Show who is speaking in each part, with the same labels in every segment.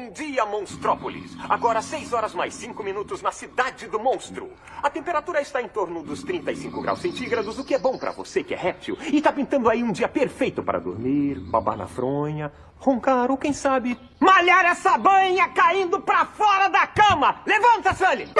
Speaker 1: Bom dia, Monstrópolis! Agora 6 horas mais 5 minutos na cidade do monstro. A temperatura está em torno dos 35 graus centígrados, o que é bom para você que é réptil. E tá pintando aí um dia perfeito para dormir, babar na fronha, roncar ou quem sabe malhar essa banha caindo pra fora da cama. Levanta, Sully!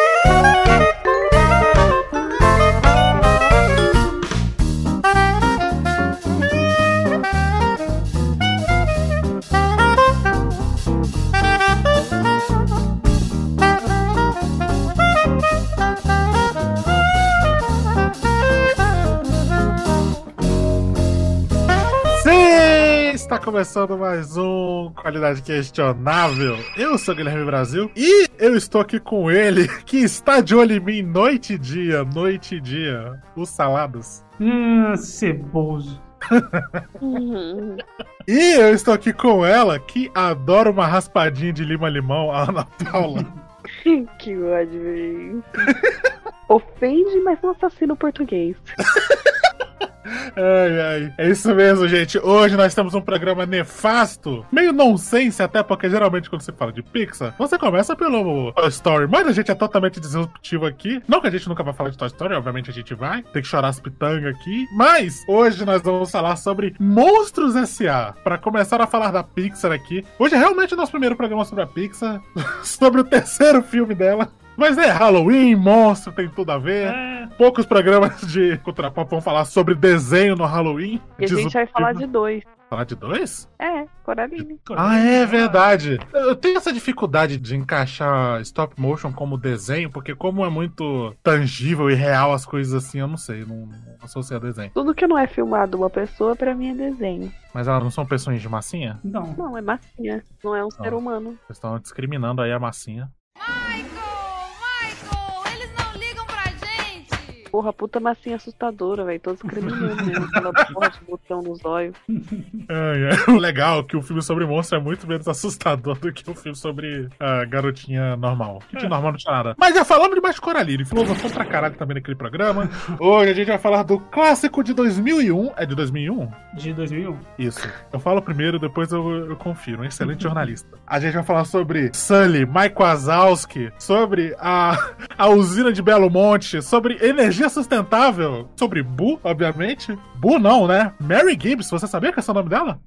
Speaker 2: Começando mais um Qualidade Questionável. Eu sou Guilherme Brasil e eu estou aqui com ele, que está de olho em mim noite e dia, noite e dia. Os salados.
Speaker 3: Hum, ceboso.
Speaker 2: E eu estou aqui com ela, que adora uma raspadinha de lima-limão, a Ana Paula.
Speaker 4: que ódio, velho. Ofende, mas não assassina o português.
Speaker 2: Ai, ai. É isso mesmo, gente. Hoje nós temos um programa nefasto, meio nonsense, até porque geralmente quando você fala de Pixar, você começa pelo Toy Story, mas a gente é totalmente disruptivo aqui. Não que a gente nunca vai falar de Toy Story, obviamente a gente vai. Tem que chorar as pitangas aqui. Mas hoje nós vamos falar sobre Monstros S.A. Para começar a falar da Pixar aqui. Hoje é realmente o nosso primeiro programa sobre a Pixar, sobre o terceiro filme dela. Mas é Halloween, monstro, tem tudo a ver.
Speaker 3: É,
Speaker 2: Poucos programas de cultura pop vão falar sobre desenho no Halloween.
Speaker 4: E a gente vai falar de dois.
Speaker 2: Falar de dois?
Speaker 4: É, Coraline.
Speaker 2: Ah, é verdade. Eu tenho essa dificuldade de encaixar stop motion como desenho, porque como é muito tangível e real as coisas assim, eu não sei, não, não associo a desenho.
Speaker 4: Tudo que não é filmado uma pessoa, pra mim é desenho.
Speaker 2: Mas elas não são pessoas de massinha?
Speaker 3: Não.
Speaker 4: Não, é massinha. Não é um ser humano.
Speaker 2: Vocês estão discriminando aí a massinha.
Speaker 5: Michael!
Speaker 4: Porra, puta massinha assustadora, velho. Todos criminando mesmo. Aquela porra de botão nos olhos.
Speaker 2: Ai, é. O legal é que o filme sobre monstro é muito menos assustador do que o filme sobre a garotinha normal. Que de normal não tinha nada. Mas já falamos de Baixo Coralina e filosofou pra caralho também naquele programa. Hoje a gente vai falar do clássico de 2001. É de 2001?
Speaker 3: De 2001.
Speaker 2: Isso. Eu falo primeiro, depois eu, eu confiro. Um excelente jornalista. A gente vai falar sobre Sully, Mike Wazowski, sobre a, a usina de Belo Monte, sobre energia sustentável, sobre Boo, obviamente. Boo não, né? Mary Gibbs, você sabia que é o nome dela?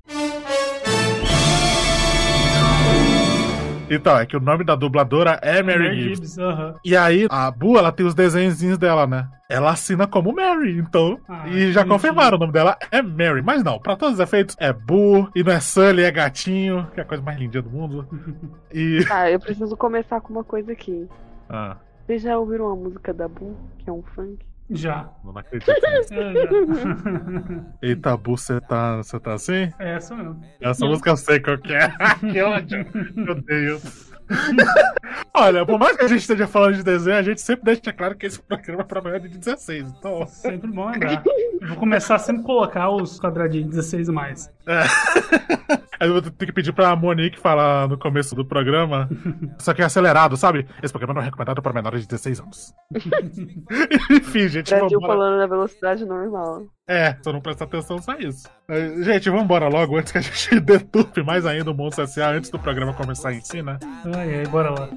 Speaker 2: Então, é que o nome da dubladora é Mary,
Speaker 3: Mary
Speaker 2: Gibbs.
Speaker 3: Gibbs, aham.
Speaker 2: E aí, a Boo, ela tem os desenhozinhos dela, né? Ela assina como Mary, então.
Speaker 3: Ah,
Speaker 2: e já
Speaker 3: entendi.
Speaker 2: confirmaram, o nome dela é Mary. Mas não, pra todos os efeitos, é Boo, e não é Sully, é gatinho, que é a coisa mais lindinha do mundo. E.
Speaker 4: Tá, eu preciso começar com uma coisa aqui.
Speaker 2: Ah,
Speaker 4: Vocês já ouviram a música da Boo, que é um funk?
Speaker 3: Já.
Speaker 2: não acredito nisso.
Speaker 3: É, já.
Speaker 2: Eita, Boo, você tá, você tá assim?
Speaker 3: É essa mesmo.
Speaker 2: Essa música eu sei qual que é. que ódio. Meu Deus. Olha, por mais que a gente esteja falando de desenho, a gente sempre deixa claro que esse programa é pra maior de 16. Então,
Speaker 3: Sempre bom lembrar. Eu vou começar a sempre colocar os quadradinhos 16 mais.
Speaker 2: Aí eu vou ter que pedir pra Monique falar no começo do programa. Só que é acelerado, sabe? Esse programa não é recomendado para menores de 16 anos. Enfim, gente,
Speaker 4: Brasil
Speaker 2: vambora.
Speaker 4: falando na velocidade normal.
Speaker 2: É, só não presta atenção só isso. Gente, vambora logo antes que a gente deturpe mais ainda o Monstro S.A. antes do programa começar em si, né?
Speaker 3: Ai, ai, bora lá.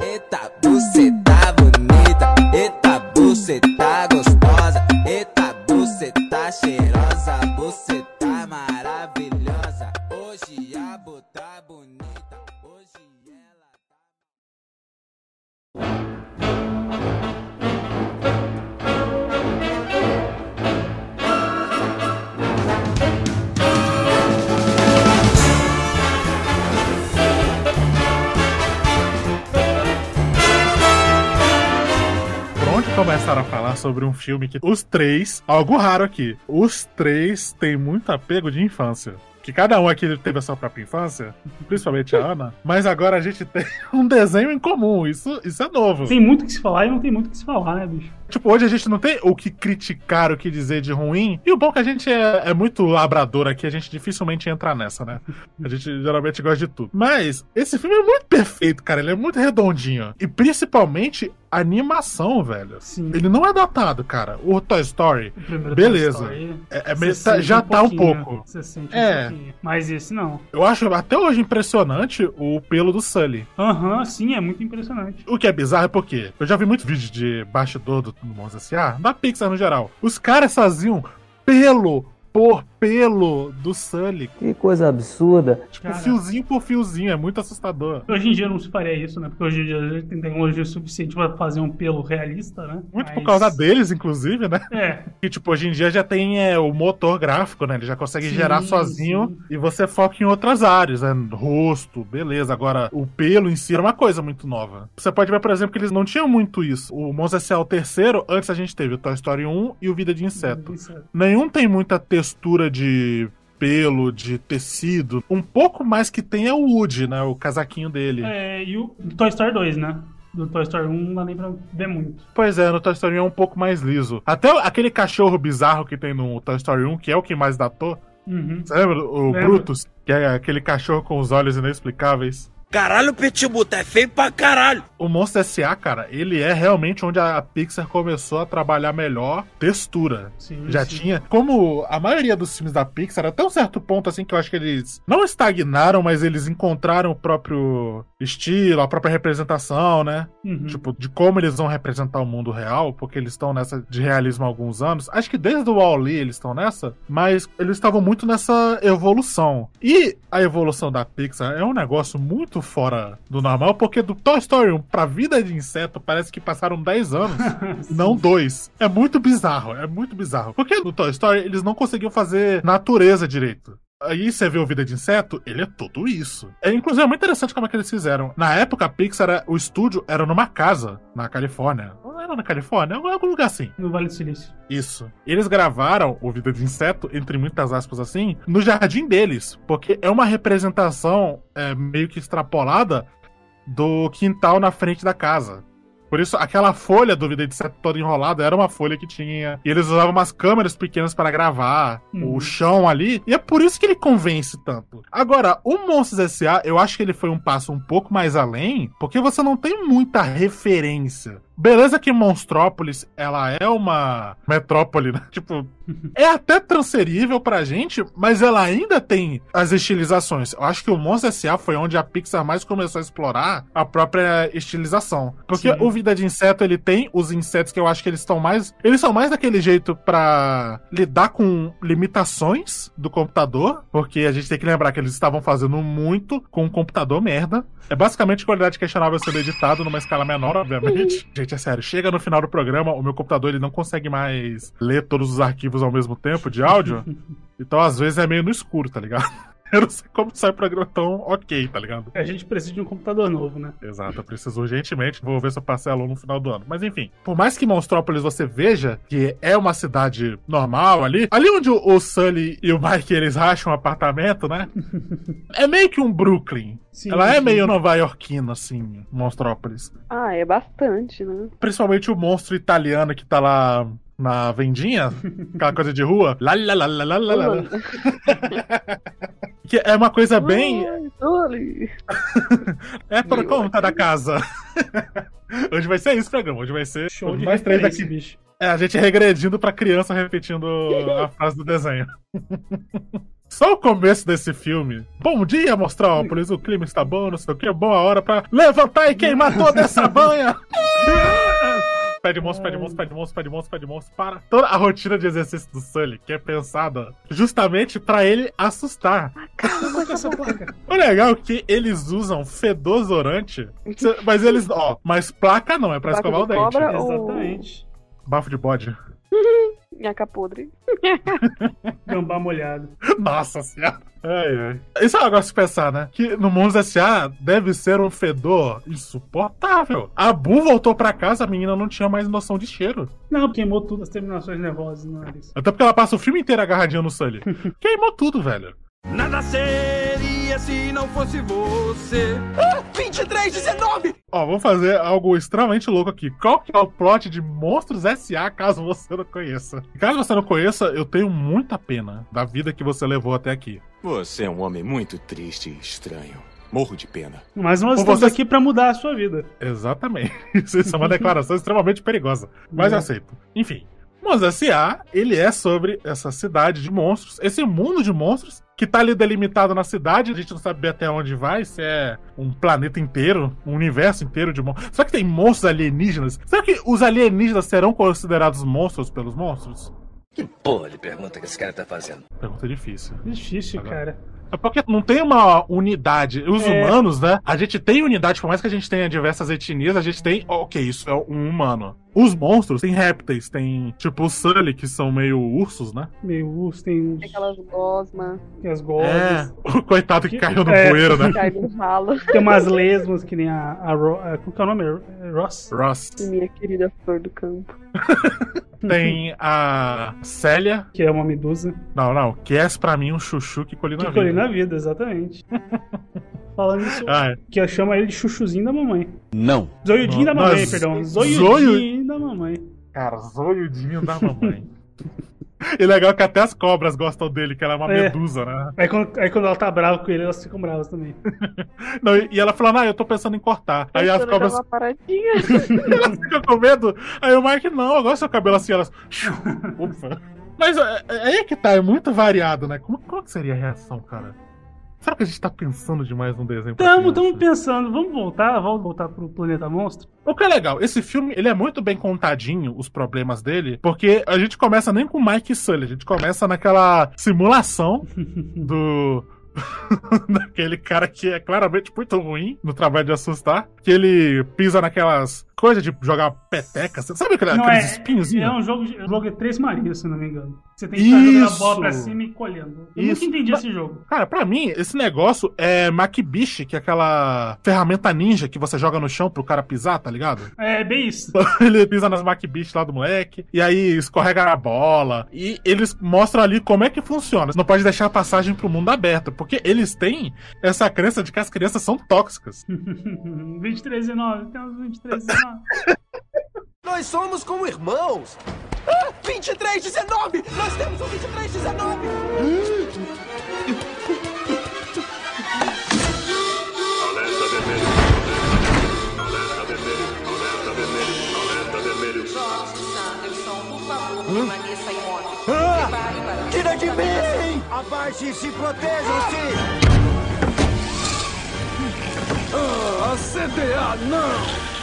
Speaker 6: Eita, buceta bonita. Eita, buceta gostosa. Eita, buceta cheirosa. Buceta maravilhosa.
Speaker 2: Começaram a falar sobre um filme que os três, algo raro aqui, os três têm muito apego de infância. Que cada um aqui teve a sua própria infância, principalmente a Ana, mas agora a gente tem um desenho em comum, isso, isso é novo.
Speaker 3: Tem muito que se falar e não tem muito que se falar, né, bicho?
Speaker 2: Tipo, hoje a gente não tem o que criticar, o que dizer de ruim. E o bom é que a gente é, é muito labrador aqui, a gente dificilmente entra nessa, né? A gente geralmente gosta de tudo. Mas esse filme é muito perfeito, cara. Ele é muito redondinho. E principalmente a animação, velho.
Speaker 3: Sim.
Speaker 2: Ele não é datado, cara. O Toy Story
Speaker 3: O
Speaker 2: Beleza.
Speaker 3: Toy Story,
Speaker 2: é, é tá- já tá um pouco.
Speaker 3: Você sente
Speaker 2: É.
Speaker 3: um pouquinho. Mas esse não.
Speaker 2: Eu acho até hoje impressionante o pelo do Sully.
Speaker 3: Aham, sim, é muito impressionante.
Speaker 2: O que é bizarro é porque eu já vi muito vídeo de bastidor do Monstro S.A., da Pixar no geral. Os caras faziam pelo por pelo do Sully.
Speaker 7: Que coisa absurda.
Speaker 2: Tipo,
Speaker 3: Cara.
Speaker 2: fiozinho por fiozinho. É muito assustador.
Speaker 3: Hoje em dia não se faria isso, né? Porque hoje em dia a gente tem tecnologia suficiente pra fazer um pelo realista, né?
Speaker 2: Muito por
Speaker 3: Mas-
Speaker 2: causa deles, inclusive, né?
Speaker 3: É,
Speaker 2: Que, tipo, hoje em dia já tem é, o motor gráfico, né? Ele já consegue
Speaker 3: Sim,
Speaker 2: gerar sozinho
Speaker 3: sim.
Speaker 2: e você foca em outras áreas, né? Rosto, beleza. Agora, o pelo em si era uma coisa muito nova. Você pode ver, por exemplo, que eles não tinham muito isso. O Monstro S.A. o terceiro, antes a gente teve o Toy Story 1 e o Vida de Inseto. Nenhum tem muita textura de pelo, de tecido. Um pouco mais que tem é o Woody, né? O casaquinho dele.
Speaker 3: É, e o Toy Story 2, né? Do Toy Story 1 não dá nem pra ver muito.
Speaker 2: Pois é, no Toy Story 1 é um pouco mais liso. Até aquele cachorro bizarro que tem no Toy Story 1, que é o que mais datou.
Speaker 3: Uhum.
Speaker 2: Você lembra? O
Speaker 3: Lembro.
Speaker 2: Brutus, que é aquele cachorro com os olhos inexplicáveis.
Speaker 8: Caralho, Pitbull, tá feio pra caralho.
Speaker 2: O Monstro S.A., cara, ele é realmente onde a Pixar começou a trabalhar melhor textura.
Speaker 3: Sim,
Speaker 2: Já
Speaker 3: sim.
Speaker 2: tinha. Como a maioria dos filmes da Pixar, até um certo ponto, assim, que eu acho que eles não estagnaram, mas eles encontraram o próprio estilo, a própria representação, né?
Speaker 3: Uhum.
Speaker 2: Tipo, de como eles vão representar o mundo real, porque eles estão nessa de realismo há alguns anos. Acho que desde o Wall-E eles estão nessa, mas eles estavam muito nessa evolução. E a evolução da Pixar é um negócio muito fora do normal, porque do Toy Story 1 pra Vida de Inseto parece que passaram 10 anos, não dois. É muito bizarro, é muito bizarro. Porque no Toy Story eles não conseguiam fazer natureza direito. Aí você vê o Vida de Inseto, ele é tudo isso. É, inclusive, é muito interessante como é que eles fizeram. Na época, a Pixar, o estúdio era numa casa, na Califórnia. Não era na Califórnia, era em algum lugar assim.
Speaker 3: No Vale do Silício.
Speaker 2: Isso. Eles gravaram o Vida de Inseto, entre muitas aspas assim, no jardim deles. Porque é uma representação é, meio que extrapolada do quintal na frente da casa. Por isso, aquela folha do Vida de Inseto toda enrolada era uma folha que tinha. E eles usavam umas câmeras pequenas para gravar
Speaker 3: Uhum.
Speaker 2: o chão ali. E é por isso que ele convence tanto. Agora, o Monstros S.A., eu acho que ele foi um passo um pouco mais além, porque você não tem muita referência. Beleza que Monstrópolis, ela é uma metrópole, né? Tipo, é até transferível pra gente, mas ela ainda tem as estilizações. Eu acho que o Monstro S.A. foi onde a Pixar mais começou a explorar a própria estilização. Porque
Speaker 3: Sim.
Speaker 2: o Vida de Inseto, ele tem os insetos que eu acho que eles estão mais... Eles são mais daquele jeito pra lidar com limitações do computador, porque a gente tem que lembrar que eles estavam fazendo muito com um computador merda. É basicamente qualidade questionável sendo editado numa escala menor, obviamente. Gente, é sério, chega no final do programa, o meu computador ele não consegue mais ler todos os arquivos ao mesmo tempo de áudio. então, às vezes, é meio no escuro, tá ligado? Eu não sei como sai programa tão ok, tá ligado?
Speaker 3: A gente precisa de um computador novo, né?
Speaker 2: Exato, eu preciso urgentemente. Vou ver se eu parcelo no final do ano. Mas enfim, por mais que Monstrópolis você veja que é uma cidade normal ali, ali onde o, Sully e o Mike eles racham um apartamento, né? é meio que um Brooklyn.
Speaker 3: Sim,
Speaker 2: Ela é
Speaker 3: sim.
Speaker 2: meio nova iorquina, assim, Monstrópolis.
Speaker 4: Ah, é bastante, né?
Speaker 2: Principalmente o monstro italiano que tá lá na vendinha, aquela coisa de rua. Lá, lá, lá, lá, lá, lá, lá. Que é uma coisa bem. É para conta da casa. Hoje vai ser isso programa. Hoje vai ser
Speaker 3: Show de
Speaker 2: mais três aqui.
Speaker 3: bicho.
Speaker 2: É, a gente regredindo pra criança repetindo a frase do desenho. Só o começo desse filme. Bom dia, Mostrópolis. O clima está bom, não sei o que. Boa hora pra levantar e queimar toda essa banha. Pé de monstro, pé de monstro, pé de monstro, pé de monstro, pé de monstro. Para. Toda a rotina de exercício do Sully, que é pensada justamente pra ele assustar. O legal é que eles usam fedozorante, mas eles, ó, mas placa não, é pra
Speaker 4: Placa
Speaker 2: escovar o
Speaker 4: de
Speaker 2: dente.
Speaker 4: cobra? ou-
Speaker 3: Exatamente.
Speaker 2: Bafo de bode.
Speaker 4: Minhaca podre.
Speaker 3: Gambá molhado.
Speaker 2: Nossa senhora. Ai, ai. Isso é um negócio de pensar, né? Que no Monstros S.A. deve ser um fedor insuportável. A Bu voltou pra casa, a menina não tinha mais noção de cheiro.
Speaker 3: Não, queimou tudo as terminações nervosas no nariz.
Speaker 2: Até porque ela passa o filme inteiro agarradinha no Sully. Queimou tudo, velho.
Speaker 8: Nada seria faria se não fosse você? 23, 19!
Speaker 2: Ó, vamos fazer algo extremamente louco aqui. Qual que é o plot de Monstros S.A., caso você não conheça? Caso você não conheça, eu tenho muita pena da vida que você levou até aqui.
Speaker 7: Você é um homem muito triste e estranho. Morro de pena.
Speaker 3: Mas nós
Speaker 2: Ou
Speaker 3: estamos
Speaker 2: vocês-
Speaker 3: aqui pra mudar a sua vida.
Speaker 2: Exatamente. Isso é uma declaração extremamente perigosa. Mas eu aceito. Enfim. Monstros S.A., ele é sobre essa cidade de monstros, esse mundo de monstros que tá ali delimitado na cidade, a gente não sabe até onde vai, se é um planeta inteiro, um universo inteiro de monstros. Será que tem monstros alienígenas? Será que os alienígenas serão considerados monstros pelos monstros?
Speaker 8: Que porra de pergunta que esse cara tá fazendo?
Speaker 2: Pergunta difícil.
Speaker 3: Difícil, cara.
Speaker 2: É porque não tem uma unidade. Os
Speaker 3: É.
Speaker 2: humanos, né? A gente tem unidade, por mais que a gente tenha diversas etnias, a gente tem. Ok, isso é um humano. Os monstros tem répteis, tem tipo os Sully, que são meio ursos, né?
Speaker 3: Meio urso, tem,
Speaker 4: Tem
Speaker 3: uns,
Speaker 4: aquelas gosmas,
Speaker 3: tem as
Speaker 2: É,
Speaker 3: gosmas.
Speaker 2: o coitado que
Speaker 3: Que-
Speaker 2: caiu no
Speaker 3: é.
Speaker 2: bueiro, né?
Speaker 4: cai no ralo.
Speaker 3: Tem umas lesmas que nem a, a, Ro, a. Como que é o nome? É Ross?
Speaker 2: Ross.
Speaker 4: Minha querida flor do campo.
Speaker 2: Tem a Célia.
Speaker 3: Que é uma medusa.
Speaker 2: Não, não. Que é pra mim um chuchu que colhi na
Speaker 3: Que
Speaker 2: vida.
Speaker 3: colhi na vida, exatamente. Falando isso,
Speaker 2: Ah, é.
Speaker 3: que eu chamo ele de chuchuzinho da mamãe.
Speaker 8: Não.
Speaker 3: Zoiudinho da mamãe, perdão.
Speaker 2: zoio-
Speaker 3: Zoiudinho da mamãe.
Speaker 2: Cara, zoiudinho da mamãe. e legal que até as cobras gostam dele, que ela é uma
Speaker 3: É.
Speaker 2: medusa, né?
Speaker 3: Aí quando, aí quando ela tá brava com ele, elas ficam bravas também.
Speaker 2: Não, e e ela falando, ah, eu tô pensando em cortar. Aí as cobras
Speaker 4: uma paradinha.
Speaker 2: elas ficam com medo. Aí o Mike, não, agora seu cabelo assim, elas. Ufa. Mas é, é aí é que tá, é muito variado, né? Como, qual que seria a reação, cara? Será que a gente tá pensando demais num desenho?
Speaker 3: Tamo, tamo pensando, vamos voltar, vamos voltar pro Planeta Monstro?
Speaker 2: O que é legal, esse filme, ele é muito bem contadinho, os problemas dele, porque a gente começa nem com o Mike Sully, a gente começa naquela simulação do... daquele cara que é claramente muito ruim no trabalho de assustar, que ele pisa naquelas coisas de jogar peteca, sabe aquele-
Speaker 3: Não,
Speaker 2: aqueles
Speaker 3: é,
Speaker 2: espinhos?
Speaker 3: é um jogo, de- o jogo é Três Marias, se não me engano. Você tem que estar jogando a bola pra cima e colhendo. Eu
Speaker 2: Isso.
Speaker 3: nunca entendi
Speaker 2: Mas-
Speaker 3: esse jogo.
Speaker 2: Cara, pra mim, esse negócio é Makibishi, que é aquela ferramenta ninja que você joga no chão pro cara pisar, tá ligado?
Speaker 3: É bem isso.
Speaker 2: ele pisa nas Makibishi lá do moleque, e aí escorrega na bola. E eles mostram ali como é que funciona. Você não pode deixar a passagem pro mundo aberto, porque eles têm essa crença de que as crianças são tóxicas.
Speaker 3: 23 e 9, temos 23 e 9.
Speaker 8: Nós somos como irmãos. Ah, 23, 19! Nós temos um 23, 19!
Speaker 9: Alerta vermelho. Alerta vermelho. Alerta vermelho. Alerta vermelho.
Speaker 10: Jorge Sanderson, por favor, permaneça imóvel. Prepare para
Speaker 8: Tira de mim! Abaixe-se, protejam-se! Ah, a CDA, não!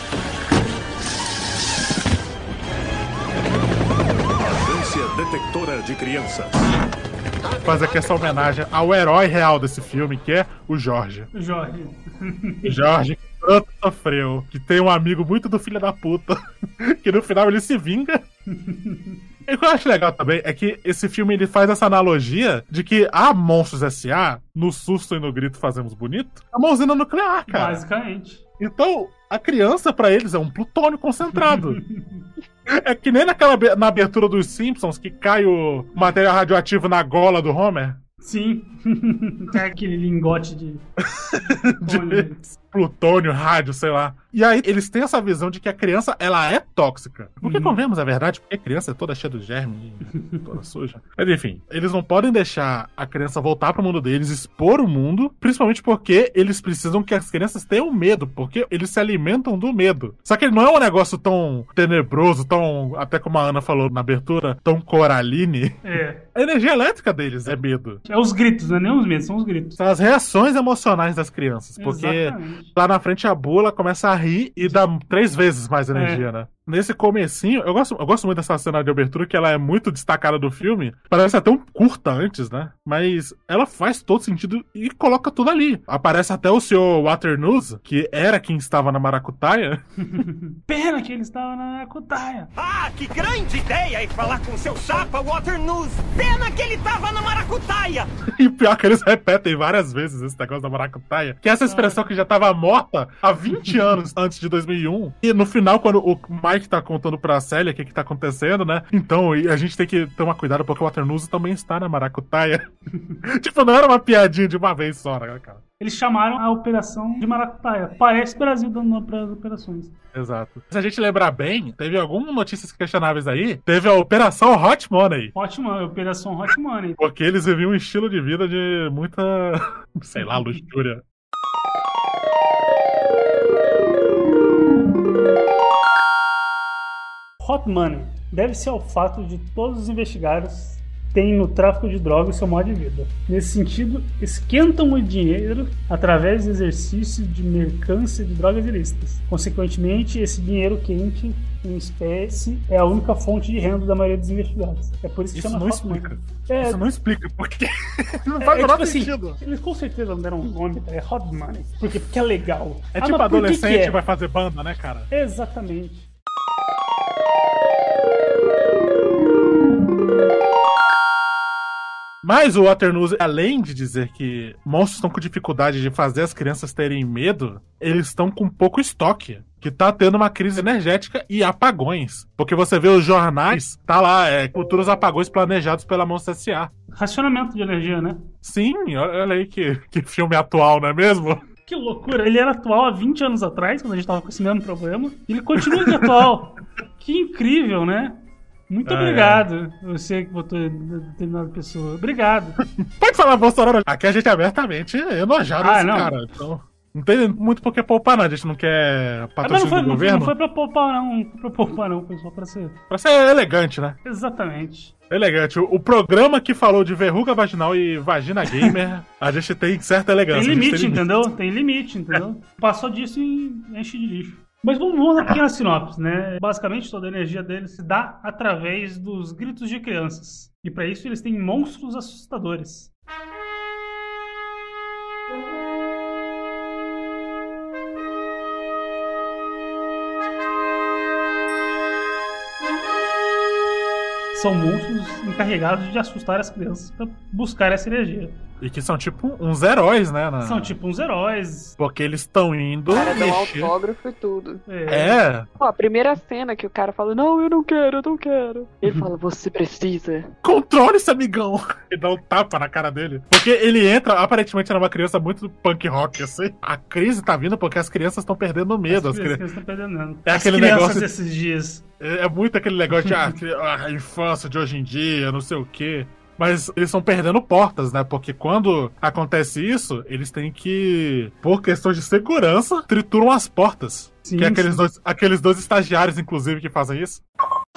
Speaker 9: Agência detectora de crianças.
Speaker 2: Fazer aqui essa homenagem ao herói real desse filme, que é o Jorge.
Speaker 3: Jorge.
Speaker 2: Jorge que tanto sofreu, que tem um amigo muito do filho da puta, que no final ele se vinga. E o que eu acho legal também é que esse filme ele faz essa analogia de que a Monstros S.A., no susto e no grito fazemos bonito, é uma usina nuclear, cara.
Speaker 3: Basicamente.
Speaker 2: Então, a criança pra eles é um plutônio concentrado. é que nem naquela na abertura dos Simpsons que cai o material radioativo na gola do Homer.
Speaker 3: Sim. Tem aquele lingote de.
Speaker 2: de plutônio, rádio, sei lá. E aí eles têm essa visão de que a criança, ela é tóxica. Porque
Speaker 3: Uhum.
Speaker 2: convenhamos a verdade, porque a criança é toda cheia de germe, e toda suja. Mas enfim, eles não podem deixar a criança voltar pro mundo deles, expor o mundo, principalmente porque eles precisam que as crianças tenham medo, porque eles se alimentam do medo. Só que ele não é um negócio tão tenebroso, tão, até como a Ana falou na abertura, tão coraline.
Speaker 3: É.
Speaker 2: A energia elétrica deles é medo.
Speaker 3: É os gritos, não é nem os medos, são os gritos.
Speaker 2: São as reações emocionais das crianças. Porque
Speaker 3: Exatamente.
Speaker 2: Lá na frente a bula começa a rir e dá três vezes mais energia,
Speaker 3: É.
Speaker 2: né? Nesse comecinho, eu gosto, eu gosto muito dessa cena de abertura, que ela é muito destacada do filme. Parece até um curta antes, né? Mas ela faz todo sentido e coloca tudo ali. Aparece até o senhor Waternoose, que era quem estava na Maracutaia.
Speaker 3: Pena que ele estava na Cutaia.
Speaker 1: Ah, que grande ideia ir falar com seu chapa Waternoose. Pena que ele tava na maracutaia.
Speaker 2: E pior que eles repetem várias vezes esse negócio da maracutaia. Que é essa expressão que já tava morta há 20 anos antes de 2001. E no final, quando o Mike tá contando pra Célia o que que tá acontecendo, né? Então, a gente tem que tomar cuidado porque o Waternoose também está na maracutaia. tipo, não era uma piadinha de uma vez só, né, cara?
Speaker 3: Eles chamaram a operação de Maracutaia. Parece Brasil dando nome para as operações.
Speaker 2: Exato. Se a gente lembrar bem, teve algumas notícias questionáveis aí. Teve a Operação Hot Money.
Speaker 3: Hot Money, Operação Hot Money.
Speaker 2: Porque eles viviam um estilo de vida de muita, sei lá, luxúria.
Speaker 3: Hot Money deve-se ao fato de todos os investigados têm no tráfico de drogas seu modo de vida. Nesse sentido, esquentam o dinheiro através do exercício de mercância de drogas ilícitas. Consequentemente, esse dinheiro quente em espécie é a única fonte de renda da maioria dos investigados. É por isso que
Speaker 2: Isso
Speaker 3: chama
Speaker 2: não
Speaker 3: Hot Money.
Speaker 2: explica.
Speaker 3: É,
Speaker 2: Isso não explica porque não
Speaker 3: é,
Speaker 2: faz
Speaker 3: é
Speaker 2: menor
Speaker 3: tipo assim,
Speaker 2: sentido.
Speaker 3: eles com certeza não deram um nome, é Hot Money. Porque, porque é legal.
Speaker 2: É
Speaker 3: Ah,
Speaker 2: tipo
Speaker 3: por que que
Speaker 2: adolescente
Speaker 3: é?
Speaker 2: vai fazer banda, né, cara?
Speaker 3: Exatamente.
Speaker 2: Mas o Waternoose, além de dizer que monstros estão com dificuldade de fazer as crianças terem medo, eles estão com pouco estoque. Que tá tendo uma crise energética e apagões. Porque você vê os jornais, tá lá, é, futuros apagões planejados pela Monstro S.A.
Speaker 3: Racionamento de energia, né?
Speaker 2: Sim, olha aí que, que filme atual, não é mesmo?
Speaker 3: Que loucura. Ele era atual há 20 anos atrás, quando a gente tava com esse mesmo problema. E ele continua de atual. Que incrível, né? Muito
Speaker 2: Ah, é.
Speaker 3: obrigado. Você que votou em determinada pessoa. Obrigado.
Speaker 2: Pode falar, Bolsonaro. Aqui a gente é abertamente enojado
Speaker 3: Ah,
Speaker 2: desse
Speaker 3: não.
Speaker 2: cara. Então, não tem muito por que poupar, não. A gente não quer
Speaker 3: mas
Speaker 2: patrocínio
Speaker 3: não foi,
Speaker 2: do
Speaker 3: não,
Speaker 2: governo.
Speaker 3: não foi pra poupar, não. Não foi pra poupar, não. Foi só pra ser.
Speaker 2: Pra ser elegante, né?
Speaker 3: Exatamente.
Speaker 2: Elegante. O, o programa que falou de verruga vaginal e vagina gamer, a gente tem certa
Speaker 3: Tem
Speaker 2: elegância. a gente
Speaker 3: limite, entendeu? Tem limite, entendeu? Passou disso e enche de lixo. Mas vamos, vamos na pequena sinopse, né? Basicamente, toda a energia deles se dá através dos gritos de crianças. E para isso, eles têm monstros assustadores. São monstros encarregados de assustar as crianças para buscar essa energia.
Speaker 2: E que são tipo uns heróis, né? na-
Speaker 3: São tipo uns heróis.
Speaker 2: Porque eles estão indo
Speaker 4: O cara dá um autógrafo e tudo.
Speaker 2: É,
Speaker 4: Pô, a primeira cena que o cara fala, não, eu não quero, eu não quero. Ele fala, você precisa.
Speaker 2: controle esse amigão. E dá um tapa na cara dele. Porque ele entra, aparentemente era uma criança muito punk rock, assim. A crise tá vindo porque as crianças estão perdendo medo. As
Speaker 3: As
Speaker 2: cri-
Speaker 3: crianças estão perdendo.
Speaker 2: É
Speaker 3: As
Speaker 2: aquele
Speaker 3: crianças
Speaker 2: negócio-
Speaker 3: desses dias.
Speaker 2: É é muito aquele negócio de ah, ah, a infância de hoje em dia, não sei o quê. Mas eles estão perdendo portas, né? Porque quando acontece isso, eles têm que, por questões de segurança, trituram as portas.
Speaker 3: Sim,
Speaker 2: que é aqueles
Speaker 3: sim.
Speaker 2: dois, aqueles dois estagiários, inclusive, que fazem isso.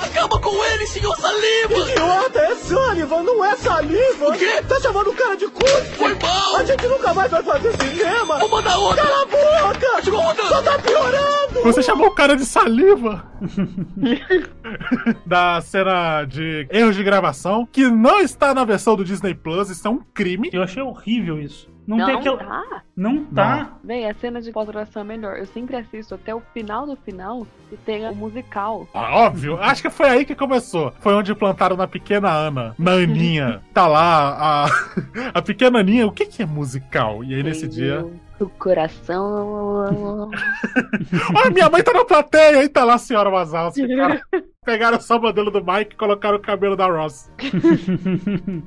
Speaker 8: Acaba com ele, senhor Saliva! Idiota, é saliva, não é saliva! O quê? Tá chamando o cara de cuspe? Foi mal! A gente nunca mais vai fazer cinema! Vou mandar outra! Cala a boca! Chegou outra! Só tá piorando!
Speaker 2: Você chamou o cara de saliva! da cena de erros de gravação, que não está na versão do Disney Plus, isso é um crime.
Speaker 3: Eu achei horrível isso. Não,
Speaker 4: Não,
Speaker 3: tem aquela.
Speaker 4: tá.
Speaker 3: Não tá.
Speaker 4: Véi, a cena de pós-graduação é melhor. Eu sempre assisto até o final do final e tem o musical.
Speaker 2: Ah, óbvio, acho que foi aí que começou. Foi onde plantaram na pequena Ana, na Aninha. Tá lá a, a pequena Aninha, o que, que é musical? E aí nesse dia.
Speaker 4: O coração.
Speaker 2: Olha, minha mãe tá na plateia, aí tá lá a senhora Wazowski. cara. Pegaram só o modelo do Mike e colocaram o cabelo da Ross.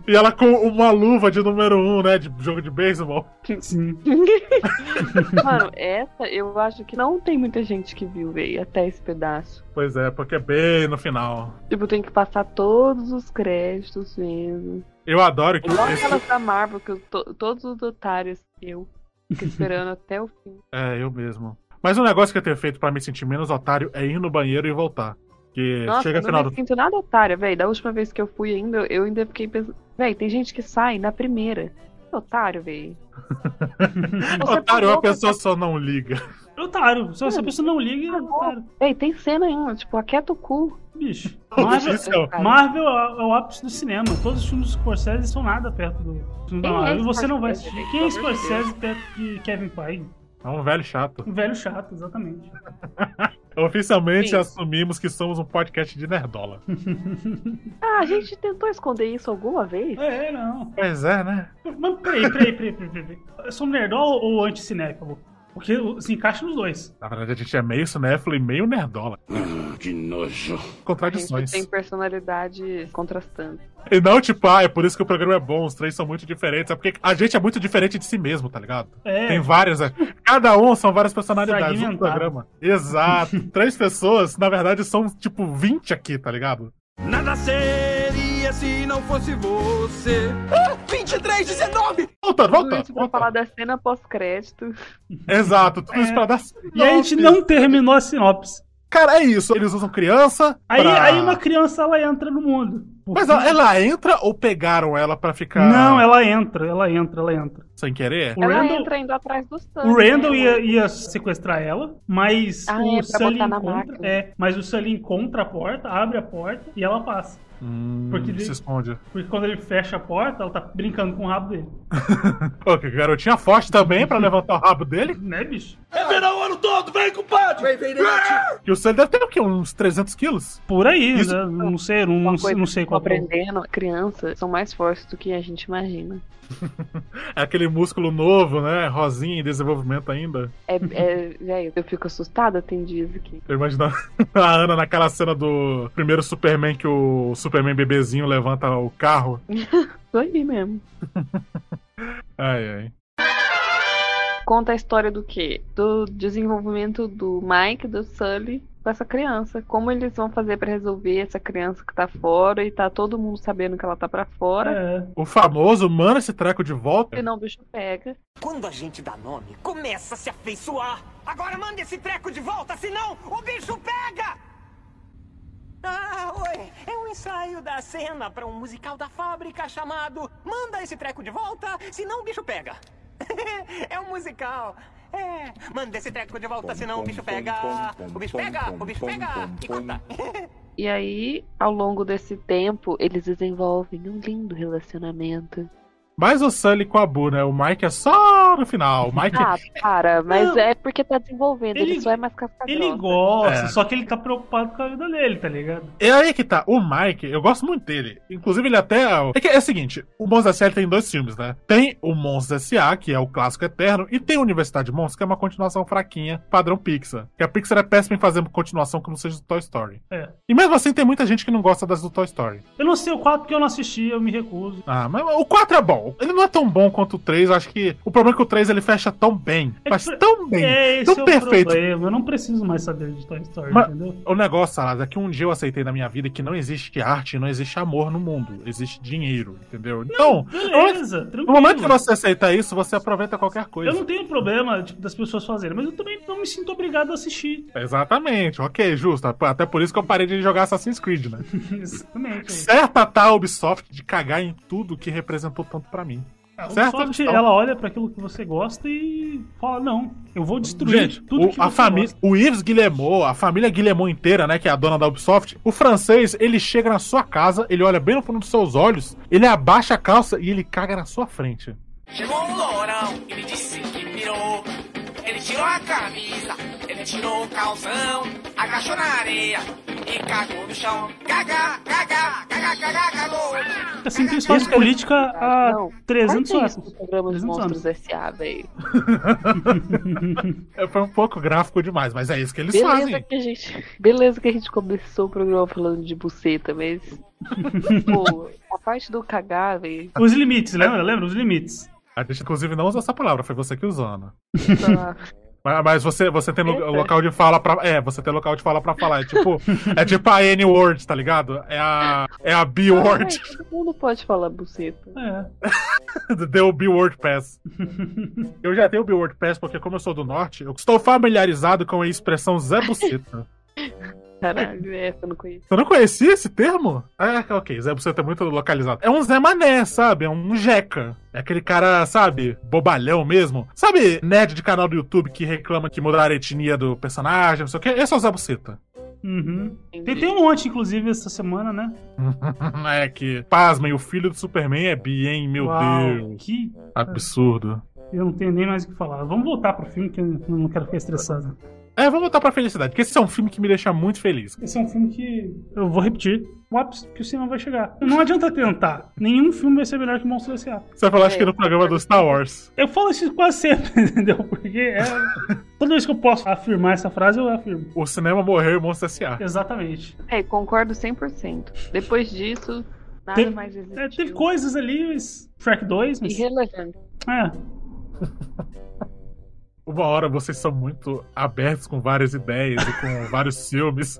Speaker 2: e ela com uma luva de número um, né? De jogo de beisebol.
Speaker 3: Sim.
Speaker 4: Mano, essa eu acho que não tem muita gente que viu, véi, até esse pedaço.
Speaker 2: Pois é, porque é bem no final.
Speaker 4: Tipo, tem que passar todos os créditos mesmo.
Speaker 2: Eu adoro que
Speaker 4: Igual
Speaker 2: esse-
Speaker 4: aquelas da Marvel, que eu to- todos os otários eu fico esperando até o fim.
Speaker 2: É, eu mesmo. Mas um negócio que eu tenho feito pra me sentir menos otário é ir no banheiro e voltar. Que
Speaker 4: Nossa,
Speaker 2: chega
Speaker 4: eu
Speaker 2: final
Speaker 4: não
Speaker 2: do.
Speaker 4: me sinto nada otária, velho. Da última vez que eu fui ainda, eu ainda fiquei pensando. Véi, tem gente que sai na primeira. Que otário, velho. Você
Speaker 2: Otário, a
Speaker 4: pagou pra
Speaker 2: pessoa só não liga.
Speaker 3: Otário. Se essa pessoa não liga, é otário.
Speaker 4: Véi, tem cena ainda, tipo, aquieta o cu.
Speaker 3: Bicho. Marvel,
Speaker 2: é-
Speaker 3: Marvel é o ápice do cinema. Todos os filmes do Scorsese são nada perto do filme da
Speaker 4: é
Speaker 3: Marvel. E você não vai assistir. Quem é Scorsese perto de Kevin Feige?
Speaker 2: É um velho chato.
Speaker 3: Um velho chato, exatamente.
Speaker 2: Oficialmente
Speaker 4: Sim.
Speaker 2: assumimos que somos um podcast de nerdola.
Speaker 4: Ah, a gente tentou esconder isso alguma vez?
Speaker 3: É, não.
Speaker 2: Pois é, né?
Speaker 3: Mas peraí, peraí, peraí, peraí. peraí. Eu sou um nerdol ou anti-cinéfilo? Porque se encaixa nos dois.
Speaker 2: Na verdade, a gente é meio cinéfilo e meio nerdola.
Speaker 9: que nojo.
Speaker 4: A gente
Speaker 2: Contradições.
Speaker 4: tem personalidades contrastantes.
Speaker 2: E não, tipo, ah, é por isso que o programa é bom, os três são muito diferentes. É porque a gente é muito diferente de si mesmo, tá ligado?
Speaker 3: É.
Speaker 2: Tem várias. é. Cada um são várias personalidades no programa. Exato. Três pessoas, na verdade, são tipo 20 aqui, tá ligado?
Speaker 8: Nada seria se não fosse você. 23, 19!
Speaker 2: Volta,
Speaker 4: Tudo
Speaker 2: volta.
Speaker 4: isso pra falar da cena pós-crédito.
Speaker 2: Exato, tudo isso
Speaker 3: É.
Speaker 2: pra dar.
Speaker 3: E a gente não terminou a sinopse.
Speaker 2: Cara, é isso. Eles usam criança.
Speaker 3: Aí,
Speaker 2: pra-
Speaker 3: aí uma criança ela entra no mundo.
Speaker 2: Mas ela, ela entra ou pegaram ela pra ficar.
Speaker 3: Não, ela entra, ela entra, ela entra.
Speaker 2: Sem querer?
Speaker 3: O
Speaker 4: Ela
Speaker 3: Randall,
Speaker 4: entra indo atrás do Sully.
Speaker 3: o Randall
Speaker 4: né?
Speaker 3: ia, ia sequestrar ela, mas
Speaker 4: Ah,
Speaker 3: o
Speaker 4: é,
Speaker 3: Sully encontra. É, mas o Sully encontra a porta, abre a porta e ela passa.
Speaker 2: Hum,
Speaker 3: Porque ele-
Speaker 2: se esconde.
Speaker 3: Porque quando ele fecha a porta, ela tá brincando com o rabo dele.
Speaker 2: Pô, que garotinha forte também pra levantar o rabo dele.
Speaker 3: Né, bicho?
Speaker 8: É verão o ano todo, vem, compadre! Vem, vem, negativo!
Speaker 2: E o Sully deve ter o quê? Uns 300 quilos?
Speaker 3: Por aí,
Speaker 2: Isso-
Speaker 3: né? Não sei, não, não, sei qual
Speaker 4: tô aprendendo, crianças são mais fortes do que a gente imagina.
Speaker 2: É aquele músculo novo, né? Rosinha em desenvolvimento ainda.
Speaker 4: É, é, velho, eu fico assustada, tem dias aqui.
Speaker 2: Eu imagino a Ana naquela cena do primeiro Superman que o Superman bebezinho levanta o carro.
Speaker 4: Tô aí mesmo.
Speaker 2: Ai, ai.
Speaker 4: Conta a história do quê? Do desenvolvimento do Mike, do Sully com essa criança. Como eles vão fazer pra resolver essa criança que tá fora e tá todo mundo sabendo que ela tá pra fora.
Speaker 3: É.
Speaker 2: O famoso manda esse treco de volta.
Speaker 4: Senão o bicho pega.
Speaker 1: Quando a gente dá nome, começa a se afeiçoar. Agora manda esse treco de volta, senão o bicho pega! Ah, oi. É um ensaio da cena para um musical da fábrica chamado Manda esse treco de volta, senão o bicho pega. é um musical. É, manda esse treco de volta, senão o bicho pega. O bicho pega, o bicho pega. E conta.
Speaker 4: E aí, ao longo desse tempo, eles desenvolvem um lindo relacionamento.
Speaker 2: Mais o Sully com a Boo, né? O Mike é só no final. O Mike.
Speaker 4: Ah, para, mas
Speaker 3: Não.
Speaker 4: é porque tá desenvolvendo, ele,
Speaker 3: Ele-
Speaker 4: só é mais casca
Speaker 3: Ele gosta,
Speaker 2: É.
Speaker 3: só que ele tá preocupado com a vida dele, tá ligado?
Speaker 2: É aí que tá. O Mike, eu gosto muito dele. Inclusive, ele até. É que é o seguinte: o Monstros S.A. ele tem dois filmes, né? Tem o Monstros S.A., que é o clássico eterno, e tem a Universidade de Monstros, que é uma continuação fraquinha, padrão Pixar. Que a Pixar é péssima em fazer continuação que não seja do Toy Story.
Speaker 3: É.
Speaker 2: E mesmo assim, tem muita gente que não gosta das do Toy Story.
Speaker 3: Eu não sei o 4 porque eu não assisti, eu me recuso.
Speaker 2: Ah, mas o 4 é bom. Ele não é tão bom quanto o 3. Eu acho que o problema é que o 3 ele fecha tão bem.
Speaker 3: É
Speaker 2: Faz
Speaker 3: que-
Speaker 2: tão bem.
Speaker 3: É,
Speaker 2: tão
Speaker 3: é
Speaker 2: perfeito.
Speaker 3: problema. Eu não preciso mais saber de Toy Story,
Speaker 2: Mas-
Speaker 3: entendeu?
Speaker 2: O negócio, Salada, é que um dia eu aceitei na minha vida que não existe arte, não existe amor no mundo. Existe dinheiro, entendeu? Então,
Speaker 3: Beleza,
Speaker 2: no momento que você aceita isso, você aproveita qualquer coisa.
Speaker 3: Eu não tenho problema tipo, das pessoas fazerem, mas eu também não me sinto obrigado a assistir.
Speaker 2: Exatamente, ok, justo. Até por isso que eu parei de jogar Assassin's Creed, né?
Speaker 3: Exatamente.
Speaker 2: Certa tá a Ubisoft de cagar em tudo que representou tanto pra mim.
Speaker 3: A
Speaker 2: certo?
Speaker 3: Ubisoft,
Speaker 2: Então-
Speaker 3: ela olha pra aquilo que você gosta e fala, não, eu vou destruir
Speaker 2: Gente,
Speaker 3: tudo
Speaker 2: o,
Speaker 3: que
Speaker 2: a família,
Speaker 3: gosta.
Speaker 2: o Yves Guillemot, a família Guillemot inteira, né, que é a dona da Ubisoft, o francês, ele chega na sua casa, ele olha bem no fundo dos seus olhos, ele abaixa a calça e ele caga na sua frente.
Speaker 8: Chegou um lourão, ele disse que pirou. Ele tirou a camisa, ele tirou o calção, agachou na areia e cagou no chão. Caga, caga, caga, caga, cagou.
Speaker 3: Assim que eles fazem política há
Speaker 4: Não,
Speaker 3: 300
Speaker 4: corta isso
Speaker 3: anos.
Speaker 4: do programa de
Speaker 3: 300
Speaker 4: Monstros S.A., velho.
Speaker 2: É, Foi um pouco gráfico demais, mas é isso que eles
Speaker 4: Beleza
Speaker 2: fazem.
Speaker 4: que a gente. Beleza que a gente começou o programa falando de buceta, mas. Pô, a parte do cagar, velho.
Speaker 3: Os limites, lembra? Lembra? Os limites.
Speaker 2: A gente, inclusive, não usa essa palavra, foi você que usou, Ana.
Speaker 4: tá-
Speaker 2: Mas, mas você, você tem lo- local de fala pra. É, você tem local de fala pra falar. É tipo, é tipo a N-word, tá ligado? É a, é a B-word.
Speaker 4: Ai, todo mundo pode falar buceta.
Speaker 3: É.
Speaker 2: Deu o B-word pass. Eu já tenho o B-word pass porque, como eu sou do norte, eu estou familiarizado com a expressão Zé Buceta.
Speaker 4: Caralho, essa eu não conheço.
Speaker 2: Você não conhecia esse termo? É, ok, Zé Buceta é muito localizado. É um Zé Mané, sabe? É um jeca. É aquele cara, sabe, bobalhão mesmo. Sabe, nerd de canal do YouTube que reclama que mudaram a etnia do personagem, não sei o quê? Esse é o Zé Buceta.
Speaker 3: Uhum. Tem, tem um monte, inclusive, essa semana, né?
Speaker 2: é que, pasmem, o filho do Superman é bi, hein? Meu
Speaker 3: Uau,
Speaker 2: Deus.
Speaker 3: Que...
Speaker 2: Absurdo.
Speaker 3: Eu não tenho nem mais o que falar. Vamos voltar pro filme, que eu não quero ficar estressado.
Speaker 2: É, vamos voltar pra felicidade, porque esse é um filme que me deixa muito feliz.
Speaker 3: Esse é um filme que eu vou repetir. O ápice que o cinema vai chegar. Não adianta tentar. Nenhum filme vai ser melhor que Monstro S.A.
Speaker 2: Você falou, acho que no programa do Star Wars.
Speaker 3: Eu falo isso quase sempre, entendeu? Porque é... toda vez que eu posso afirmar essa frase, eu afirmo.
Speaker 2: O cinema morreu e o Monstro S.A.
Speaker 3: Exatamente.
Speaker 4: É, concordo 100%. Depois disso, nada
Speaker 3: Teve-
Speaker 4: mais existiu.
Speaker 3: É, teve coisas ali, mas... Shrek 2, mas...
Speaker 4: Irrelevante.
Speaker 3: É.
Speaker 2: Uma hora vocês são muito abertos com várias ideias e com vários filmes.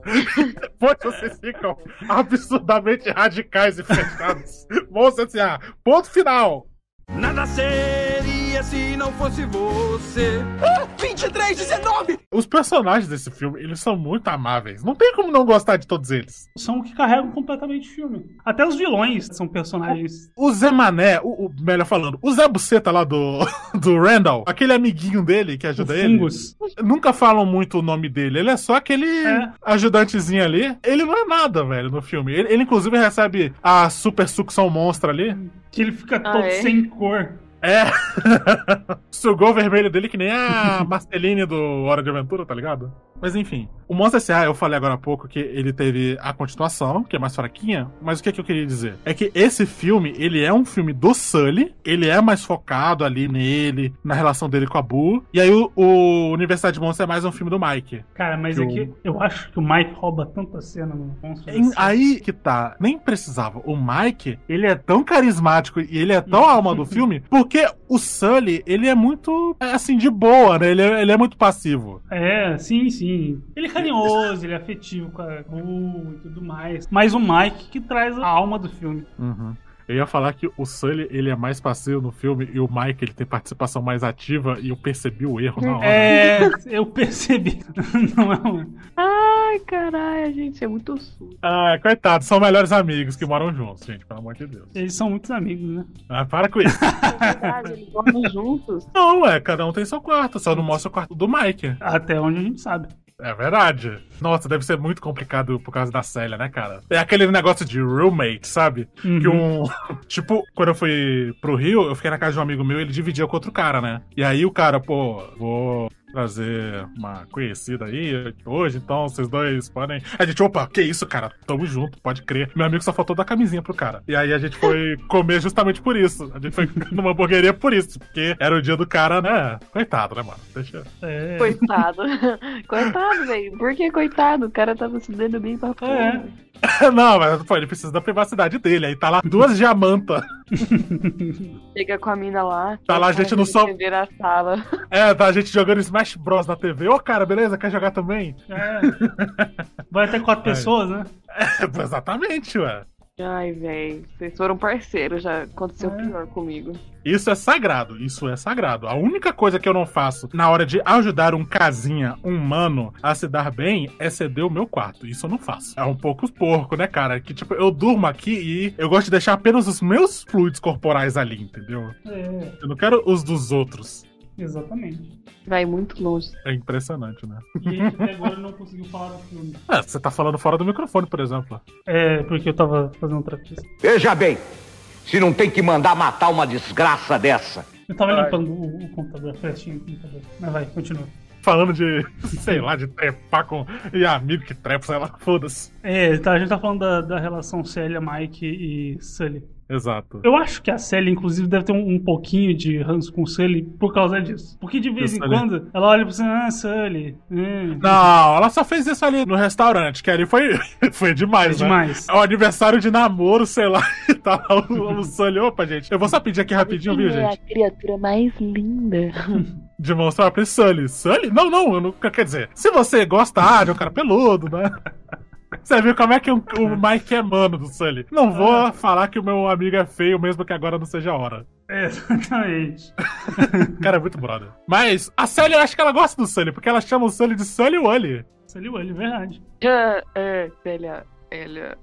Speaker 2: Depois vocês ficam absurdamente radicais e fechados. Monstro S.A. Ponto final.
Speaker 8: Nada seria se não fosse você. Ah, 23, 19!
Speaker 2: Os personagens desse filme, eles são muito amáveis. Não tem como não gostar de todos eles.
Speaker 3: São o que carregam completamente o filme. Até os vilões são personagens.
Speaker 2: O Zé Mané, o, o- melhor falando, o Zé Buceta lá do, do Randall, aquele amiguinho dele que ajuda
Speaker 3: O
Speaker 2: ele.
Speaker 3: Fungus.
Speaker 2: Nunca falam muito o nome dele. Ele é só aquele
Speaker 3: É.
Speaker 2: ajudantezinho ali. Ele não é nada, velho, no filme. Ele, ele, inclusive, recebe a super sucção monstra ali.
Speaker 3: Que ele fica
Speaker 4: Ah,
Speaker 3: todo
Speaker 4: é?
Speaker 3: sem cor.
Speaker 2: É. Sugou o vermelho dele que nem a Marceline do Hora de Aventura, tá ligado? Mas enfim. O Monstro S.A., eu falei agora há pouco que ele teve a continuação, que é mais fraquinha, mas o que, é que eu queria dizer? É que esse filme, ele é um filme do Sully, ele é mais focado ali nele, na relação dele com a Boo, e aí o, o Universidade de Monstros é mais um filme do Mike.
Speaker 3: Cara, mas
Speaker 2: Que
Speaker 3: é
Speaker 2: o-
Speaker 3: que eu acho que o Mike rouba tanta cena no Monstro.
Speaker 2: Em- aí que tá, nem precisava. O Mike, ele é tão carismático e ele é tão alma do filme, porque o Sully, ele é muito, é, assim, de boa, né? Ele é, ele é muito passivo.
Speaker 3: É, sim, sim. Ele é carinhoso, ele é afetivo com a Boo e tudo mais. Mas o Mike que traz a alma do filme.
Speaker 2: Eu ia falar que o Sully, ele é mais passivo no filme e o Mike, ele tem participação mais ativa e eu percebi o erro na hora.
Speaker 3: É, eu percebi. Não é um...
Speaker 4: Ai, caralho, gente, é muito sujo.
Speaker 2: Ah, coitado, são melhores amigos que moram juntos, gente, pelo amor de Deus.
Speaker 3: Eles são muitos amigos, né?
Speaker 2: Ah, para com isso.
Speaker 4: Verdade, eles dormem juntos.
Speaker 2: Não, é, cada um tem seu quarto, só não mostra o quarto do Mike.
Speaker 3: Até onde a gente sabe.
Speaker 2: É verdade. Nossa, deve ser muito complicado por causa da Célia, né, cara? É aquele negócio de roommate, sabe? Que um. Tipo, quando eu fui pro Rio, eu fiquei na casa de um amigo meu e ele dividia com outro cara, né? E aí o cara, pô, vou trazer uma conhecida aí hoje, então vocês dois podem. A gente, opa, que isso, cara? Tamo junto, pode crer. Meu amigo só faltou dar camisinha pro cara. E aí a gente foi comer justamente por isso. A gente foi numa hamburgueria por isso, porque era o dia do cara, né? Coitado, né, mano? Deixa.
Speaker 3: É.
Speaker 4: Coitado. coitado, velho. Por que coitado? O cara tava se dando bem pra porra.
Speaker 3: É.
Speaker 2: Não, mas pô, ele precisa da privacidade dele. Aí tá lá duas diamantas.
Speaker 4: Chega com a mina lá.
Speaker 2: Tá lá a gente no sol-
Speaker 4: TV na sala.
Speaker 2: É, tá a gente jogando Smash Bros na TV. Ô, cara, beleza? Quer jogar também?
Speaker 3: É. Vai até quatro pessoas, né?
Speaker 2: É, exatamente, ué.
Speaker 4: Ai, velho. Vocês foram parceiros, já aconteceu pior comigo.
Speaker 2: Isso é sagrado, isso é sagrado. A única coisa que eu não faço na hora de ajudar um casinha, um mano, a se dar bem é ceder o meu quarto. Isso eu não faço. É um pouco porco, né, cara? Que tipo, eu durmo aqui e eu gosto de deixar apenas os meus fluidos corporais ali, entendeu?
Speaker 3: É,
Speaker 2: Eu não quero os dos outros.
Speaker 3: Exatamente.
Speaker 4: Vai muito longe.
Speaker 2: É impressionante, né?
Speaker 3: E até agora não conseguiu falar do filme.
Speaker 2: É, você tá falando fora do microfone, por exemplo.
Speaker 3: É, porque eu tava fazendo outra coisa.
Speaker 11: Veja bem, se não tem que mandar matar uma desgraça dessa.
Speaker 3: Eu tava
Speaker 2: Ai.
Speaker 3: limpando o, o computador, a flechinha do computador. Mas vai, continua.
Speaker 2: Falando de, sei lá, de trepar com. E amigo que trepa, sei lá, foda-se.
Speaker 3: É, tá, a gente tá falando da, da relação Célia, Mike e Sully.
Speaker 2: Exato.
Speaker 3: Eu acho que a Célia, inclusive, deve ter um, um pouquinho de ranço com o Sully por causa disso. Porque de vez
Speaker 2: Do
Speaker 3: em
Speaker 2: Sully.
Speaker 3: quando ela olha pra você, ah, Sully. hum."
Speaker 2: Não, ela só fez isso ali no restaurante, que ali foi, foi demais,
Speaker 3: Foi
Speaker 2: né?
Speaker 3: demais.
Speaker 2: É o aniversário de namoro, sei lá, e tá lá o, o Sully. Opa, gente, eu vou só pedir aqui rapidinho, viu,
Speaker 4: Quem é a
Speaker 2: gente?
Speaker 4: criatura mais linda?
Speaker 2: De mostrar pra Sully. Sully? Não, não, eu nunca, quer dizer, se você gosta ah, de um cara peludo, né? Você viu como é que o, o Mike é mano do Sully? Não vou falar que o meu amigo é feio, mesmo que agora não seja a hora.
Speaker 3: É, exatamente.
Speaker 2: O cara é muito brother. Mas a Sully, eu acho que ela gosta do Sully, porque ela chama o Sully de Sully Wally.
Speaker 3: Sully Wally, verdade.
Speaker 4: Ah, é, Célia. Célia.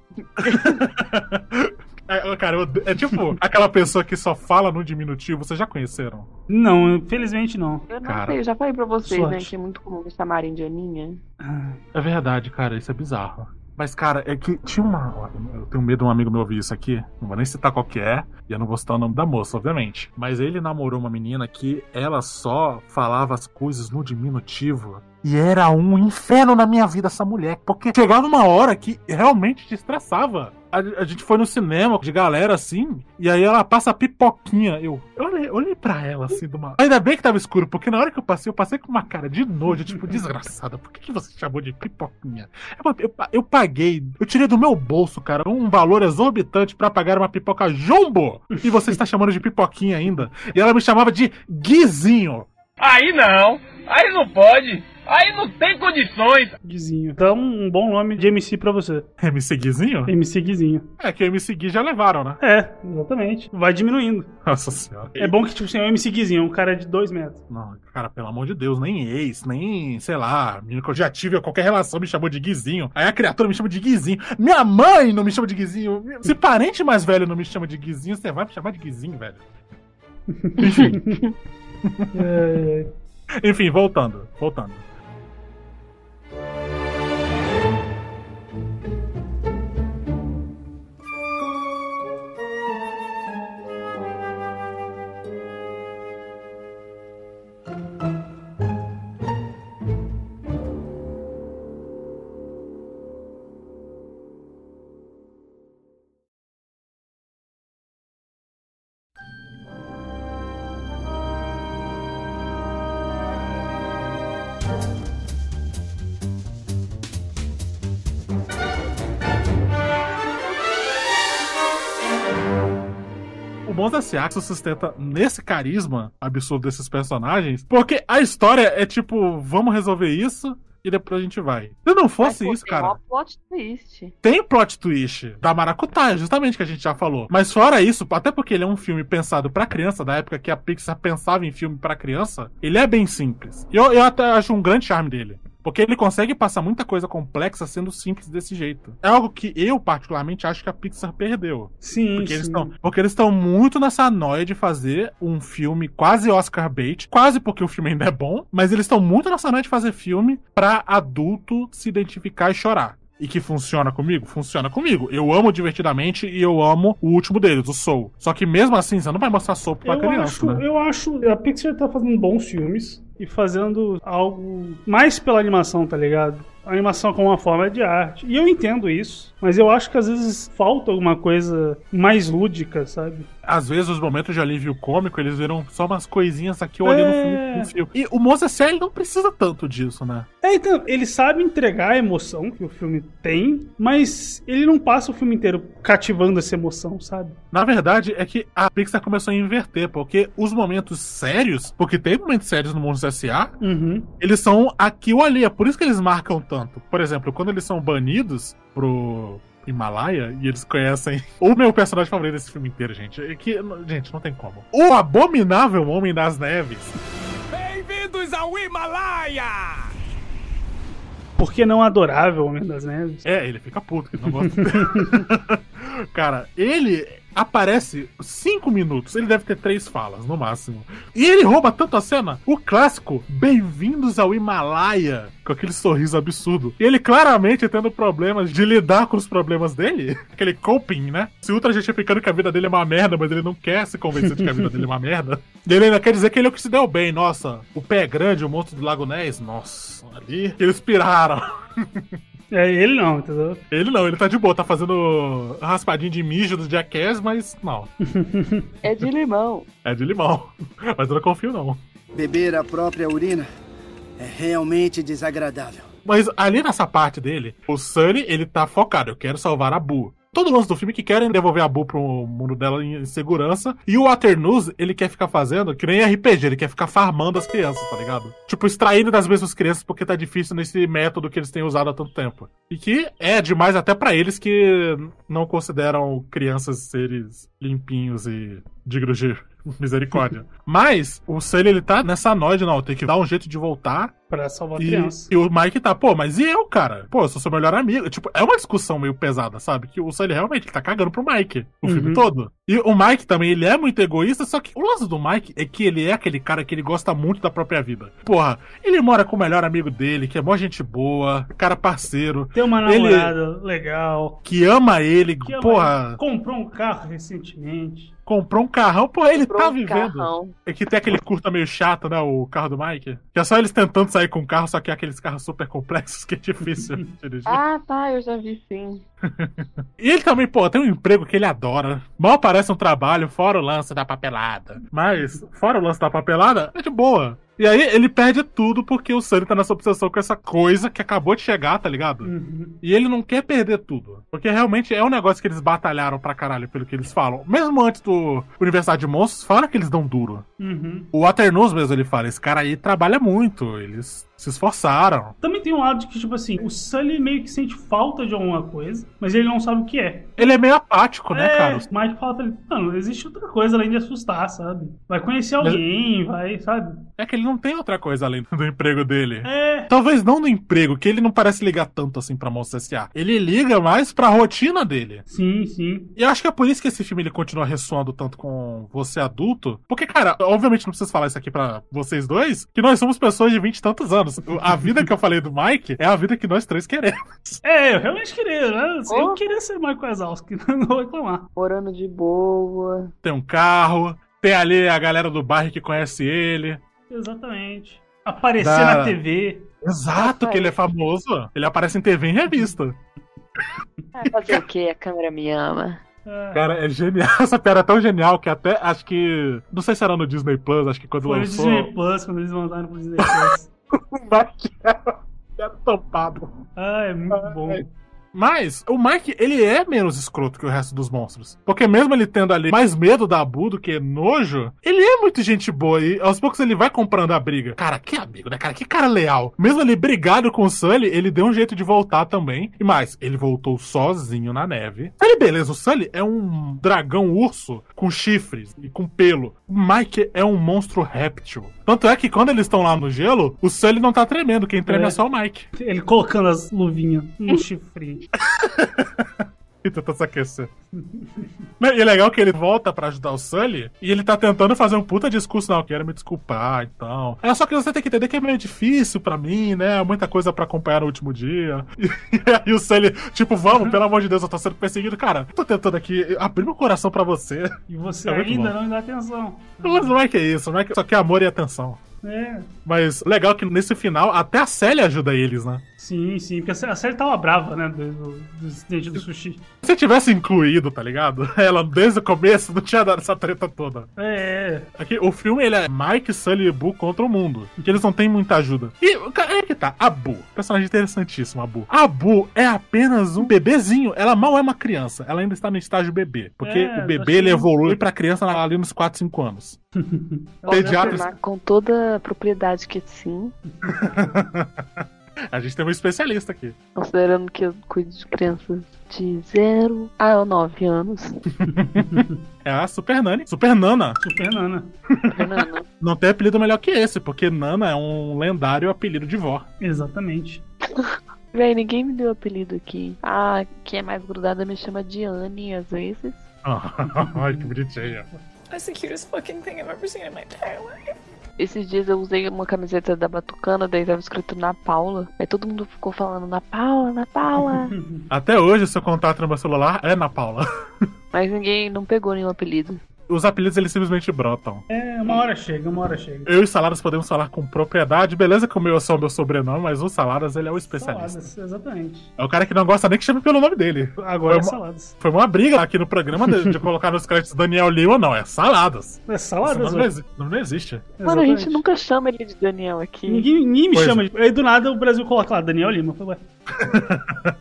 Speaker 2: É, cara, é tipo aquela pessoa que só fala no diminutivo, vocês já conheceram?
Speaker 3: Não, infelizmente não.
Speaker 4: Eu não
Speaker 2: Cara,
Speaker 4: sei, eu já falei pra vocês,
Speaker 3: sorte.
Speaker 4: né, que é muito comum me chamarem de Aninha.
Speaker 2: É verdade, cara, isso é bizarro. Mas, cara, é que tinha uma. Eu tenho medo de um amigo meu ouvir isso aqui. Não vou nem citar qual que é. E eu não vou citar o nome da moça, obviamente. Mas ele namorou uma menina que ela só falava as coisas no diminutivo. E era um inferno na minha vida essa mulher. Porque chegava uma hora que realmente te estressava. A, a gente foi no cinema de galera assim. E aí ela passa pipoquinha. Eu, eu olhei, olhei pra ela assim do mal. Ainda bem que tava escuro, porque na hora que eu passei, eu passei com uma cara de nojo, tipo, desgraçada. Por que, que você chamou de pipoquinha? Eu, eu, eu paguei, eu tirei do meu bolso, cara, um valor exorbitante pra pagar uma pipoca jumbo. E você está chamando de pipoquinha ainda. E ela me chamava de Guizinho.
Speaker 12: Aí não, aí não pode. Aí não tem condições.
Speaker 3: Guizinho. Então, um bom nome de MC pra você.
Speaker 2: MC Guizinho?
Speaker 3: MC Guizinho.
Speaker 2: É que o MC Gui já levaram, né?
Speaker 3: É, exatamente. Vai diminuindo.
Speaker 2: Nossa senhora.
Speaker 3: É bom que, tipo assim, é o MC Guizinho, um cara de dois metros.
Speaker 2: Não, cara, pelo amor de Deus, nem ex, nem, sei lá, menino que eu já tive qualquer relação me chamou de Guizinho. Aí a criatura me chama de Guizinho. Minha mãe não me chama de Guizinho. Se parente mais velho não me chama de Guizinho, você vai me chamar de Guizinho, velho. Enfim.
Speaker 3: É,
Speaker 2: Enfim, voltando, voltando. S.A. se sustenta nesse carisma absurdo desses personagens, porque a história é tipo, vamos resolver isso e depois a gente vai. Se não fosse
Speaker 4: Mas,
Speaker 2: isso,
Speaker 4: tem
Speaker 2: cara.
Speaker 4: mó plot twist.
Speaker 2: Tem plot twist da Maracutaia, justamente que a gente já falou. Mas fora isso, até porque ele é um filme pensado pra criança, da época que a Pixar pensava em filme pra criança, ele é bem simples. E eu, eu até acho um grande charme dele. Porque ele consegue passar muita coisa complexa sendo simples desse jeito. É algo que eu, particularmente, acho que a Pixar perdeu.
Speaker 3: Sim,
Speaker 2: Porque eles
Speaker 3: sim.
Speaker 2: estão porque eles estão muito nessa noia de fazer um filme quase Oscar bait, quase porque o filme ainda é bom, mas eles estão muito nessa noia de fazer filme pra adulto se identificar e chorar. E que funciona comigo? Funciona comigo. Eu amo Divertidamente e eu amo o último deles, o Soul. Só que mesmo assim, você não vai mostrar Soul pra
Speaker 3: Eu
Speaker 2: criança,
Speaker 3: acho,
Speaker 2: né?
Speaker 3: eu acho. A Pixar tá fazendo bons filmes e fazendo algo mais pela animação, tá ligado? A animação como uma forma de arte. E eu entendo isso, mas eu acho que às vezes falta alguma coisa mais lúdica, sabe?
Speaker 2: Às vezes os momentos de alívio cômico, eles viram só umas coisinhas aqui olhando
Speaker 3: É.
Speaker 2: no, no fio. E o S.A. ele não precisa tanto disso, né?
Speaker 3: É, então, ele sabe entregar a emoção que o filme tem, mas ele não passa o filme inteiro cativando essa emoção, sabe?
Speaker 2: Na verdade, é que a Pixar começou a inverter, porque os momentos sérios, porque tem momentos sérios no Monstro S.A.,
Speaker 3: Uhum.
Speaker 2: eles são aqui ou ali. É por isso que eles marcam tanto. Por exemplo, quando eles são banidos pro Himalaia e eles conhecem o meu personagem favorito desse filme inteiro, gente. É que, gente, não tem como. O abominável Homem das Neves.
Speaker 12: Bem-vindos ao Himalaia!
Speaker 3: Por que não adorável Homem das Neves?
Speaker 2: É, ele fica puto, que não gosta. Cara, ele aparece cinco minutos. Ele deve ter três falas, no máximo. E ele rouba tanto a cena. O clássico, bem-vindos ao Himalaia. Com aquele sorriso absurdo. E ele claramente tendo problemas de lidar com os problemas dele. Aquele coping, né? Se ultra justificando que a vida dele é uma merda, mas ele não quer se convencer de que a vida dele é uma merda. E ele ainda quer dizer que ele é o que se deu bem. Nossa, o pé grande, o monstro do Lago Ness. Nossa, ali. Eles piraram.
Speaker 3: É, ele não, entendeu?
Speaker 2: Ele não, ele tá de boa, tá fazendo raspadinho de mijo do Jackass, mas não.
Speaker 4: É de limão.
Speaker 2: É de limão. Mas eu não confio, não.
Speaker 13: Beber a própria urina é realmente desagradável.
Speaker 2: Mas ali nessa parte dele, o Sunny, ele tá focado. Eu quero salvar a Boo. Todo lance do filme que querem devolver a Boo pro mundo dela em segurança. E o Waternoose, ele quer ficar fazendo que nem RPG, ele quer ficar farmando as crianças, tá ligado? Tipo, extraindo das mesmas crianças porque tá difícil nesse método que eles têm usado há tanto tempo. E que é demais até pra eles que não consideram crianças seres limpinhos e de Misericórdia. Mas o Sully, ele tá nessa noide, não. Tem que dar um jeito de voltar.
Speaker 3: Pra salvar a
Speaker 2: E,
Speaker 3: criança.
Speaker 2: e o Mike tá, pô, mas e eu, cara? Pô, eu sou seu melhor amigo. Tipo, é uma discussão meio pesada, sabe? Que o Sully realmente ele tá cagando pro Mike o
Speaker 3: Uhum.
Speaker 2: filme todo. E o Mike também, ele é muito egoísta, só que o lance do Mike é que ele é aquele cara que ele gosta muito da própria vida. Porra, ele mora com o melhor amigo dele, que é mó gente boa, cara parceiro.
Speaker 3: Tem uma
Speaker 2: Ele-
Speaker 3: namorada legal.
Speaker 2: Que ama ele,
Speaker 3: que ama
Speaker 2: porra.
Speaker 3: ele. Comprou um carro recentemente.
Speaker 2: Comprou um carrão, pô, ele
Speaker 4: Comprou
Speaker 2: tá
Speaker 4: um
Speaker 2: vivendo.
Speaker 4: carrão.
Speaker 2: É que tem aquele curta meio chato, né? O carro do Mike. Que é só eles tentando sair com o carro, só que é aqueles carros super complexos que é difícil dirigir.
Speaker 4: Ah, tá, eu já vi sim.
Speaker 2: E ele também, pô, tem um emprego que ele adora. Mal parece um trabalho, fora o lance da papelada. Mas, fora o lance da papelada, é de boa. E aí ele perde tudo porque o Sunny tá nessa obsessão com essa coisa que acabou de chegar, tá ligado?
Speaker 3: Uhum.
Speaker 2: E ele não quer perder tudo. Porque realmente é um negócio que eles batalharam pra caralho, pelo que eles falam. Mesmo antes do Universidade de Monstros, fala que eles dão duro.
Speaker 3: Uhum.
Speaker 2: O Waternoose mesmo, ele fala, esse cara aí trabalha muito, eles se esforçaram.
Speaker 3: Também tem um lado de que, tipo assim, o Sully meio que sente falta de alguma coisa, mas ele não sabe o que é.
Speaker 2: Ele é meio apático, né,
Speaker 3: é,
Speaker 2: cara?
Speaker 3: O Mike fala pra ele, mano, existe outra coisa além de assustar, sabe? Vai conhecer alguém, vai, sabe?
Speaker 2: É que ele não tem outra coisa além do emprego dele.
Speaker 3: É.
Speaker 2: Talvez não do emprego, que ele não parece ligar tanto assim pra Monstros S.A. Ele liga mais pra rotina dele.
Speaker 3: Sim, sim.
Speaker 2: E eu acho que é por isso que esse filme ele continua ressoando tanto com você adulto. Porque, cara, obviamente não preciso falar isso aqui pra vocês dois, que nós somos pessoas de vinte e tantos anos. A vida que eu falei do Mike é a vida que nós três queremos.
Speaker 3: É, eu realmente queria, né? Eu
Speaker 4: Oh.
Speaker 3: queria ser Mike Wazowski, não vou reclamar.
Speaker 4: Morando de boa.
Speaker 2: Tem um carro, tem ali a galera do bairro que conhece ele.
Speaker 3: Exatamente. Aparecer
Speaker 2: Da-
Speaker 3: na TV.
Speaker 2: Exato, que ele é famoso. Ele aparece em TV em revista.
Speaker 4: Vai fazer o quê? A câmera me ama.
Speaker 2: Cara, é genial. Essa piada é tão genial que até acho que. Não sei se era no Disney Plus, acho que quando
Speaker 3: Foi no
Speaker 2: lançou.
Speaker 3: Disney Plus, quando eles mandaram pro Disney Plus.
Speaker 2: o Mike era, era topado.
Speaker 3: ah, é muito bom.
Speaker 2: Mas o Mike, ele é menos escroto que o resto dos monstros. Porque mesmo ele tendo ali mais medo da Abu do que nojo, ele é muito gente boa e aos poucos ele vai comprando a briga. Cara, que amigo, né, cara? Que cara leal. Mesmo ele brigado com o Sully, ele deu um jeito de voltar também. E mais, ele voltou sozinho na neve. Aí, beleza, o Sully é um dragão urso com chifres e com pelo. O Mike é um monstro réptil. Tanto é que quando eles estão lá no gelo, o Sully não tá tremendo, quem treme é,
Speaker 3: É.
Speaker 2: só o Mike.
Speaker 3: Ele colocando as luvinhas no chifrinho.
Speaker 2: E tenta se aquecer. E é legal que ele volta pra ajudar o Sully e ele tá tentando fazer um puta discurso. Não, eu quero me desculpar, então. É só que você tem que entender que é meio difícil pra mim, né? Muita coisa pra acompanhar no último dia. E aí o Sully, tipo, vamos, pelo amor de Deus, eu tô sendo perseguido. Cara, eu tô tentando aqui abrir meu coração pra você.
Speaker 3: E você
Speaker 2: É
Speaker 3: ainda não me dá atenção.
Speaker 2: Mas não é que é isso, não é que só quer amor e atenção.
Speaker 3: É.
Speaker 2: Mas legal que nesse final até a Sally ajuda eles, né?
Speaker 3: Sim, sim, porque a série tava brava, né? Do, do, do incidente do sushi.
Speaker 2: Se tivesse incluído, tá ligado? Ela desde o começo não tinha dado essa treta toda.
Speaker 3: É,
Speaker 2: Aqui, o filme ele é Mike, Sully e Boo contra o mundo. Que eles não têm muita ajuda. E cara, é que tá, a Boo, personagem interessantíssimo, a Boo. A Boo é apenas um bebezinho. Ela mal é uma criança. Ela ainda está no estágio bebê. Porque
Speaker 3: É,
Speaker 2: o bebê ele
Speaker 3: que-
Speaker 2: evolui pra criança ali nos 4, 5 anos.
Speaker 4: Afirmar com toda a propriedade que sim,
Speaker 2: A gente tem um especialista aqui.
Speaker 4: considerando que eu cuido de crianças de 0 a 9 anos.
Speaker 2: É a Super Nani. Super Nana.
Speaker 3: Super Nana.
Speaker 2: Não tem apelido melhor que esse, porque Nana é um lendário apelido de vó.
Speaker 3: Exatamente.
Speaker 4: Véi, ninguém me deu apelido aqui. Ah, quem é mais grudada me chama de Anne às vezes.
Speaker 2: Ai, que bonitinha.
Speaker 14: That's the cutest fucking thing I've ever seen in my entire life.
Speaker 4: Esses dias eu usei uma camiseta da Batucana, daí tava escrito na Paula. Aí todo mundo ficou falando na Paula, na Paula.
Speaker 2: Até hoje, seu contato no meu celular é na Paula.
Speaker 4: Mas ninguém não pegou nenhum apelido.
Speaker 2: Os apelidos eles simplesmente brotam.
Speaker 3: É, uma hora chega, uma hora chega.
Speaker 2: Eu e Saladas podemos falar com propriedade. Beleza que o meu é só o meu sobrenome, mas o Saladas ele é o especialista.
Speaker 3: Saladas, exatamente.
Speaker 2: É o cara que não gosta nem que chame pelo nome dele.
Speaker 3: Agora é
Speaker 2: Foi uma-
Speaker 3: saladas.
Speaker 2: Foi uma briga aqui no programa de, de colocar nos créditos Daniel Lima, não, é Saladas.
Speaker 3: É saladas,
Speaker 2: nome não, exi- não existe.
Speaker 4: Mano, a gente nunca chama ele de Daniel aqui.
Speaker 3: Ninguém, ninguém me
Speaker 2: Pois
Speaker 3: chama de. Aí do nada o Brasil coloca lá, Daniel Lima. Falei, ué.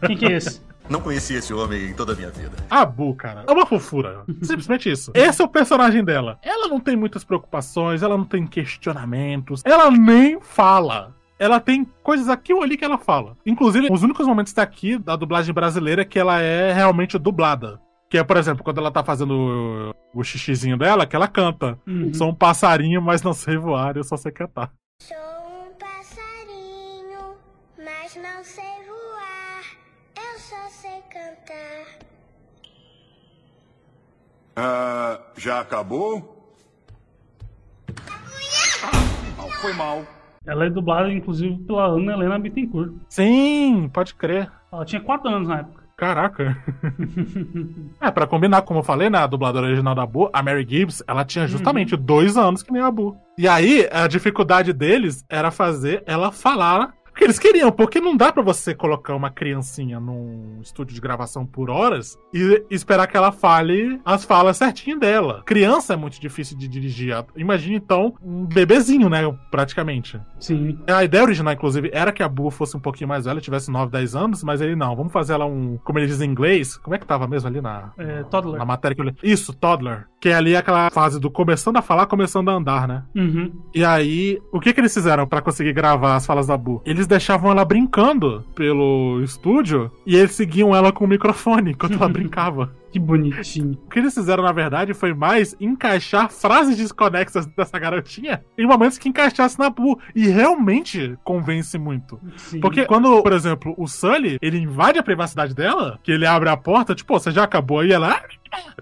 Speaker 3: Quem que é esse?
Speaker 9: Não conheci esse homem em toda a minha vida.
Speaker 2: A Bu, cara, é uma fofura. Simplesmente isso. Esse é o personagem dela. Ela não tem muitas preocupações, ela não tem questionamentos, ela nem fala. Ela tem coisas aqui ou ali que ela fala. Inclusive, os únicos momentos daqui da dublagem brasileira é que ela é realmente dublada. Que é, por exemplo, quando ela tá fazendo o, o xixizinho dela, que ela canta.
Speaker 3: Uhum.
Speaker 2: Sou um passarinho, mas não sei voar, eu só sei cantar.
Speaker 15: Sou
Speaker 9: Ah, já acabou?
Speaker 16: Foi mal.
Speaker 3: Ela é dublada, inclusive, pela Ana Helena Bittencourt.
Speaker 2: Sim, pode crer.
Speaker 3: Ela tinha 4 anos na época.
Speaker 2: Caraca. é, pra combinar, como eu falei, na dubladora original da Boo, a Mary Gibbs, ela tinha justamente dois anos que nem a Boo. E aí, a dificuldade deles era fazer ela falar que eles queriam, porque não dá pra você colocar uma criancinha num estúdio de gravação por horas e esperar que ela fale as falas certinho dela. Criança é muito difícil de dirigir. Imagine então um bebezinho, né, praticamente.
Speaker 3: Sim.
Speaker 2: A ideia original, inclusive, era que a Boo fosse um pouquinho mais velha, tivesse 9, 10 anos, mas ele não, vamos fazer ela um, como ele diz em inglês, como é que tava mesmo ali na,
Speaker 3: É, toddler.
Speaker 2: na matéria que eu li? Isso, toddler. Que é ali aquela fase do começando a falar, começando a andar, né?
Speaker 3: Uhum.
Speaker 2: E aí, o que que eles fizeram pra conseguir gravar as falas da Boo? Eles deixavam ela brincando pelo estúdio e eles seguiam ela com o microfone enquanto ela brincava.
Speaker 3: Que bonitinho.
Speaker 2: O que eles fizeram, na verdade, foi mais encaixar frases desconexas dessa garotinha em momentos que encaixasse na Boo. E realmente convence muito.
Speaker 3: Sim.
Speaker 2: Porque quando, por exemplo, o Sully, ele invade a privacidade dela, que ele abre a porta, tipo, "Pô, você já acabou aí? Ela. "Ah,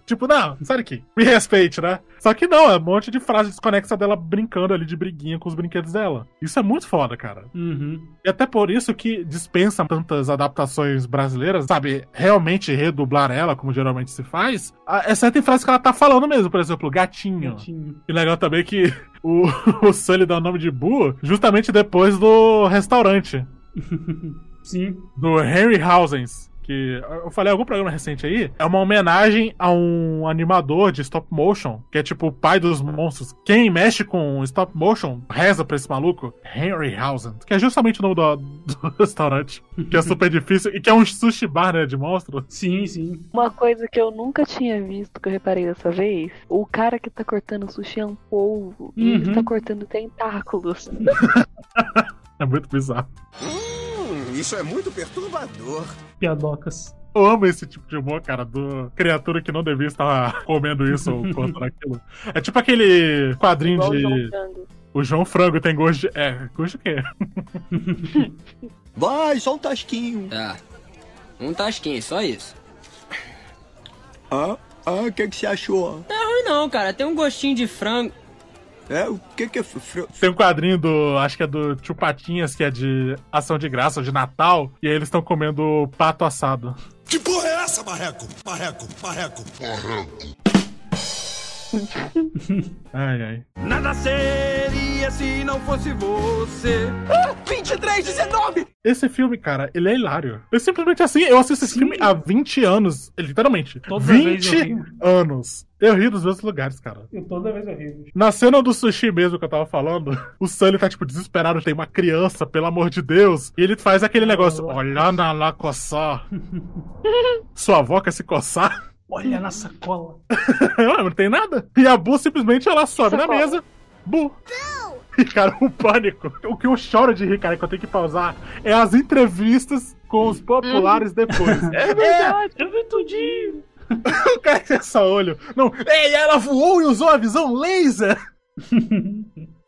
Speaker 2: Tipo, não, sai daqui. Me respeite, né? Só que não, é um monte de frase desconexa dela brincando ali de briguinha com os brinquedos dela. Isso é muito foda, cara.
Speaker 3: Uhum.
Speaker 2: E até por isso que dispensa tantas adaptações brasileiras, sabe? Realmente redublar ela, como geralmente se faz. Exceto em frases que ela tá falando mesmo, por exemplo, gatinho.
Speaker 3: Gatinho.
Speaker 2: E legal também que o, o Sully dá o nome de Boo justamente depois do restaurante.
Speaker 3: Sim.
Speaker 2: Do Henry Housens. Que eu falei em algum programa recente aí. É uma homenagem a um animador de stop motion, que é tipo o pai dos monstros. Quem mexe com stop motion reza pra esse maluco. Henry Housen. Que é justamente o nome do, do restaurante. Que é super difícil. E que é um sushi bar, né? De monstro.
Speaker 3: Sim, sim.
Speaker 4: Uma coisa que eu nunca tinha visto, que eu reparei dessa vez, o cara que tá cortando sushi é um polvo. E ele
Speaker 3: Uhum.
Speaker 4: tá cortando tentáculos.
Speaker 2: É muito bizarro.
Speaker 16: Isso é muito perturbador.
Speaker 3: Piadocas.
Speaker 2: Eu amo esse tipo de humor, cara, do criatura que não devia estar comendo isso ou cortando aquilo. É tipo aquele quadrinho
Speaker 4: Igual o
Speaker 2: de.
Speaker 4: João.
Speaker 2: O João Frango tem gosto de. É, gosto de quê?
Speaker 16: Vai, só um tasquinho.
Speaker 17: Tá. Um tasquinho, só isso.
Speaker 16: Ah, ah, o que, que você achou?
Speaker 17: Não é ruim não, cara. Tem um gostinho de frango.
Speaker 16: É, o que que é.
Speaker 2: Tem um quadrinho do. Acho que é do Tio Patinhas, que é de ação de graça, de Natal, e aí eles estão comendo pato assado.
Speaker 18: Que porra é essa, Marreco? Marreco, Marreco. Marreco.
Speaker 2: Ai, ai.
Speaker 8: Nada seria se não fosse você. Ah, 23, 19!
Speaker 2: Esse filme, cara, ele é hilário. É simplesmente assim, eu assisto esse filme há 20 anos. Literalmente.
Speaker 3: Toda vez eu
Speaker 2: 20
Speaker 3: rio.
Speaker 2: anos. Eu rio dos mesmos lugares, cara.
Speaker 3: Eu toda vez eu rio.
Speaker 2: Na cena do sushi mesmo que eu tava falando, o Sully tá, tipo, desesperado, tem uma criança, pelo amor de Deus. E ele faz aquele negócio, olhando lá coçar. Sua avó quer se coçar?
Speaker 3: Olha na sacola.
Speaker 2: Ué, não tem nada. E a Bu simplesmente ela sobe na
Speaker 3: Sacola.
Speaker 2: mesa. Bu. E, cara, o pânico. O que eu choro de rir, cara, que eu tenho que pausar, é as entrevistas com os populares depois.
Speaker 3: É verdade, eu vi tudinho.
Speaker 2: o cara tem essa olho. Não, ei, ela voou e usou a visão laser.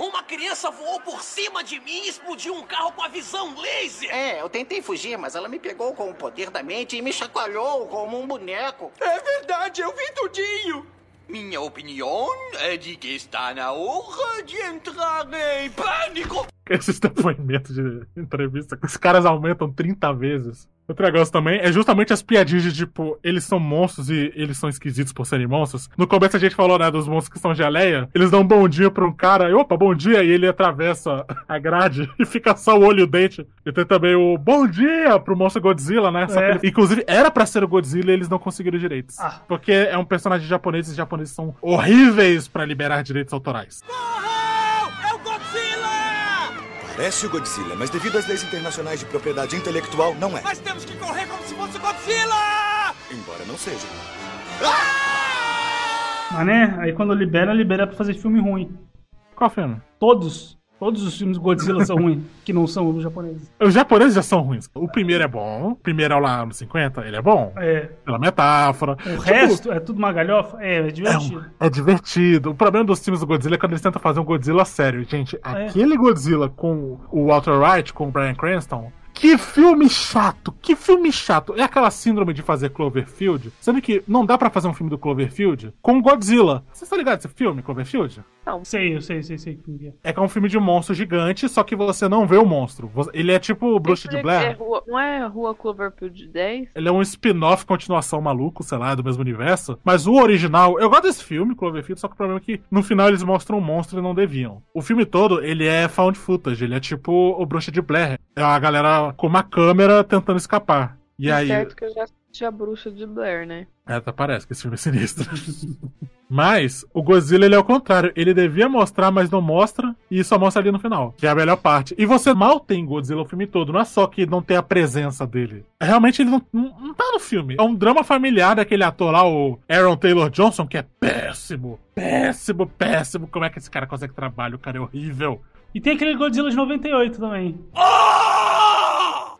Speaker 19: Uma criança voou por cima de mim e explodiu um carro com a visão laser!
Speaker 20: É, eu tentei fugir, mas ela me pegou com o poder da mente e me chacoalhou como um boneco.
Speaker 8: É verdade, eu vi tudinho!
Speaker 19: Minha opinião é de que está na hora de entrar em pânico!
Speaker 2: Esses depoimentos de entrevista, os caras aumentam 30 vezes. Outro negócio também é justamente as piadinhas de tipo, eles são monstros e eles são esquisitos por serem monstros. No começo a gente falou, né, dos monstros que são geleia. Eles dão um bom dia pra um cara, e, opa, bom dia, e ele atravessa a grade e fica só o olho e o dente. E tem também o bom dia pro monstro Godzilla, né?
Speaker 3: É.
Speaker 2: que ele- inclusive, era pra ser o Godzilla e eles não conseguiram direitos.
Speaker 3: Ah.
Speaker 2: Porque é um personagem japonês e os japoneses são horríveis pra liberar direitos autorais.
Speaker 8: Godzilla!
Speaker 18: Parece o Godzilla, mas devido às leis internacionais de propriedade intelectual, não é.
Speaker 8: Nós temos que correr como se fosse Godzilla!
Speaker 18: Embora não seja.
Speaker 3: Mas né, aí quando libera, libera pra fazer filme ruim.
Speaker 2: Qual filme?
Speaker 3: Todos. Todos os filmes Godzilla são ruins, que não são os japoneses.
Speaker 2: Os japoneses já são ruins. O primeiro é bom, o primeiro é lá nos 50, ele é bom.
Speaker 3: É.
Speaker 2: Pela metáfora.
Speaker 3: O
Speaker 2: Tipo,
Speaker 3: resto é tudo uma galhofa? É, é divertido.
Speaker 2: É divertido. O problema dos filmes do Godzilla é quando eles tentam fazer um Godzilla sério. Gente,
Speaker 3: É.
Speaker 2: aquele Godzilla com o Walter Wright, com o Brian Cranston. Que filme chato! Que filme chato! É aquela síndrome de fazer Cloverfield. Sabe que não dá pra fazer um filme do Cloverfield com Godzilla. Você tá ligado esse filme, Cloverfield?
Speaker 3: Não. Sei, eu sei, sei, sei. que é.
Speaker 2: É que é um filme de monstro gigante, só que você não vê o monstro. Ele é tipo o Bruxa de
Speaker 4: É
Speaker 2: Blair.
Speaker 4: rua, não é Rua Cloverfield 10?
Speaker 2: Ele é um spin-off, continuação maluco, sei lá, do mesmo universo. Mas o original, eu gosto desse filme, Cloverfield, só que o problema é que no final eles mostram um monstro e não deviam. O filme todo, ele é found footage, ele é tipo o Bruxa de Blair. É a galera com uma câmera tentando escapar. E
Speaker 4: É
Speaker 2: aí.
Speaker 4: certo que eu já assisti a Bruxa de Blair, né?
Speaker 2: É, até parece que esse filme é sinistro. mas o Godzilla ele é o contrário. Ele devia mostrar, mas não mostra. E só mostra ali no final. Que é a melhor parte. E você mal tem Godzilla o filme todo. Não é só que não tem a presença dele. Realmente ele não, não, não tá no filme. É um drama familiar daquele ator lá, o Aaron Taylor Johnson, que é péssimo. Péssimo, péssimo. Como é que esse cara consegue trabalho? O cara é horrível.
Speaker 3: E tem aquele Godzilla de 98 também.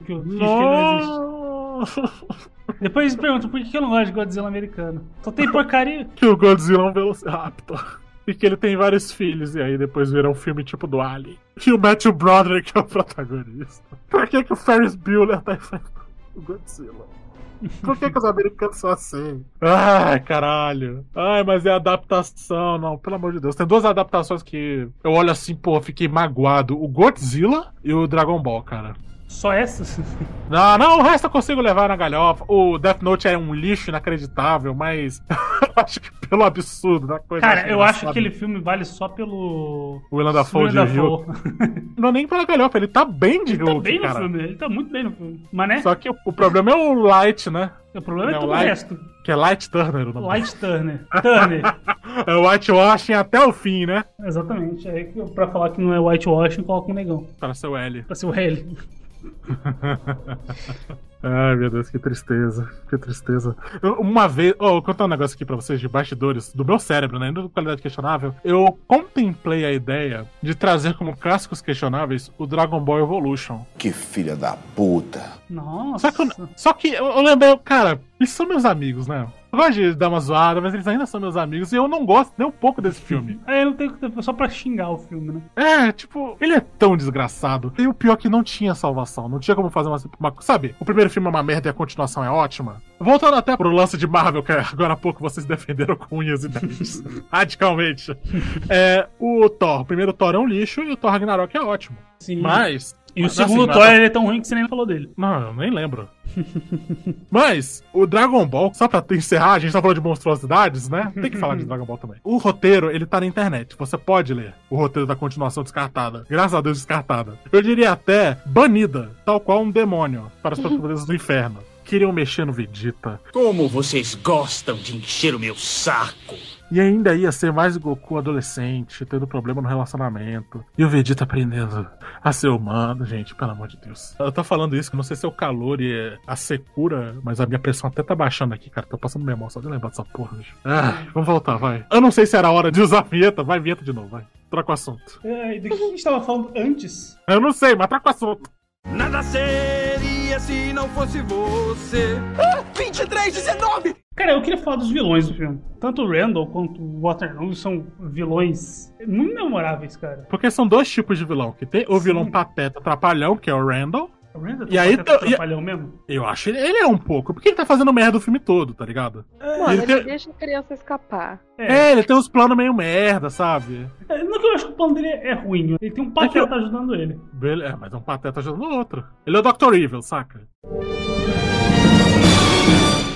Speaker 3: Que eu fiz que ele não existe. Depois me perguntam por que que eu não gosto de Godzilla americano. Só tem porcaria.
Speaker 2: que o Godzilla é um Velociraptor. E que ele tem vários filhos, e aí depois vira um filme tipo do Alien. E o Matthew Broderick é o protagonista. Por que, que o Ferris Bueller tá enfrentando o Godzilla? Por que, que os americanos são assim? Ai, caralho. Ai, mas é adaptação. Não, pelo amor de Deus. Tem duas adaptações que eu olho assim, pô, fiquei magoado. O Godzilla e o Dragon Ball, cara.
Speaker 3: Só essas?
Speaker 2: Não, não, o resto eu consigo levar na galhofa. O Death Note é um lixo inacreditável, mas eu acho que pelo absurdo da coisa.
Speaker 3: Cara, eu acho que aquele filme vale só pelo.
Speaker 2: O Willem Dafoe de Rio. Não é nem pela galhofa, ele tá bem de
Speaker 3: Ele tá bem no
Speaker 2: cara.
Speaker 3: filme, ele tá muito bem no filme. Mas né?
Speaker 2: Só que o, o problema é o Light, né?
Speaker 3: O problema é todo o
Speaker 2: Light-
Speaker 3: resto.
Speaker 2: Que é Light Turner o nome.
Speaker 3: Light Turner. Turner.
Speaker 2: É whitewashing até o fim, né?
Speaker 3: Exatamente. Aí pra falar que não é whitewashing, coloca um negão.
Speaker 2: Para ser o L.
Speaker 3: Pra ser o L.
Speaker 2: Ai, meu Deus, que tristeza. Que tristeza. Eu- uma vez. Oh, vou contar um negócio aqui pra vocês de bastidores do meu cérebro, né? Ainda de qualidade questionável. Eu contemplei a ideia de trazer como clássicos questionáveis o Dragon Ball Evolution.
Speaker 9: Que filha da puta.
Speaker 3: Nossa.
Speaker 2: Só que, eu, só que eu, eu lembrei, cara, eles são meus amigos, né? Eu gosto de dar uma zoada, mas eles ainda são meus amigos e eu não gosto nem um pouco desse filme.
Speaker 3: É, não tem só pra xingar o filme, né?
Speaker 2: É, tipo, ele é tão desgraçado. E o pior é que não tinha salvação. Não tinha como fazer uma, uma. Sabe, o primeiro filme é uma merda e a continuação é ótima. Voltando até pro lance de Marvel, que agora há pouco vocês defenderam com unhas e dentes. radicalmente. É, o Thor. O primeiro Thor é um lixo e o Thor Ragnarok é ótimo.
Speaker 3: Sim.
Speaker 2: Mas.
Speaker 3: E o
Speaker 2: mas,
Speaker 3: segundo
Speaker 2: assim,
Speaker 3: Thor
Speaker 2: mas-
Speaker 3: ele é tão ruim que você nem falou dele.
Speaker 2: Não, eu nem lembro. Mas, o Dragon Ball, só pra encerrar, a gente tá falando de monstruosidades, né? Tem que falar de Dragon Ball também. O roteiro, ele tá na internet. Você pode ler o roteiro da continuação descartada. Graças a Deus, descartada. Eu diria até banida, tal qual um demônio para as profundezas do inferno. Queriam mexer no Vegeta.
Speaker 12: Como vocês gostam de encher o meu saco.
Speaker 2: E ainda ia ser mais Goku adolescente, tendo problema no relacionamento. E o Vegeta aprendendo a ser humano, gente, pelo amor de Deus. Eu tô falando isso, que não sei se é o calor e a secura, mas a minha pressão até tá baixando aqui, cara. Tô passando minha mão só de lembrar dessa porra, bicho. Ah, vamos voltar, vai. Eu não sei se era hora de usar a vinheta. Vai, vinheta de novo, vai. Troca o assunto.
Speaker 3: É, do que a gente tava falando antes?
Speaker 2: Eu não sei, mas troca o assunto.
Speaker 8: Nada seria se não fosse você. Ah, 23, 19!
Speaker 3: Cara, eu queria falar dos vilões do filme. Tanto o Randall quanto o Waterloo são vilões muito memoráveis, cara.
Speaker 2: Porque são dois tipos de vilão. Que tem o vilão pateta trapalhão, que é o Randall.
Speaker 3: O Randall
Speaker 2: E aí,
Speaker 3: tá
Speaker 2: tá- e-
Speaker 3: mesmo?
Speaker 2: Eu acho ele, ele é um pouco. Porque ele tá fazendo merda o filme todo, tá ligado?
Speaker 4: Mano,
Speaker 2: ele
Speaker 4: ele
Speaker 2: tem-
Speaker 4: deixa a criança escapar.
Speaker 2: É, ele tem uns planos meio merda, sabe?
Speaker 3: É, Não que eu acho que o plano dele é ruim. Ele tem um pateta ajudando ele.
Speaker 2: Bele- É, mas é um pateta ajudando o outro. Ele é o Dr. Evil, saca?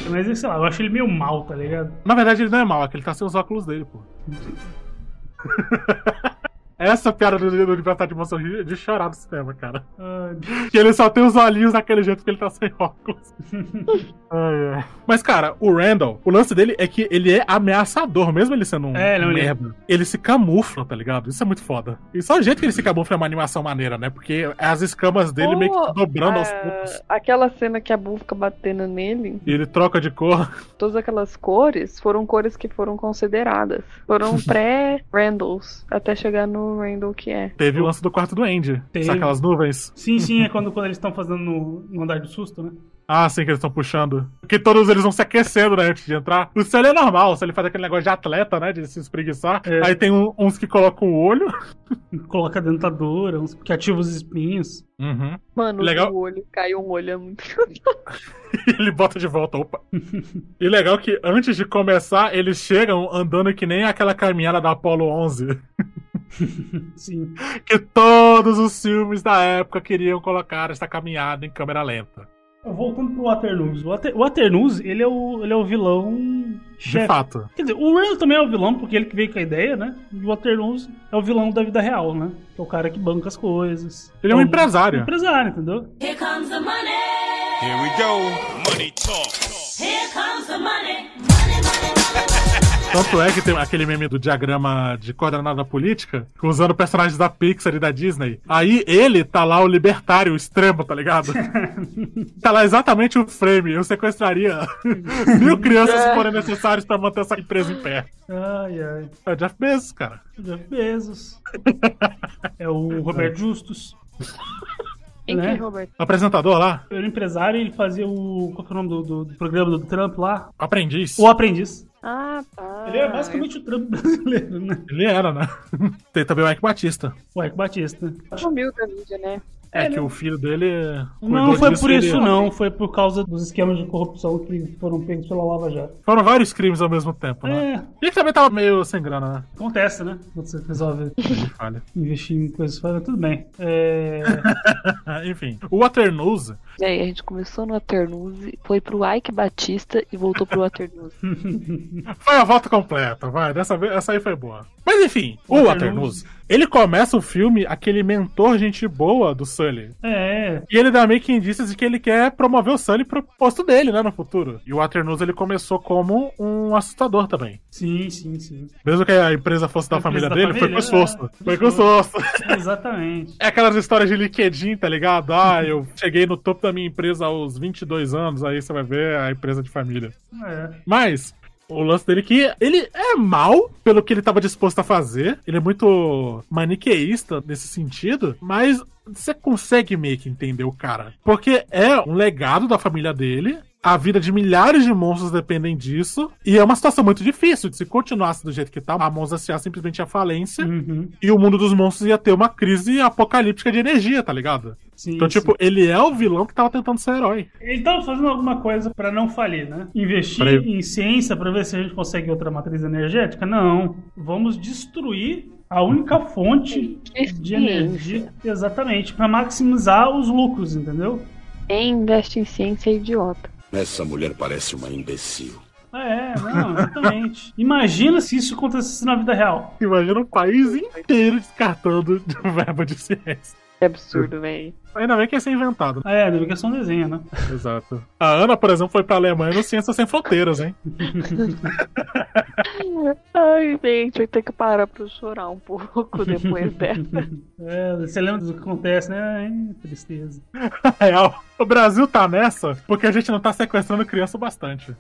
Speaker 3: Mas sei lá, eu acho ele meio mal, tá ligado?
Speaker 2: Na verdade, ele não é mal, é que ele tá sem os óculos dele, pô. Essa piada do, do Libertad de Moção de de chorar no cinema, cara.
Speaker 3: Ah,
Speaker 2: Que ele só tem os olhinhos daquele jeito que ele tá sem óculos. Ai, ai. Mas, cara, o Randall, o lance dele é que ele é ameaçador, mesmo ele sendo um,
Speaker 3: É, não, ele-
Speaker 2: merda. Ele se camufla, tá ligado? Isso é muito foda. E só o jeito que ele se camufla é uma animação maneira, né? Porque as escamas dele meio que dobrando aos
Speaker 4: ah,
Speaker 2: poucos.
Speaker 4: Aquela cena que a Boo fica batendo nele,
Speaker 2: E ele troca de cor.
Speaker 4: todas aquelas cores foram cores que foram consideradas. Foram pré-Randalls, até chegar no o Randall que é.
Speaker 2: Teve o lance do quarto do Andy.
Speaker 3: Teve.
Speaker 2: Sabe aquelas nuvens?
Speaker 3: Sim, sim, é quando, quando eles estão fazendo no, no andar do susto, né?
Speaker 2: Ah, sim, que eles estão puxando. Porque todos eles vão se aquecendo, né, antes de entrar. O Sully é normal, o Sully faz aquele negócio de atleta, né, de se espreguiçar.
Speaker 3: É.
Speaker 2: Aí tem um- uns que colocam o olho.
Speaker 3: Coloca a dentadura, uns que ativa os espinhos.
Speaker 2: Uhum.
Speaker 4: Mano,
Speaker 2: Legal.
Speaker 4: o olho caiu um olho é muito.
Speaker 2: E ele bota de volta, opa. e legal que antes de começar, eles chegam andando que nem aquela caminhada da Apollo 11.
Speaker 3: Sim.
Speaker 2: que todos os filmes da época queriam colocar essa caminhada em câmera lenta.
Speaker 3: Voltando pro Waternoose. O Water- o Waternoose, ele é o, ele é o vilão. chefe.
Speaker 2: fato.
Speaker 3: Quer dizer, o Randall também é o vilão, porque ele que veio com a ideia, né? E o Waternoose é o vilão da vida real, né? Que é o cara que banca as coisas.
Speaker 2: Ele é um
Speaker 3: o-
Speaker 2: empresário.
Speaker 3: um empresário, entendeu?
Speaker 5: Here comes the money.
Speaker 7: Here we go. Money talk.
Speaker 5: Here comes the money.
Speaker 2: Tanto é que tem aquele meme do diagrama de coordenada política, usando personagens da Pixar e da Disney. Aí ele tá lá o libertário extremo, tá ligado? tá lá exatamente o frame. Eu sequestraria mil crianças se forem necessários pra manter essa empresa em pé.
Speaker 3: Ai, ai.
Speaker 2: É o Jeff Bezos, cara.
Speaker 3: Jeff Bezos. é o Roberto Justus.
Speaker 4: Quem que é Roberto?
Speaker 2: Apresentador lá?
Speaker 3: Ele era empresário e ele fazia o. Qual que é o nome do, do- do programa do Trump lá?
Speaker 2: Aprendiz.
Speaker 3: O Aprendiz.
Speaker 4: Ah, tá.
Speaker 3: Ele é basicamente o Trump brasileiro, né?
Speaker 2: Ele era, né? Tem também o Ike Batista.
Speaker 3: O Ike Batista.
Speaker 4: Sumiu da mídia, né?
Speaker 2: É, que o filho dele.
Speaker 3: Não foi por isso,
Speaker 2: ele-
Speaker 3: não. Foi por causa dos esquemas de corrupção que foram pegos pela Lava Jato.
Speaker 2: Foram vários crimes ao mesmo tempo, né?
Speaker 3: É.
Speaker 2: E ele também tava meio sem grana, né?
Speaker 3: Acontece, né? Quando você resolve
Speaker 2: falha.
Speaker 3: investir em coisas fora, tudo bem. É...
Speaker 2: Enfim, o Waternoose.
Speaker 4: E aí, a gente começou no Waternoose, foi pro Ike Batista e voltou pro Waternoose.
Speaker 2: Foi a volta completa, vai. Dessa vez, essa aí foi boa. Mas enfim, o.
Speaker 3: Waternoose.
Speaker 2: Ele começa o filme, aquele mentor gente boa do Sully.
Speaker 3: É.
Speaker 2: E ele dá meio que indícios de que ele quer promover o Sully pro posto dele, né, no futuro. E o Waternoose ele começou como um assustador também.
Speaker 3: Sim, sim, sim.
Speaker 2: Mesmo que a empresa fosse da família
Speaker 3: da
Speaker 2: dele, foi com
Speaker 3: família,
Speaker 2: esforço.
Speaker 3: é.
Speaker 2: Foi com esforço.
Speaker 3: Exatamente.
Speaker 2: É aquelas histórias de LinkedIn, tá ligado? Ah, eu cheguei no topo da minha empresa aos 22 anos, aí você vai ver a empresa de família.
Speaker 3: É.
Speaker 2: Mas, o lance dele é que ele é mal pelo que ele estava disposto a fazer. Ele é muito maniqueísta nesse sentido, mas você consegue meio que entender o cara. Porque é um legado da família dele. A vida de milhares de monstros dependem disso. E é uma situação muito difícil. Se continuasse do jeito que tá, a Monstros S.A. simplesmente ia falência.
Speaker 3: Uhum.
Speaker 2: E o mundo dos monstros ia ter uma crise apocalíptica de energia, tá ligado?
Speaker 3: Sim,
Speaker 2: então, tipo,
Speaker 3: sim.
Speaker 2: ele é o vilão que tava tentando ser herói.
Speaker 3: Ele tava fazendo alguma coisa pra não falir, né? Investir
Speaker 2: Pra
Speaker 3: em ciência pra ver se a gente consegue outra matriz energética? Não. Vamos destruir a única fonte de energia. Exatamente. Pra maximizar os lucros, entendeu?
Speaker 4: Quem investe em ciência é idiota.
Speaker 9: Essa mulher parece uma imbecil.
Speaker 3: É, não, exatamente. Imagina se isso acontecesse na vida real.
Speaker 2: Imagina um país inteiro descartando o verbo de ciência.
Speaker 4: É absurdo, velho.
Speaker 2: Ainda bem que ia ser inventado.
Speaker 3: É, ainda bem que é só um desenho, né?
Speaker 2: Exato. A Ana, por exemplo, foi pra Alemanha no Ciências Sem Fronteiras, hein?
Speaker 4: Ai, gente, eu tenho que parar pra chorar um pouco depois dessa.
Speaker 3: É, você lembra do que acontece, né? Ai, tristeza.
Speaker 2: Real. O Brasil tá nessa porque a gente não tá sequestrando criança o bastante.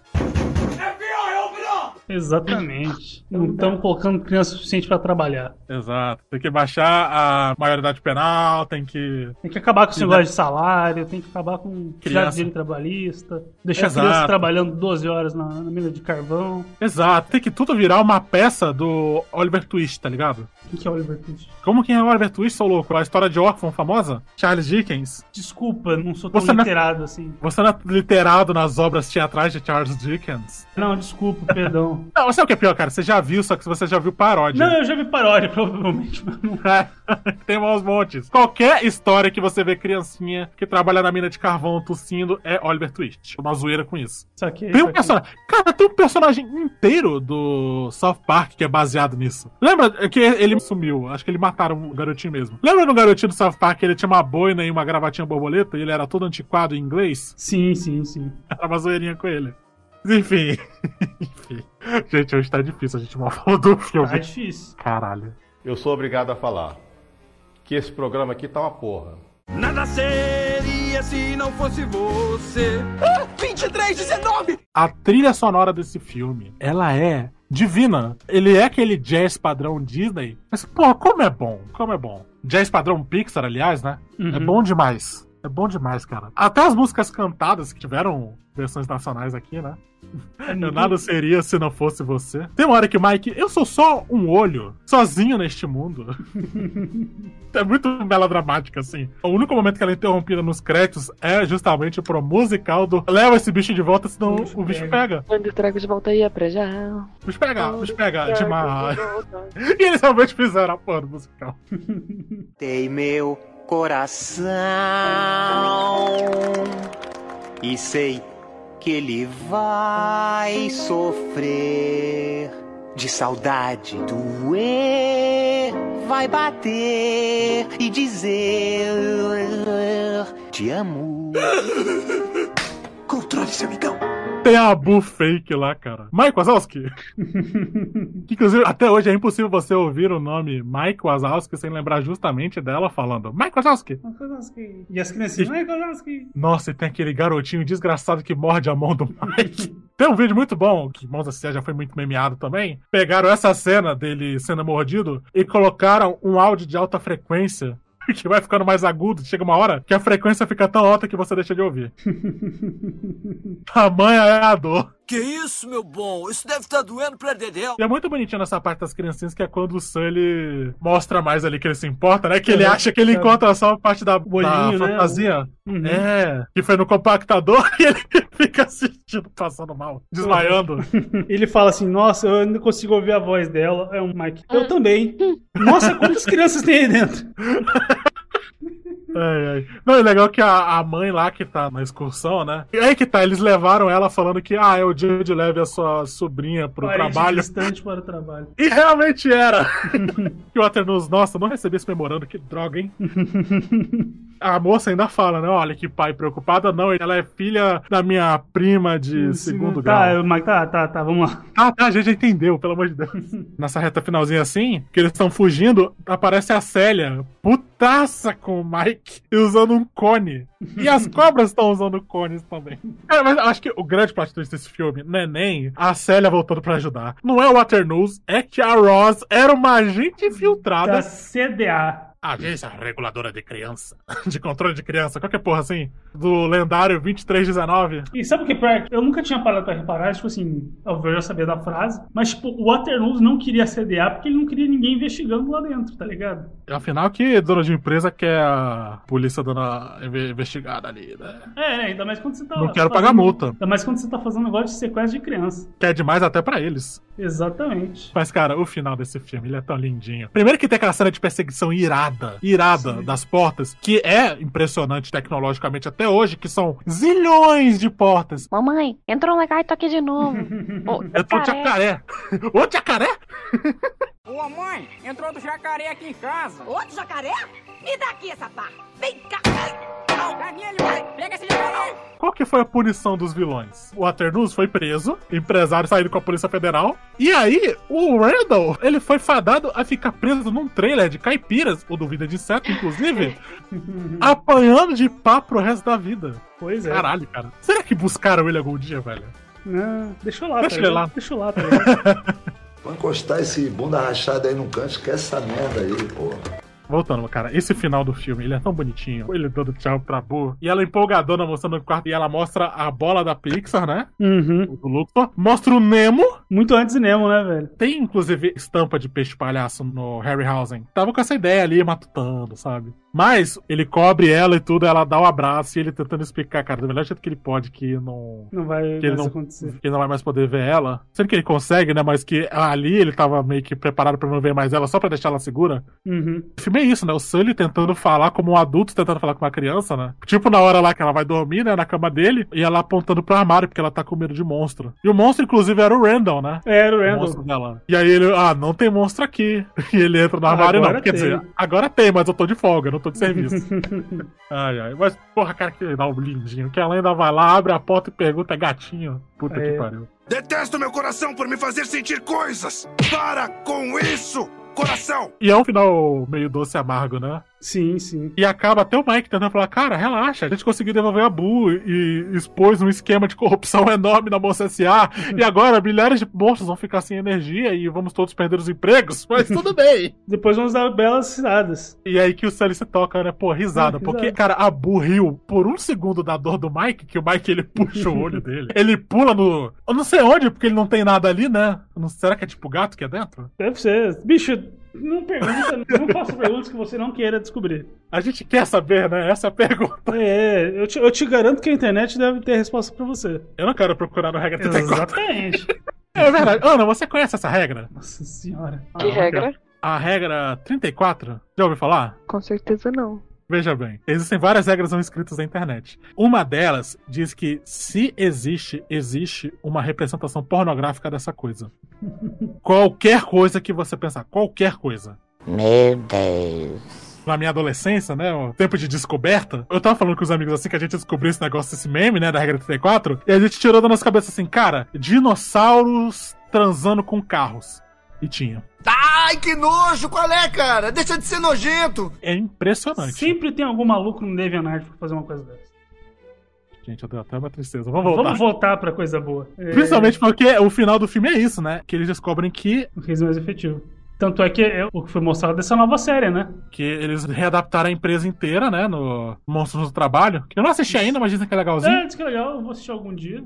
Speaker 3: Exatamente. Não estamos colocando criança suficiente pra trabalhar.
Speaker 2: Exato. Tem que baixar a maioridade penal, tem que.
Speaker 3: Tem que acabar com esse
Speaker 2: E
Speaker 3: negócio de salário, tem que acabar com
Speaker 2: Criança.
Speaker 3: trabalhista, deixar
Speaker 2: Exato.
Speaker 3: a criança trabalhando 12 horas na, na mina de carvão.
Speaker 2: Exato. Tem que tudo virar uma peça do Oliver Twist, tá ligado?
Speaker 3: Quem que é Oliver Twist?
Speaker 2: Como quem é o Oliver Twist, sou louco? A história de órfão famosa? Charles Dickens.
Speaker 3: Desculpa, não sou tão
Speaker 2: Você não-
Speaker 3: literado assim.
Speaker 2: Você não é literado nas obras teatrais de Charles Dickens?
Speaker 3: Não, desculpa, perdão.
Speaker 2: Não, sabe o que é pior, cara? Você já viu, só que você já viu paródia.
Speaker 3: Não, eu já vi paródia, provavelmente, mas não.
Speaker 2: Tem aos montes. Qualquer história que você vê criancinha que trabalha na mina de carvão tossindo é Oliver Twist. Uma zoeira com isso.
Speaker 3: Saquei,
Speaker 2: Tem um personagem. Cara, tem um personagem inteiro do South Park que é baseado nisso. Lembra que ele sumiu? Acho que ele mataram o garotinho mesmo. Lembra do garotinho do South Park que ele tinha uma boina e uma gravatinha borboleta e ele era todo antiquado em inglês?
Speaker 3: Sim, sim, sim.
Speaker 2: Era uma zoeirinha com ele. Enfim. Enfim. Gente, hoje tá difícil a gente mal falou do filme.
Speaker 3: Tá difícil.
Speaker 2: Caralho.
Speaker 21: Eu sou obrigado a falar que esse programa aqui tá uma porra.
Speaker 8: Nada seria se não fosse você. 23, 19!
Speaker 2: A trilha sonora desse filme, ela é divina. Ele é aquele jazz padrão Disney. Mas, pô, como é bom, como é bom. Jazz padrão Pixar, aliás, né? É bom demais. É bom demais, cara. Até as músicas cantadas que tiveram versões nacionais aqui, né? Eu nada seria se não fosse você. Tem uma hora que o Mike, eu sou só um olho, sozinho neste mundo. é muito melodramática, assim. O único momento que ela é interrompida nos créditos é justamente pro musical do Leva esse bicho de volta, senão o bicho, pega.
Speaker 4: Quando trago de volta aí pra já.
Speaker 2: O bicho pega, o bicho pega demais. e eles realmente fizeram a porra do musical.
Speaker 22: Tem meu coração e sei que ele vai sofrer de saudade doer, vai bater e dizer te amo.
Speaker 2: Controle seu amigão. Tem a Bu fake lá, cara. Mike Wazowski. que, inclusive, até hoje é impossível você ouvir o nome Mike Wazowski sem lembrar justamente dela falando Mike Wazowski.
Speaker 3: E as criancinhas, Mike Wazowski.
Speaker 2: Nossa, e tem aquele garotinho desgraçado que morde a mão do Mike. tem um vídeo muito bom, que Mãos da já foi muito memeado também. Pegaram essa cena dele sendo mordido e colocaram um áudio de alta frequência que vai ficando mais agudo, chega uma hora que a frequência fica tão alta que você deixa de ouvir. Tamanha é a dor.
Speaker 8: Que isso, meu bom? Isso deve estar doendo pra dedéu.
Speaker 2: E é muito bonitinho nessa parte das criancinhas, que é quando o Sully mostra mais ali que ele se importa, né? Que ele acha que ele encontra só a parte da,
Speaker 3: Bolinho,
Speaker 2: da
Speaker 3: né?
Speaker 2: fantasia.
Speaker 3: Uhum.
Speaker 2: É, que foi no compactador e ele fica assistindo, passando mal, desmaiando.
Speaker 3: Ele fala assim: Nossa, eu não consigo ouvir a voz dela. É um Mike. Eu também. Nossa, quantas crianças tem aí dentro?
Speaker 2: Ai, ai. Não, é legal que a, a mãe lá que tá na excursão, né? E aí que tá, eles levaram ela falando que, ah, é o dia de leve a sua sobrinha pro
Speaker 3: Parente
Speaker 2: trabalho.
Speaker 3: distante para o trabalho.
Speaker 2: E realmente era. e o Waternoose, nossa, não recebi esse memorando, que droga, hein? A moça ainda fala, né? Olha que pai preocupada, não. Ela é filha da minha prima de segundo
Speaker 3: tá,
Speaker 2: grau.
Speaker 3: Mike, tá, tá, tá, vamos lá.
Speaker 2: Ah, tá, a gente já entendeu, pelo amor de Deus. Nessa reta finalzinha assim, que eles estão fugindo, aparece a Célia, putaça com o Mike, usando um cone. E as cobras estão usando cones também. Cara, mas eu acho que o grande plot twist desse filme não é nem a Célia voltando pra ajudar. Não é o Waternoose, é que a Ross era uma agente infiltrada.
Speaker 3: Da CDA.
Speaker 2: Agência Reguladora de Criança. De controle de criança, qualquer porra assim. Do lendário 2319.
Speaker 3: E sabe o que é pior? Eu nunca tinha parado pra reparar, tipo assim, eu já sabia da frase, mas tipo, o Waternoose não queria CDA porque ele não queria ninguém investigando lá dentro, tá ligado?
Speaker 2: Afinal, que dona de empresa quer a polícia dando a inve- investigada ali, né?
Speaker 3: É, né? Ainda mais quando você tá.
Speaker 2: Não quero
Speaker 3: fazendo-
Speaker 2: pagar multa.
Speaker 3: Ainda mais quando você tá fazendo negócio de sequestro de criança.
Speaker 2: Que é demais até pra eles.
Speaker 3: Exatamente.
Speaker 2: Mas, cara, o final desse filme, ele é tão lindinho. Primeiro que tem aquela cena de perseguição irada, irada das portas, que é impressionante tecnologicamente até hoje, que são zilhões de portas.
Speaker 4: Mamãe, entrou um legaito aqui de novo. Ô,
Speaker 2: Entrou um jacaré. Ô, jacaré?
Speaker 10: Ô mãe, entrou outro jacaré aqui em casa.
Speaker 5: Outro jacaré? Me dá aqui essa pá. Vem cá.
Speaker 2: Qual que foi a punição dos vilões? O Waternoose foi preso, empresário saindo com a Polícia Federal, e aí o Randall, ele foi fadado a ficar preso num trailer de caipiras, ou do Vida de Inseto, inclusive, apanhando de pá pro resto da vida.
Speaker 3: Pois é.
Speaker 2: Caralho, cara. Será que buscaram ele algum dia, velho?
Speaker 3: Não, deixa eu lá,
Speaker 2: Deixa
Speaker 3: tá
Speaker 2: ele lá.
Speaker 3: Deixa eu lá, tá?
Speaker 23: Vou encostar esse bunda rachada aí no canto, esquece essa merda aí, porra.
Speaker 2: Voltando, cara, esse final do filme, ele é tão bonitinho. Ele dando tchau pra Boo. E ela empolgadona mostrando o quarto. E ela mostra a bola da Pixar, né?
Speaker 3: Uhum.
Speaker 2: Do Luxor. Mostra o Nemo.
Speaker 3: Muito antes do Nemo, né, velho?
Speaker 2: Tem, inclusive, estampa de peixe palhaço no Harryhausen. Tava com essa ideia ali, matutando, sabe? Mas ele cobre ela e tudo, ela dá o abraço e ele tentando explicar, cara, do melhor jeito que ele pode que não.
Speaker 3: Não vai
Speaker 2: Que ele não,
Speaker 3: acontecer.
Speaker 2: que ele não vai mais poder ver ela. Sendo que ele consegue, né? Mas que ali ele tava meio que preparado pra não ver mais ela só pra deixar ela segura.
Speaker 3: Uhum.
Speaker 2: O filme é isso, né? O Sully tentando falar como um adulto tentando falar com uma criança, né? Tipo na hora lá que ela vai dormir, né? Na cama dele, e ela apontando pro armário porque ela tá com medo de monstro. E o monstro, inclusive, era o Randall, né?
Speaker 3: Era o
Speaker 2: O
Speaker 3: Randall.
Speaker 2: monstro dela. E aí ele, ah, não tem monstro aqui. E ele entra no armário,
Speaker 3: Agora
Speaker 2: não. Quer
Speaker 3: tem.
Speaker 2: dizer, agora tem, mas eu tô de folga, não tô de serviço. ai, ai. Mas, porra, cara, que legal, lindinho. Que ela ainda vai lá, abre a porta e pergunta, gatinho. Puta
Speaker 3: É.
Speaker 2: que pariu.
Speaker 24: Detesto meu coração por me fazer sentir coisas! Para com isso, coração!
Speaker 2: E é um final meio doce e amargo, né?
Speaker 3: Sim, sim.
Speaker 2: E acaba até o Mike tentando falar, cara, relaxa, a gente conseguiu devolver a Bu e expôs um esquema de corrupção enorme na Moça S.A. e agora milhares de monstros vão ficar sem energia e vamos todos perder os empregos, mas tudo bem.
Speaker 3: Depois vamos dar belas risadas.
Speaker 2: E aí que o Sully se toca, né? Pô, risada.
Speaker 3: Ah,
Speaker 2: porque,
Speaker 3: risada.
Speaker 2: cara, a Bu riu por um segundo da dor do Mike, que o Mike ele puxa o olho dele. Ele pula no. Eu não sei onde, porque ele não tem nada ali, né? Não- Será que é tipo gato que é dentro?
Speaker 3: Deve ser. Bicho, não pergunta, não faça perguntas que você não queira descobrir.
Speaker 2: A gente quer saber, né? Essa é a pergunta.
Speaker 3: É, eu te, eu te garanto que a internet deve ter resposta pra você.
Speaker 2: Eu não quero procurar no regra 34.
Speaker 3: Exatamente.
Speaker 2: É verdade. Ana, você conhece essa regra?
Speaker 3: Nossa senhora.
Speaker 4: Que regra?
Speaker 2: A regra 34? Já ouviu falar?
Speaker 4: Com certeza não.
Speaker 2: Veja bem, existem várias regras não escritas na internet. Uma delas diz que se existe, existe uma representação pornográfica dessa coisa. qualquer coisa que você pensar, qualquer coisa.
Speaker 25: Meu Deus.
Speaker 2: Na minha adolescência, né, o tempo de descoberta, eu tava falando com os amigos assim que a gente descobriu esse negócio, esse meme, né, da regra 34, e a gente tirou da nossa cabeça assim, cara, dinossauros transando com carros. E tinha.
Speaker 8: Ai, que nojo! Qual é, cara? Deixa de ser nojento!
Speaker 2: É impressionante.
Speaker 3: Sempre tem algum maluco no DeviantArt pra fazer uma coisa dessa.
Speaker 2: Gente, eu dei até uma tristeza. Vamos voltar.
Speaker 3: Vamos voltar pra coisa boa. É,
Speaker 2: Principalmente porque o final do filme é isso, né? Que eles descobrem que,
Speaker 3: O riso mais efetivo. Tanto é que é o que foi mostrado dessa nova série, né?
Speaker 2: que eles readaptaram a empresa inteira, né? No Monstros do Trabalho. Que eu não assisti ainda, mas dizem que é legalzinho.
Speaker 3: É, diz que é legal, eu vou assistir algum dia.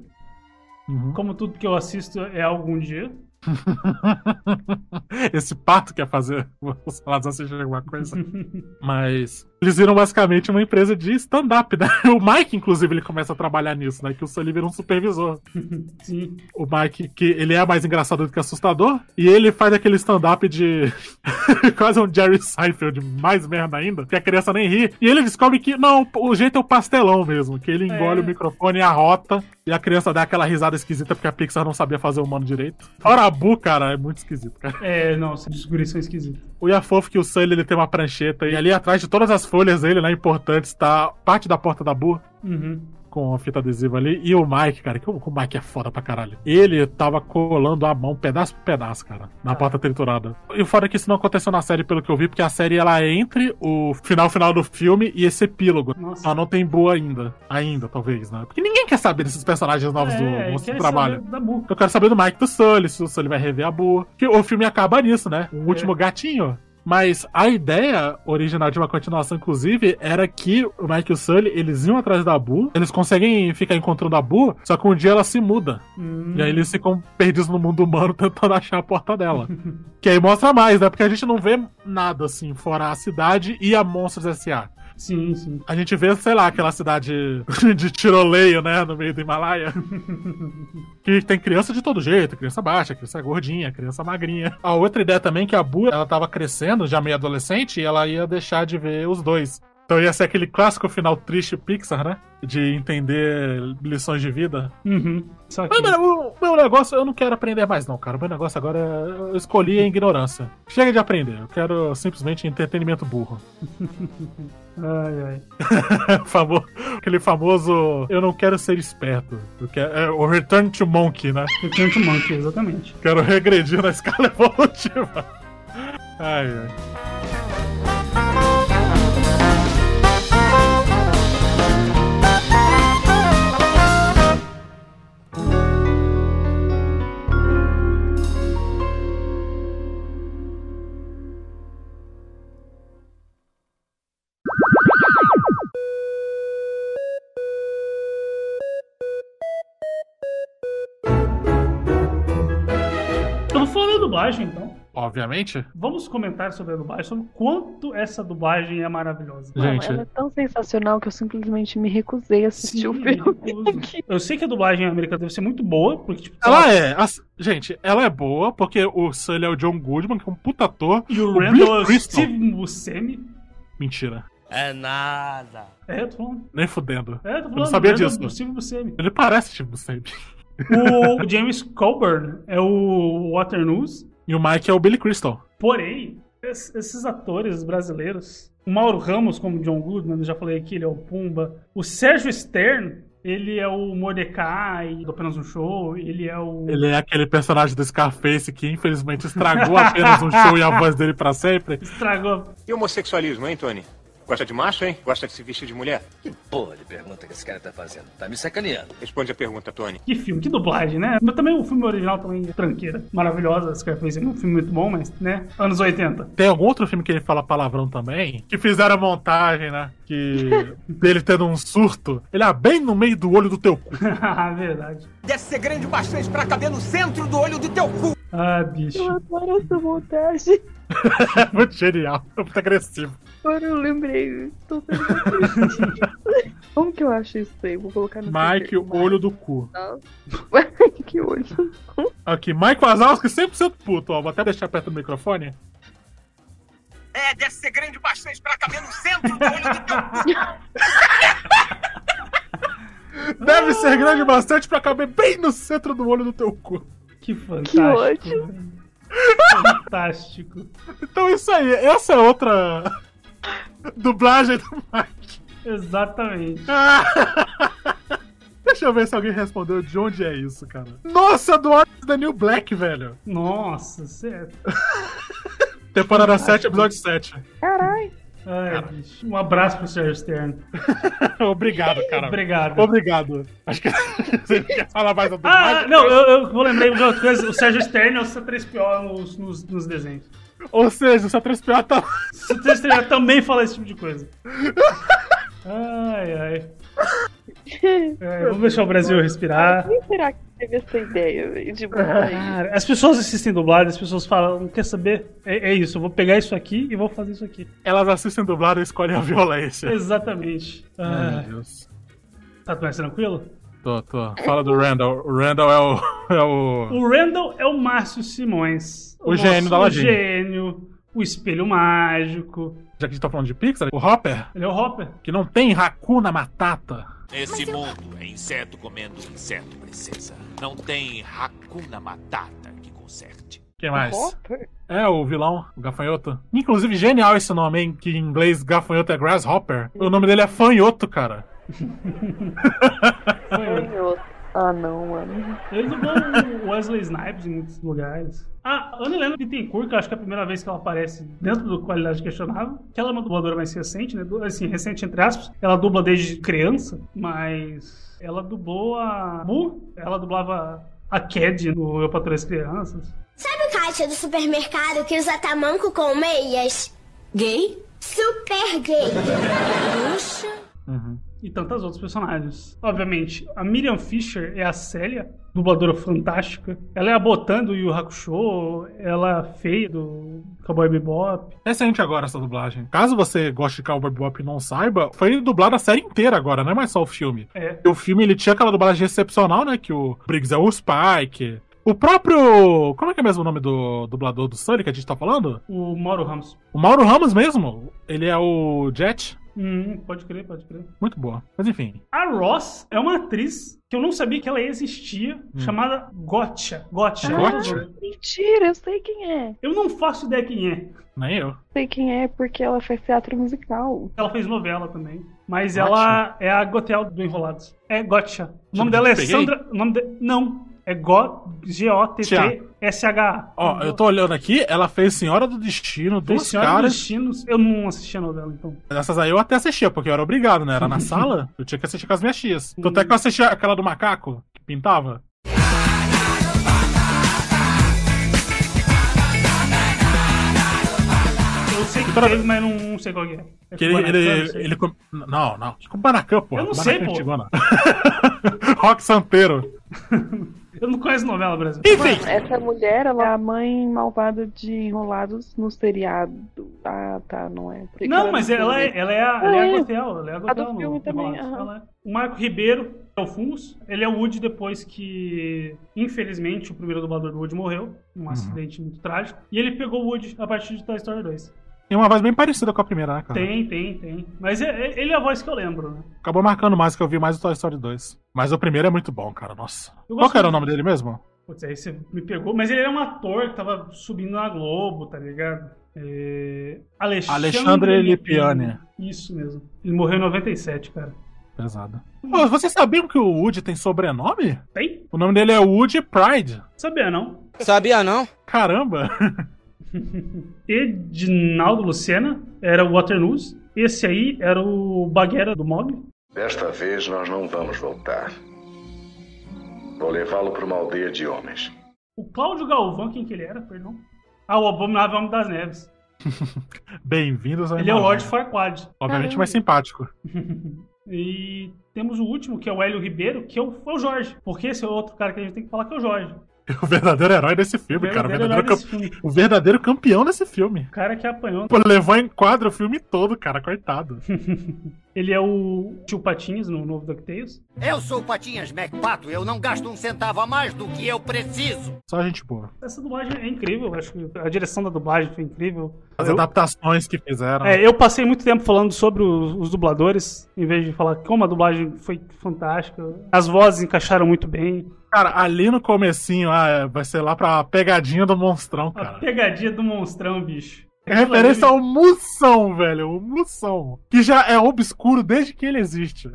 Speaker 2: Uhum.
Speaker 3: Como tudo que eu assisto é algum dia.
Speaker 2: Esse pato quer fazer os falados assistir alguma coisa. Mas eles viram basicamente uma empresa de stand-up, né? O Mike, inclusive, ele começa a trabalhar nisso, né? Que o Sully vira um supervisor.
Speaker 3: Sim.
Speaker 2: O Mike, que ele é mais engraçado do que assustador, e ele faz aquele stand-up de. quase um Jerry Seinfeld, mais merda ainda, que a criança nem ri. E ele descobre que, não, o jeito é o pastelão mesmo, que ele engole
Speaker 3: É.
Speaker 2: o microfone e arrota, e a criança dá aquela risada esquisita porque a Pixar não sabia fazer o humano direito. Fora a Bu, cara, é muito esquisito, cara.
Speaker 3: É, não, esses guris são esquisitos.
Speaker 2: O Iafofo que o Sully ele tem uma prancheta, e ali atrás de todas as folhas dele, né, importantes, tá parte da porta da Bu
Speaker 3: Uhum.
Speaker 2: com a fita adesiva ali. E o Mike, cara, que o Mike é foda pra caralho. Ele tava colando a mão pedaço por pedaço, cara, na porta triturada. E é que isso não aconteceu na série, pelo que eu vi, porque a série ela é entre o final final do filme e esse epílogo.
Speaker 3: Nossa.
Speaker 2: Só não tem boa ainda. Ainda, talvez, né? Porque ninguém quer saber desses personagens novos do
Speaker 3: É,
Speaker 2: do Trabalho.
Speaker 3: da Bu.
Speaker 2: Eu quero saber do Mike do Sully, se o Sully vai rever a Boo. Que o filme acaba nisso, né? O último gatinho. Mas a ideia original de uma continuação, inclusive, era que o Mike e o Sully, eles iam atrás da Boo, eles conseguem ficar encontrando a Boo, só que um dia ela se muda.
Speaker 3: Hum.
Speaker 2: E aí eles ficam perdidos no mundo humano tentando achar a porta dela. que aí mostra mais, né? Porque a gente não vê nada assim, fora a cidade e a Monstros S.A.
Speaker 3: Sim, sim.
Speaker 2: A gente vê, sei lá, aquela cidade de tiroleio, né, no meio do Himalaia. que tem criança de todo jeito, criança baixa, criança gordinha, criança magrinha. A outra ideia também é que a Bu, ela tava crescendo, já meio adolescente, e ela ia deixar de ver os dois. Então ia ser aquele clássico final triste Pixar, né? De entender lições de vida.
Speaker 3: Uhum. Só que...
Speaker 2: Mas, meu, meu negócio, eu não quero aprender mais, não, cara. O meu negócio agora é. Eu escolhi a ignorância. Chega de aprender. Eu quero simplesmente entretenimento burro.
Speaker 3: Ai, ai.
Speaker 2: Famo- Aquele famoso. Eu não quero ser esperto. Eu quero, é o Return to Monkey, né?
Speaker 3: Return to Monkey, exatamente.
Speaker 2: Quero regredir na escala evolutiva. Ai, ai.
Speaker 3: Dublagem, então.
Speaker 2: Obviamente.
Speaker 3: Vamos comentar sobre a dublagem, sobre o quanto essa dublagem é maravilhosa.
Speaker 4: Não, ela é tão sensacional que eu simplesmente me recusei a assistir o filme.
Speaker 3: Eu sei que a dublagem americana deve ser muito boa, porque, tipo,
Speaker 2: Ela é. as- gente, ela é boa porque o Sully é o John Goodman, que é um puta ator.
Speaker 3: E o
Speaker 2: Billy
Speaker 3: Randall é o
Speaker 2: Crystal-
Speaker 3: Steve Buscemi.
Speaker 2: Mentira.
Speaker 3: É nada. É, eu tô falando.
Speaker 2: Nem fudendo.
Speaker 3: É, tô falando.
Speaker 2: Eu não sabia
Speaker 3: Randall
Speaker 2: disso.
Speaker 3: Steve Buscemi.
Speaker 2: Ele parece Steve Buscemi.
Speaker 3: O, o James Coburn é o Waternoose.
Speaker 2: E o Mike é o Billy Crystal.
Speaker 3: Porém, es- esses atores brasileiros, o Mauro Ramos como John Goodman, já falei aqui, ele é o Pumba. O Sérgio Stern, ele é o Mordecai do Apenas um Show, ele é o...
Speaker 2: Ele é aquele personagem do Scarface que infelizmente estragou apenas um show e a voz dele pra sempre.
Speaker 3: Estragou.
Speaker 7: E homossexualismo, hein, Tony? Gosta de macho, hein? Gosta de se vestir de mulher?
Speaker 26: Que porra de pergunta que esse cara tá fazendo? Tá me sacaneando.
Speaker 7: Responde a pergunta, Tony.
Speaker 3: Que filme, que dublagem, né? Mas também o filme original também é tranqueira. Maravilhosa, Scarface é um filme muito bom, mas, né? Anos 80.
Speaker 2: Tem algum outro filme que ele fala palavrão também? Que fizeram a montagem, né? Que dele tendo um surto. Ele é bem no meio do olho do teu cu.
Speaker 3: Verdade.
Speaker 8: Deve ser grande bastante pra caber no centro do olho do teu cu.
Speaker 3: Ah, bicho.
Speaker 4: Eu adoro essa montagem.
Speaker 2: Muito genial. É muito agressivo.
Speaker 4: Agora eu lembrei. Tô. Como que eu acho isso aí? Vou colocar no
Speaker 2: Mike,
Speaker 4: Twitter.
Speaker 2: olho do cu.
Speaker 4: Mike, olho do cu.
Speaker 2: Aqui, Mike Wazowski 100% puto, ó. Vou até deixar perto do microfone.
Speaker 8: É, deve ser grande bastante pra caber no centro do olho do teu cu.
Speaker 2: Deve ser grande bastante pra caber bem no centro do olho do teu cu.
Speaker 3: Que fantástico.
Speaker 4: Que ótimo.
Speaker 3: Fantástico.
Speaker 2: Então é isso aí. Essa é outra dublagem do Mike.
Speaker 3: Exatamente.
Speaker 2: Deixa eu ver se alguém respondeu de onde é isso, cara. Nossa, do Orange the New Black, velho.
Speaker 3: Nossa, certo.
Speaker 2: Temporada 7, episódio 7.
Speaker 4: Caralho.
Speaker 3: Ai, bicho. Um abraço pro Sérgio Stern.
Speaker 2: Obrigado, cara.
Speaker 3: Obrigado.
Speaker 2: Obrigado. Acho que você quer falar mais do
Speaker 3: Ah,
Speaker 2: Mike?
Speaker 3: não, eu, eu vou lembrar de outra coisa. O Sérgio Stern é o C3PO nos, nos, nos desenhos.
Speaker 2: Ou seja, o C3PO tá...
Speaker 3: O C3PO também fala esse tipo de coisa. Ai, ai. É, vamos deixar o Brasil respirar.
Speaker 4: Quem será que teve essa ideia velho, de botar isso?
Speaker 3: Cara, as pessoas assistem dublado, as pessoas falam, quer saber? É, é isso, eu vou pegar isso aqui e vou fazer isso aqui.
Speaker 2: Elas assistem dublado e escolhem a violência.
Speaker 3: Exatamente.
Speaker 2: Ai,
Speaker 3: Ah,
Speaker 2: meu Deus.
Speaker 3: tá mais tranquilo?
Speaker 2: Tô, tô. Fala do Randall. O Randall é o... É o...
Speaker 3: O Randall é o Márcio Simões.
Speaker 2: O gênio da
Speaker 3: O
Speaker 2: Aladdin.
Speaker 3: gênio, o espelho mágico.
Speaker 2: Já que a gente tá falando de Pixar, o Hopper,
Speaker 3: Ele é o Hopper.
Speaker 2: que não tem Hakuna Matata.
Speaker 27: Esse mundo é inseto comendo inseto, princesa. Não tem Hakuna Matata que conserte.
Speaker 2: Quem mais?
Speaker 4: Hopper?
Speaker 2: É, o vilão, o gafanhoto. Inclusive, genial esse nome, hein? Que em inglês gafanhoto é Grasshopper. O nome dele é Fanhoto, cara.
Speaker 4: Fanhoto. Ah, não, mano.
Speaker 3: Ele dublou o Wesley Snipes em muitos lugares. Ah, Ana Helena Bittencourt, que eu acho que é a primeira vez que ela aparece dentro do Qualidade Questionável, que ela é uma dubladora mais recente, né? Assim, recente entre aspas. Ela dubla desde criança, mas ela dublou a Mu, ela dublava a Cad no Eu Patrulho as Crianças.
Speaker 15: Sabe o caixa do supermercado que usa tamanco com meias? Gay? Super gay. Puxa.
Speaker 3: E tantas outros personagens. Obviamente, a Miriam Fisher é a Célia, dubladora fantástica. Ela é a Botan do Yu Hakusho, ela é a Fei do Cowboy Bebop.
Speaker 2: Recente agora essa dublagem. Caso você goste de Cowboy Bebop e não saiba, foi dublada a série inteira agora, não é mais só o filme.
Speaker 3: É.
Speaker 2: E o filme ele tinha aquela dublagem excepcional, né? Que o Briggs é o Spike. O próprio. Como é que é mesmo o nome do dublador do Sully que a gente tá falando?
Speaker 3: O Mauro Ramos.
Speaker 2: O Mauro Ramos mesmo. Ele é o Jet.
Speaker 3: Hum, pode crer, pode crer.
Speaker 2: Muito boa. Mas enfim.
Speaker 3: A Ross é uma atriz que eu não sabia que ela existia, chamada Gotcha. Gotcha.
Speaker 2: Gotcha?
Speaker 4: Mentira, eu sei quem é.
Speaker 3: Eu não faço ideia quem é.
Speaker 2: Nem eu.
Speaker 4: Sei quem é porque ela faz teatro musical.
Speaker 3: Ela fez novela também. Mas
Speaker 2: Gotcha?
Speaker 3: ela é a Gotel do Enrolados. É Gotcha. O nome dela é
Speaker 2: peguei?
Speaker 3: Sandra. O nome de... Não. É Go- G-O-T-T-S-H-A.
Speaker 2: Ó, eu tô olhando aqui, ela fez Senhora do Destino, duas
Speaker 3: Senhora
Speaker 2: caras.
Speaker 3: Destinos. Eu não assisti a novela, então.
Speaker 2: Essas aí eu até assistia, porque eu era obrigado, né? Era na sala, eu tinha que assistir com as minhas tias. Tanto é que eu assistia aquela do macaco, que pintava.
Speaker 3: Eu sei que teve, mas não, não sei qual que é. É
Speaker 2: Que ele,
Speaker 3: Kubanacan,
Speaker 2: ele,
Speaker 3: não sei.
Speaker 2: ele, com- Não, não. Kubanacan, pô.
Speaker 3: Eu não sei, pô.
Speaker 2: Rock Santeiro.
Speaker 3: Eu não conheço novela Brasil.
Speaker 2: Enfim.
Speaker 4: Essa mulher, ela é a mãe malvada de Enrolados no seriado. Ah, tá, não é. Porque
Speaker 3: Não, mas ela
Speaker 4: não
Speaker 3: é, ela é a, ela é a. Gotel. Ela é a
Speaker 4: do
Speaker 3: no-
Speaker 4: filme
Speaker 3: no
Speaker 4: também,
Speaker 3: é. O Marco Ribeiro é o Fungus. Ele é o Woody depois que, infelizmente, o primeiro dublador do Woody morreu. Um
Speaker 2: Uhum.
Speaker 3: acidente muito trágico. E ele pegou o Woody a partir de Toy Story 2.
Speaker 2: Tem uma voz bem parecida com a primeira, né, cara?
Speaker 3: Tem, tem, tem. Mas é- é- ele é a voz que eu lembro, né?
Speaker 2: Acabou marcando mais que eu vi mais o Toy Story 2. Mas o primeiro é muito bom, cara. Nossa. Qual que era o nome dele mesmo?
Speaker 3: Putz, aí você me pegou. Mas ele era um ator que tava subindo na Globo, tá ligado? É... Alexandre,
Speaker 2: Alexandre Lipiani.
Speaker 3: Isso mesmo. Ele morreu em 97, cara.
Speaker 2: Pesado. Pô, vocês sabiam que o Woody tem sobrenome?
Speaker 3: Tem?
Speaker 2: O nome dele é Woody Pride.
Speaker 3: Sabia, não?
Speaker 17: Sabia não?
Speaker 2: Caramba.
Speaker 3: Edinaldo Lucena era o Waternoose. Esse aí era o Baguera do Mog.
Speaker 28: Desta vez nós não vamos voltar. Vou levá-lo para uma aldeia de homens.
Speaker 3: O Cláudio Galvão, quem que ele era, perdão? Ah, o Abominável Homem das Neves.
Speaker 2: Bem-vindos ao
Speaker 3: Ele é o. Lord Farquaad.
Speaker 2: Obviamente mais simpático.
Speaker 3: E temos o último, que é o Hélio Ribeiro, que é o, é o Jorge. Porque esse é o outro cara que a gente tem que falar que é o Jorge.
Speaker 2: O verdadeiro herói desse filme,
Speaker 3: O
Speaker 2: cara. O
Speaker 3: verdadeiro filme.
Speaker 2: o verdadeiro campeão desse filme.
Speaker 3: O cara que apanhou.
Speaker 2: Pô, levou em quadro o filme todo, cara. Coitado.
Speaker 3: Ele é o tio Patinhas no novo DuckTales.
Speaker 29: Eu sou o Patinhas MacPato, eu não gasto um centavo a mais do que eu preciso.
Speaker 2: Só gente boa.
Speaker 3: Essa dublagem é incrível, acho que a direção da dublagem foi incrível.
Speaker 2: As
Speaker 3: Eu-
Speaker 2: adaptações que fizeram.
Speaker 3: É, eu passei muito tempo falando sobre os, os dubladores, em vez de falar como a dublagem foi fantástica. As vozes encaixaram muito bem.
Speaker 2: Cara, ali no comecinho, ah, é, vai ser lá pra pegadinha do monstrão,
Speaker 3: A
Speaker 2: cara.
Speaker 3: pegadinha do monstrão, bicho.
Speaker 2: É referência ao Mussão, velho. O Mussão. Que já é obscuro desde que ele existe.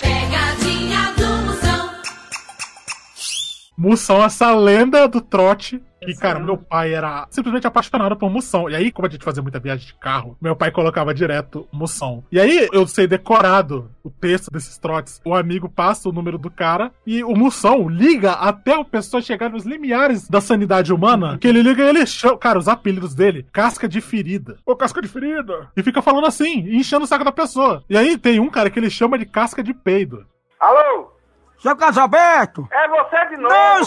Speaker 5: Pegadinha do Moção.
Speaker 2: Mussão, essa lenda do trote. E, cara, meu pai era simplesmente apaixonado por Mussão. E aí, como a gente fazia muita viagem de carro, meu pai colocava direto Mussão. E aí, eu sei decorado o texto desses trotes. O amigo passa o número do cara e o Mussão liga até a pessoa chegar nos limiares da sanidade humana. Que ele liga e ele chama. Cara, os apelidos dele: casca de ferida. Ô, casca de ferida. E fica falando assim, enchendo o saco da pessoa. E aí, tem um cara que ele chama de casca de peido.
Speaker 30: Alô?
Speaker 31: Seu Casalberto!
Speaker 30: É você de novo?
Speaker 31: Não,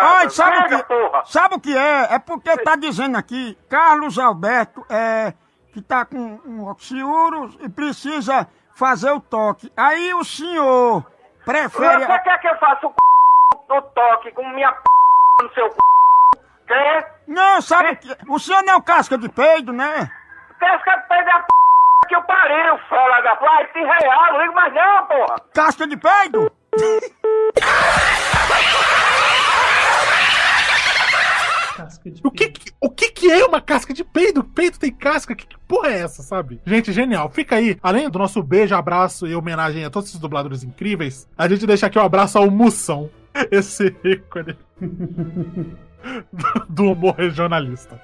Speaker 31: Ai, sabe o
Speaker 30: Pega,
Speaker 31: que,
Speaker 30: porra.
Speaker 31: sabe o que é? É porque tá dizendo aqui, Carlos Alberto é que tá com um oxiúros e precisa fazer o toque. Aí o senhor prefere.
Speaker 30: Você quer que eu faça o, c... o toque com minha p... no seu c... Quer?
Speaker 31: Não, sabe o que? O senhor não é o casca de peido, né?
Speaker 30: Casca de peido é a p... que eu pariu, fala da Vai, te real, não ligo mais não, porra.
Speaker 31: Casca de peido?
Speaker 2: O que, que- o que que é uma casca de peido? Peito tem casca? Que, que porra é essa, sabe? Gente, genial. Fica aí, além do nosso beijo, abraço e homenagem a todos esses dubladores incríveis, a gente deixa aqui um abraço ao Mussão, esse ícone do humor regionalista.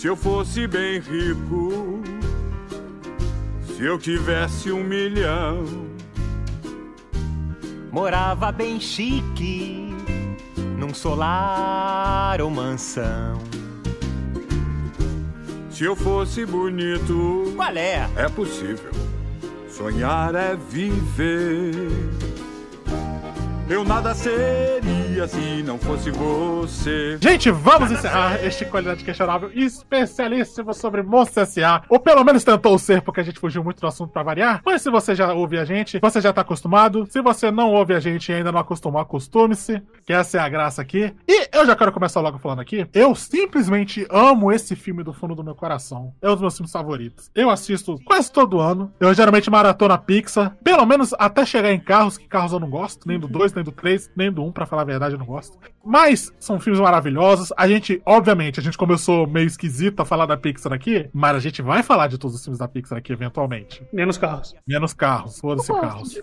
Speaker 32: Se eu fosse bem rico, se eu tivesse um milhão,
Speaker 22: Morava bem chique, num solar ou mansão.
Speaker 32: se eu fosse bonito,
Speaker 22: Qual é?
Speaker 32: é possível. Sonhar é viver. Eu nada seria se não fosse você.
Speaker 2: Gente, vamos encerrar este Qualidade Questionável especialíssimo sobre Monstros S.A. Ou pelo menos tentou ser, porque a gente fugiu muito do assunto pra variar. Mas se você já ouve a gente, você já tá acostumado. Se você não ouve a gente e ainda não acostumou, acostume-se. Que essa é a graça aqui. E eu já quero começar logo falando aqui. Eu simplesmente amo esse filme do fundo do meu coração. É um dos meus filmes favoritos. Eu assisto quase todo ano. Eu geralmente maratona Pixar. Pelo menos até chegar em carros, que carros eu não gosto. Nem do 2, nem do 3, nem do 1, pra falar a verdade, eu não gosto. Mas são filmes maravilhosos. A gente, obviamente, a gente começou meio esquisito a falar da Pixar aqui, mas a gente vai falar de todos os filmes da Pixar aqui eventualmente.
Speaker 3: Menos carros.
Speaker 2: Menos carros, foda-se carros.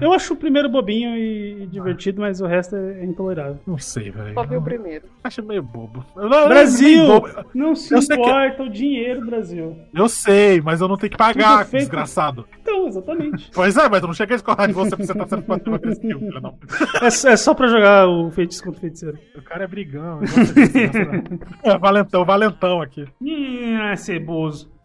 Speaker 3: Eu acho o primeiro bobinho e divertido, mas o resto é intolerável.
Speaker 2: Não sei, velho.
Speaker 4: Só vi o primeiro.
Speaker 2: Acho meio bobo. Não-
Speaker 3: Brasil!
Speaker 2: nem bobo.
Speaker 3: Não se
Speaker 2: Eu sei que-
Speaker 3: importa o dinheiro, Brasil.
Speaker 2: Eu sei, mas eu não tenho que
Speaker 3: Tudo
Speaker 2: pagar,
Speaker 3: é feito-
Speaker 2: desgraçado.
Speaker 3: Então, exatamente.
Speaker 2: Pois é, mas eu não cheguei a escolar de você porque você tá sendo filme, filho, não.
Speaker 3: É, é só pra jogar o feitiço contra o feiticeiro.
Speaker 2: O cara é brigão. eu gosto disso? É valentão, valentão aqui.
Speaker 3: Hum, é ceboso.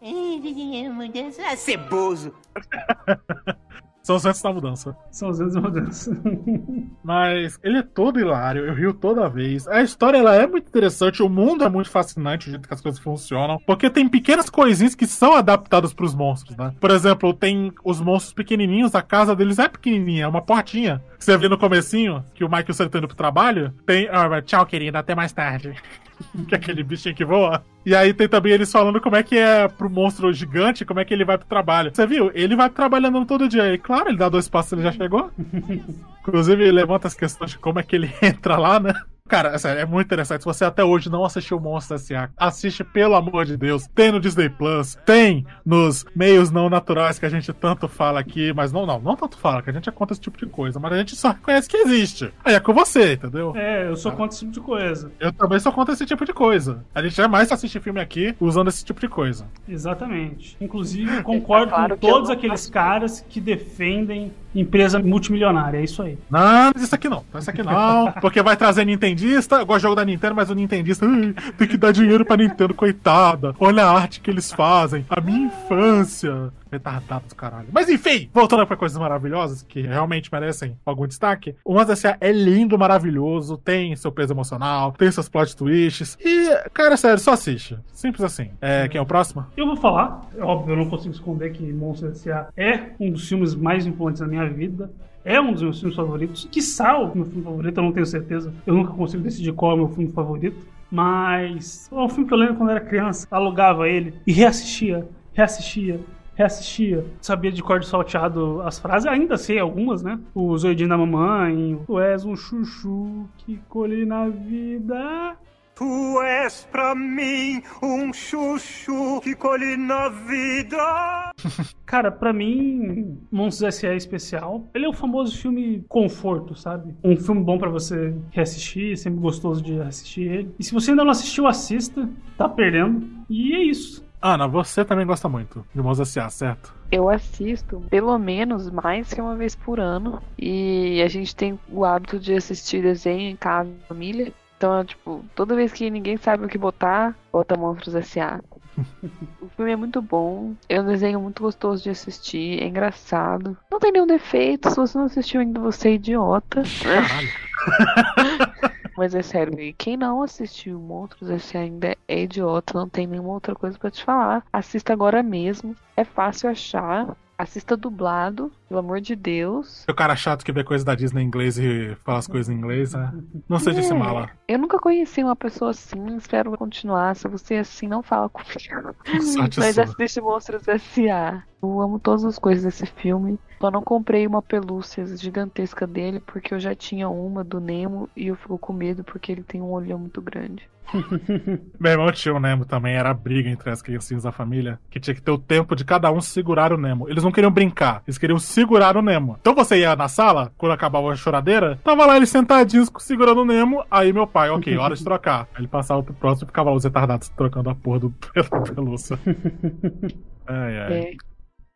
Speaker 22: É ceboso.
Speaker 2: São os antes da mudança.
Speaker 3: São os anos de mudança.
Speaker 2: Mas ele é todo hilário, eu rio toda vez. A história ela é muito interessante, o mundo é muito fascinante, o jeito que as coisas funcionam. Porque tem pequenas coisinhas que são adaptadas pros monstros, né? Por exemplo, tem os monstros pequenininhos, a casa deles é pequenininha, é uma portinha. Você vê no comecinho que o Michael Sully tá indo pro trabalho, tem. ah, tchau, querida, até mais tarde. que é aquele bichinho que voa. E aí tem também eles falando como é que é pro monstro gigante, como é que ele vai pro trabalho. Você viu? Ele vai trabalhando todo dia. E claro, ele dá dois passos, ele já chegou. Inclusive, ele levanta as questões de como é que ele entra lá, né? Cara, é sério, é muito interessante. Se você até hoje não assistiu Monstro S.A., assiste pelo amor de Deus. Tem no Disney Plus, tem nos meios não naturais que a gente tanto fala aqui, mas não, não, não tanto fala, que a gente já conta esse tipo de coisa, mas a gente só reconhece que existe. Aí é com você, entendeu?
Speaker 3: É, eu sou contra esse tipo de coisa.
Speaker 2: Eu também só conto esse tipo de coisa. A gente jamais assiste filme aqui usando esse tipo de coisa.
Speaker 3: Exatamente. Inclusive, eu concordo
Speaker 4: claro
Speaker 3: com todos aqueles caras que defendem empresa multimilionária. É isso aí.
Speaker 2: Não, isso aqui não. Isso aqui não. Porque vai trazer Nintendista. Eu gosto de jogo da Nintendo, mas o Nintendista "Ai, tem que dar dinheiro pra Nintendo, coitada. Olha a arte que eles fazem. A minha infância. Retardado do caralho. Mas enfim, voltando pra coisas maravilhosas que realmente merecem algum destaque. O Monstro S.A. é lindo, maravilhoso, tem seu peso emocional, tem seus plot twists. E, cara, sério, só assiste. Simples assim. É, quem é o próximo?
Speaker 3: Eu vou falar, é óbvio, eu não consigo esconder que Monstro S.A. é um dos filmes mais influentes da minha vida. É um dos meus filmes favoritos. Quiçá o meu filme favorito, eu não tenho certeza. Eu nunca consigo decidir qual é o meu filme favorito. Mas é um filme que eu lembro quando era criança. Alugava ele e reassistia, reassistia, reassistia. Sabia de cor salteado as frases, ainda sei algumas, né? O Zoidinho da Mamãe, Tu és um chuchu que colhi na vida.
Speaker 29: Tu és pra mim um chuchu que colhe na vida.
Speaker 3: Cara, pra mim, Monstros S.A. é especial. Ele é o famoso filme conforto, sabe? Um filme bom pra você reassistir, sempre gostoso de assistir ele. E se você ainda não assistiu, assista. Tá perdendo. E é isso.
Speaker 2: Ana, você também gosta muito de Monstro S.A., certo?
Speaker 4: Eu assisto pelo menos mais que uma vez por ano. E a gente tem o hábito de assistir desenho em casa, família. Então, tipo, toda vez que ninguém sabe o que botar, bota Monstros S.A. o filme é muito bom, é um desenho muito gostoso de assistir, é engraçado. Não tem nenhum defeito, se você não assistiu ainda, você é idiota. Mas é sério, quem não assistiu Monstros S.A. ainda é idiota, não tem nenhuma outra coisa pra te falar. Assista agora mesmo, é fácil achar. Assista dublado, pelo amor de Deus.
Speaker 2: O cara chato que vê coisa da Disney em inglês e fala as coisas em inglês, né? Não seja esse
Speaker 4: É,
Speaker 2: mala.
Speaker 4: Eu nunca conheci uma pessoa assim, espero continuar. Se você é assim, não fala comigo. Mas assiste Monstros S.A. Eu amo todas as coisas desse filme. Só não comprei uma pelúcia gigantesca dele, porque eu já tinha uma do Nemo e eu fico com medo porque ele tem um olhão muito grande.
Speaker 2: Meu irmão tinha o Nemo também, era a briga entre as criancinhas da família, que tinha que ter o tempo de cada um segurar o Nemo. Eles não queriam brincar, eles queriam segurar o Nemo. Então você ia na sala, quando acabava a choradeira, tava lá eles sentadinhos segurando o Nemo, aí meu pai, ok, hora de trocar. Aí ele passava pro próximo e ficava lá os retardados trocando a porra do pel- pelúcia. Ai, ai.
Speaker 4: É.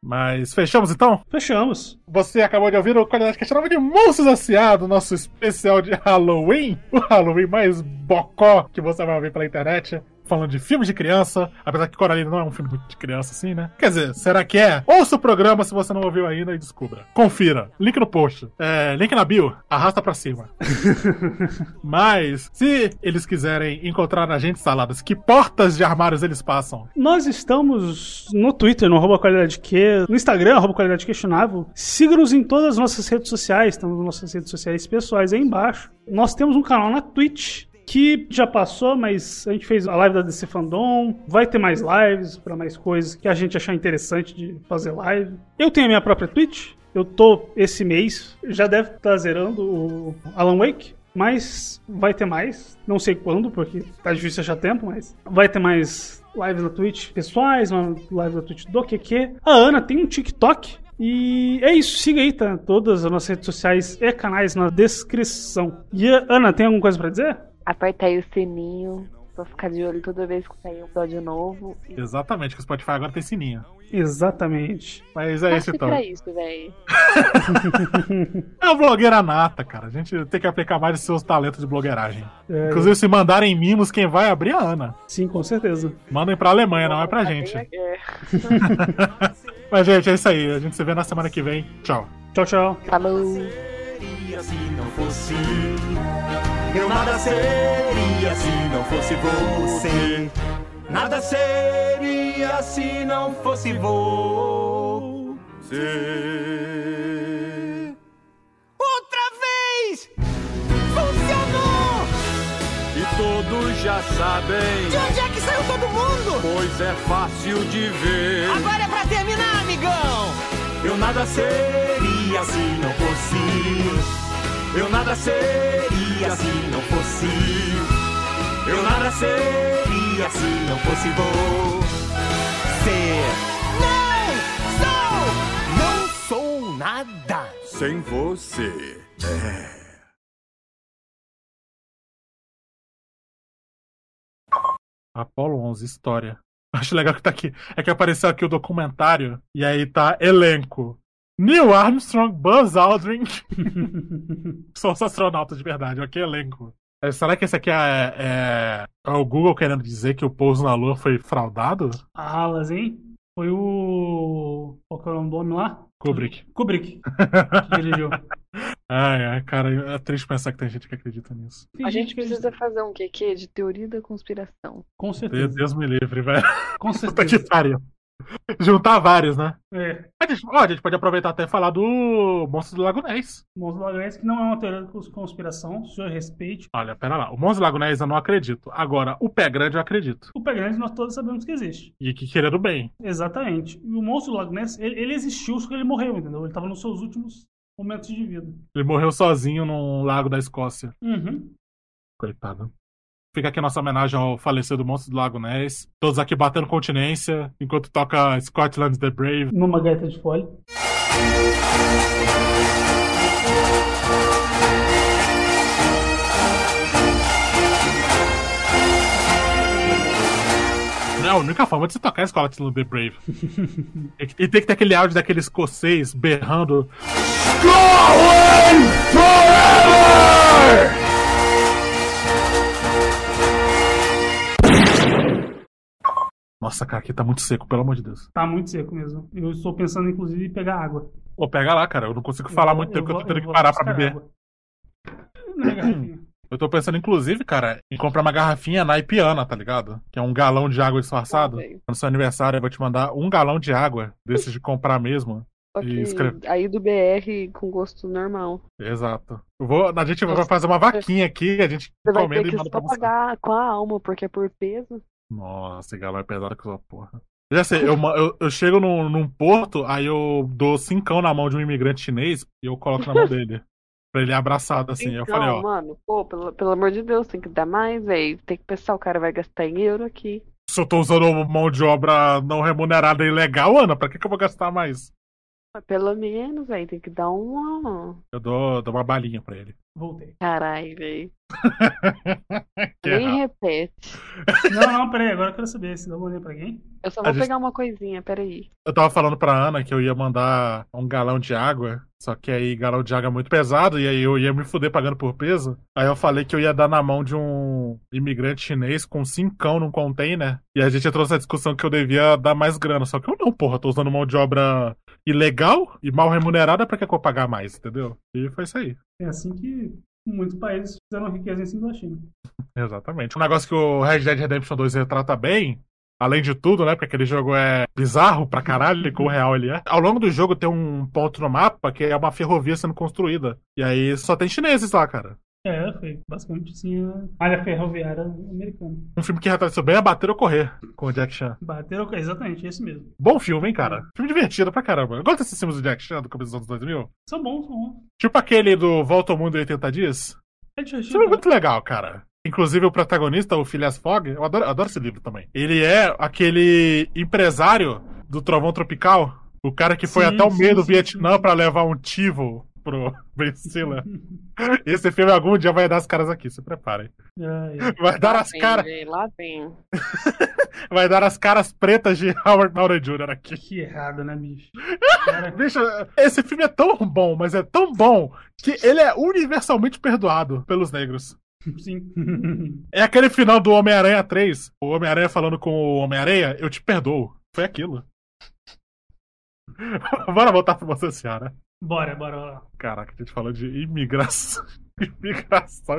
Speaker 2: Mas fechamos então?
Speaker 3: Fechamos.
Speaker 2: Você acabou de ouvir o Qualidade Cast nova de Monstros S.A. do nosso especial de Halloween. O Halloween mais bocó que você vai ouvir pela internet. Falando de filmes de criança, apesar que Coraline não é um filme de criança assim, né? Quer dizer, será que é? Ouça o programa se você não ouviu ainda e descubra. Confira. Link no post. É, link na bio. Arrasta pra cima. Mas, se eles quiserem encontrar a gente, saladas, que portas de armários eles passam?
Speaker 3: Nós estamos no Twitter, no arroba qualidade Q, no Instagram, arroba qualidade questionável. Siga-nos em todas as nossas redes sociais, estamos nas nossas redes sociais pessoais aí embaixo. Nós temos um canal na Twitch, que já passou, mas a gente fez a live da DC Fandom. Vai ter mais lives para mais coisas que a gente achar interessante de fazer live. Eu tenho a minha própria Twitch. Eu tô esse mês, já deve estar zerando o Alan Wake. Mas vai ter mais, não sei quando, porque tá difícil achar tempo, mas vai ter mais lives na Twitch pessoais, uma live na Twitch do QQ. A Ana tem um TikTok. E é isso, siga aí, tá? Todas as nossas redes sociais e canais na descrição. E a Ana, tem alguma coisa pra dizer?
Speaker 4: Aperta aí o sininho pra ficar de olho toda vez que sair um episódio novo.
Speaker 2: Exatamente, que o Spotify agora tem sininho.
Speaker 3: Exatamente.
Speaker 2: Mas é isso então.
Speaker 4: pra isso, velho.
Speaker 2: É uma blogueira nata, cara. A gente tem que aplicar mais os seus talentos de blogueiragem.
Speaker 3: É.
Speaker 2: Inclusive, se mandarem mimos, quem vai abrir é a Ana.
Speaker 3: Sim, com certeza.
Speaker 2: Mandem pra Alemanha, não é pra gente. Mas, gente, é isso aí. A gente se vê na semana que vem. Tchau.
Speaker 3: Tchau, tchau.
Speaker 4: Falou.
Speaker 22: seria se não fosse. Eu nada seria se não fosse você. Nada seria se não fosse você.
Speaker 29: Outra vez! Funcionou!
Speaker 32: E todos já sabem,
Speaker 29: De onde é que saiu todo mundo?
Speaker 32: pois é fácil de ver.
Speaker 29: Agora é pra terminar, amigão!
Speaker 22: Eu nada seria se não fosse. Eu nada seria se não fosse. Eu nada seria se não fosse você. Não sou! Não sou nada!
Speaker 32: Sem você. É.
Speaker 2: Apolo 11, história. Acho legal que tá aqui. É que apareceu aqui o documentário e aí tá elenco. Neil Armstrong, Buzz Aldrin. São os astronautas de verdade, ok? Elenco. É, Será que esse aqui é, é- é o Google querendo dizer que o pouso na Lua foi fraudado?
Speaker 3: Alas, hein? Foi o. Qual que é o nome lá?
Speaker 2: Kubrick.
Speaker 3: Kubrick. que dirigiu.
Speaker 2: Ai, ai, cara, é triste pensar que tem gente que acredita nisso.
Speaker 4: A gente precisa fazer um QQ de teoria da conspiração.
Speaker 3: Com
Speaker 2: Deus,
Speaker 3: certeza.
Speaker 2: Deus me livre, velho.
Speaker 3: Com
Speaker 2: Puta que
Speaker 3: certeza.
Speaker 2: pariu. Juntar vários, né?
Speaker 3: É.
Speaker 2: A gente, ó, a gente pode aproveitar até falar do Monstro do Lago Ness.
Speaker 3: Monstro do Lago Ness, que não é uma teoria cons- conspiração, o senhor respeite.
Speaker 2: Olha, pera lá. O Monstro do Lago Ness eu não acredito. Agora, o Pé Grande eu acredito.
Speaker 3: O Pé Grande nós todos sabemos que existe.
Speaker 2: E que querendo bem.
Speaker 3: Exatamente. E o monstro do Lago Ness, ele, ele existiu, só que ele morreu, entendeu? Ele tava nos seus últimos momentos de vida.
Speaker 2: Ele morreu sozinho num lago da Escócia.
Speaker 3: Uhum.
Speaker 2: Coitado. Fica aqui a nossa homenagem ao falecido Monstro do Lago Ness. Todos aqui batendo continência, enquanto toca Scotland the Brave.
Speaker 3: Numa gaita de folha.
Speaker 2: Não, a única forma de você tocar é Scotland the Brave. e, e tem que ter aquele áudio daquele escocês berrando.
Speaker 8: Scotland forever!
Speaker 2: Nossa, cara, aqui tá muito seco, pelo amor de Deus.
Speaker 3: Tá muito seco mesmo. Eu estou pensando, inclusive, em pegar água.
Speaker 2: Pô, pega lá, cara. Eu não consigo
Speaker 3: Eu
Speaker 2: falar
Speaker 3: vou-
Speaker 2: muito tempo que eu tô tendo
Speaker 3: eu
Speaker 2: que parar pra beber.
Speaker 3: água. Na minha garrafinha.
Speaker 2: Eu tô pensando, inclusive, cara, em comprar uma garrafinha na Ipiana, tá ligado? Que é um galão de água disfarçado. No seu aniversário, eu vou te mandar um galão de água, desses de comprar mesmo.
Speaker 4: Só
Speaker 2: E
Speaker 4: que
Speaker 2: escreve.
Speaker 4: aí do BR com gosto normal.
Speaker 2: Exato. Eu vou, a gente vai fazer uma vaquinha aqui, a gente
Speaker 4: Você vai
Speaker 2: encomenda
Speaker 4: ter
Speaker 2: e
Speaker 4: que
Speaker 2: manda
Speaker 4: só
Speaker 2: pra você.
Speaker 4: pagar com a alma, porque é por peso.
Speaker 2: Nossa, galão é pesado que essa porra. Já sei, eu, ma- eu, eu chego num, num porto, aí eu dou cincão na mão de um imigrante chinês e eu coloco na mão dele. Pra ele abraçado assim. eu
Speaker 4: Então,
Speaker 2: falei, ó.
Speaker 4: mano, pô, pelo, pelo amor de Deus, tem que dar mais, velho. Tem que pensar, o cara vai gastar em euro aqui.
Speaker 2: Se eu tô usando mão de obra não remunerada e ilegal, Ana, pra que, que eu vou gastar mais?
Speaker 4: Pelo menos, velho, tem que dar uma.
Speaker 2: Eu dou, dou uma balinha pra ele.
Speaker 3: Voltei.
Speaker 4: Caralho, velho. Nem
Speaker 2: errado.
Speaker 4: repete.
Speaker 3: Não, não, peraí, agora eu quero saber se dá uma olhada pra quem.
Speaker 4: Eu só
Speaker 2: A
Speaker 4: vou
Speaker 2: gente-
Speaker 4: pegar uma coisinha, peraí.
Speaker 2: Eu tava falando pra Ana que eu ia mandar um galão de água, só que aí galão de água é muito pesado e aí eu ia me fuder pagando por peso. Aí eu falei que eu ia dar na mão de um imigrante chinês com cincão num container. E a gente entrou nessa discussão que eu devia dar mais grana. Só que eu não, porra, tô usando mão de obra ilegal e mal remunerada pra que eu vou pagar mais, entendeu? E foi isso aí.
Speaker 3: É assim que muitos países fizeram riqueza em cima da China.
Speaker 2: Exatamente. Um negócio que o Red Dead Redemption 2 retrata bem, além de tudo, né? Porque aquele jogo é bizarro pra caralho, como real ele é. Ao longo do jogo tem um ponto no mapa que é uma ferrovia sendo construída. E aí só tem chineses lá, cara.
Speaker 3: É, foi basicamente assim a área ferroviária americana.
Speaker 2: Um filme que retrata isso bem é Bater ou Correr, com o Jack Chan.
Speaker 3: Bateram, exatamente, esse mesmo.
Speaker 2: Bom filme, hein, cara? Filme divertido pra caramba. Eu gosto desses filmes do Jack Chan do começo dos anos 2000.
Speaker 3: São bons, são bons.
Speaker 2: Tipo aquele do Volta ao Mundo em 80 Dias.
Speaker 3: É divertido.
Speaker 2: Filme muito legal, cara. Inclusive o protagonista, o Phileas Fogg, eu adoro, eu adoro esse livro também. Ele é aquele empresário do Trovão Tropical, o cara que foi
Speaker 3: Sim,
Speaker 2: até o meio do Vietnã pra levar um tivo pro Ben Stiller. Esse filme algum dia vai dar as caras aqui, se preparem.
Speaker 3: Ai, ai.
Speaker 2: Vai dar as caras,
Speaker 4: Lá vem.
Speaker 2: vai dar as caras pretas de Howard Downey Jr. aqui.
Speaker 3: Que errado, né, bicho?
Speaker 2: Bicho, esse filme é tão bom, mas é tão bom que ele é universalmente perdoado pelos negros.
Speaker 3: Sim.
Speaker 2: É aquele final do Homem-Aranha 3. O Homem-Aranha falando com o Homem-Aranha, eu te perdoo. Foi aquilo. Bora voltar pra você, Ciara.
Speaker 3: Bora, bora, bora.
Speaker 2: Caraca, a gente falou de imigração. imigração,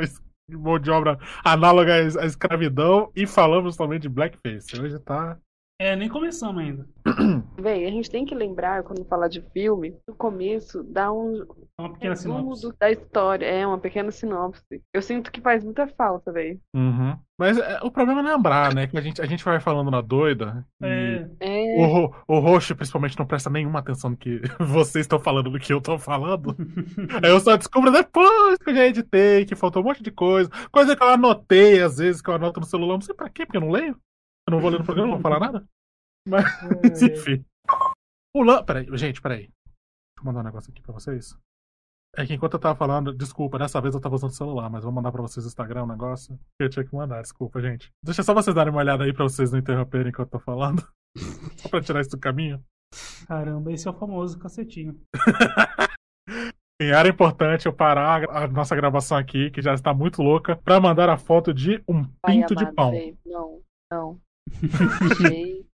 Speaker 2: mão de obra análoga à escravidão e falamos também de blackface. Hoje tá.
Speaker 3: É, nem começamos ainda.
Speaker 4: Véi, a gente tem que lembrar, quando falar de filme, no começo dá um
Speaker 3: Uma pequena sinopse.
Speaker 4: do- da história. É, uma pequena sinopse. Eu sinto que faz muita falta, véi.
Speaker 2: Uhum. Mas é, o problema é lembrar, né? Que a gente, a gente vai falando na doida. E
Speaker 3: É.
Speaker 4: É.
Speaker 2: o, o roxo, principalmente, não presta nenhuma atenção no que vocês estão falando do que eu tô falando. Aí eu só descubro depois que eu já editei, que faltou um monte de coisa. Coisa que eu anotei, às vezes, que eu anoto no celular. Não sei pra quê, porque eu não leio. Eu não vou ler no programa, não vou falar nada. Mas, enfim. O lan... Peraí, gente, peraí. Deixa eu mandar um negócio aqui pra vocês. É que enquanto eu tava falando, desculpa, dessa vez eu tava usando o celular, mas vou mandar pra vocês no Instagram um negócio que eu tinha que mandar, desculpa, gente. Deixa só vocês darem uma olhada aí pra vocês não interromperem enquanto eu tô falando. Só pra tirar isso do caminho.
Speaker 3: Caramba, esse é o famoso cacetinho.
Speaker 2: Em área importante eu parar a nossa gravação aqui, que já está muito louca, pra mandar a foto de um
Speaker 4: Pai
Speaker 2: pinto de
Speaker 4: amado,
Speaker 2: pão.
Speaker 4: véi. Não, não.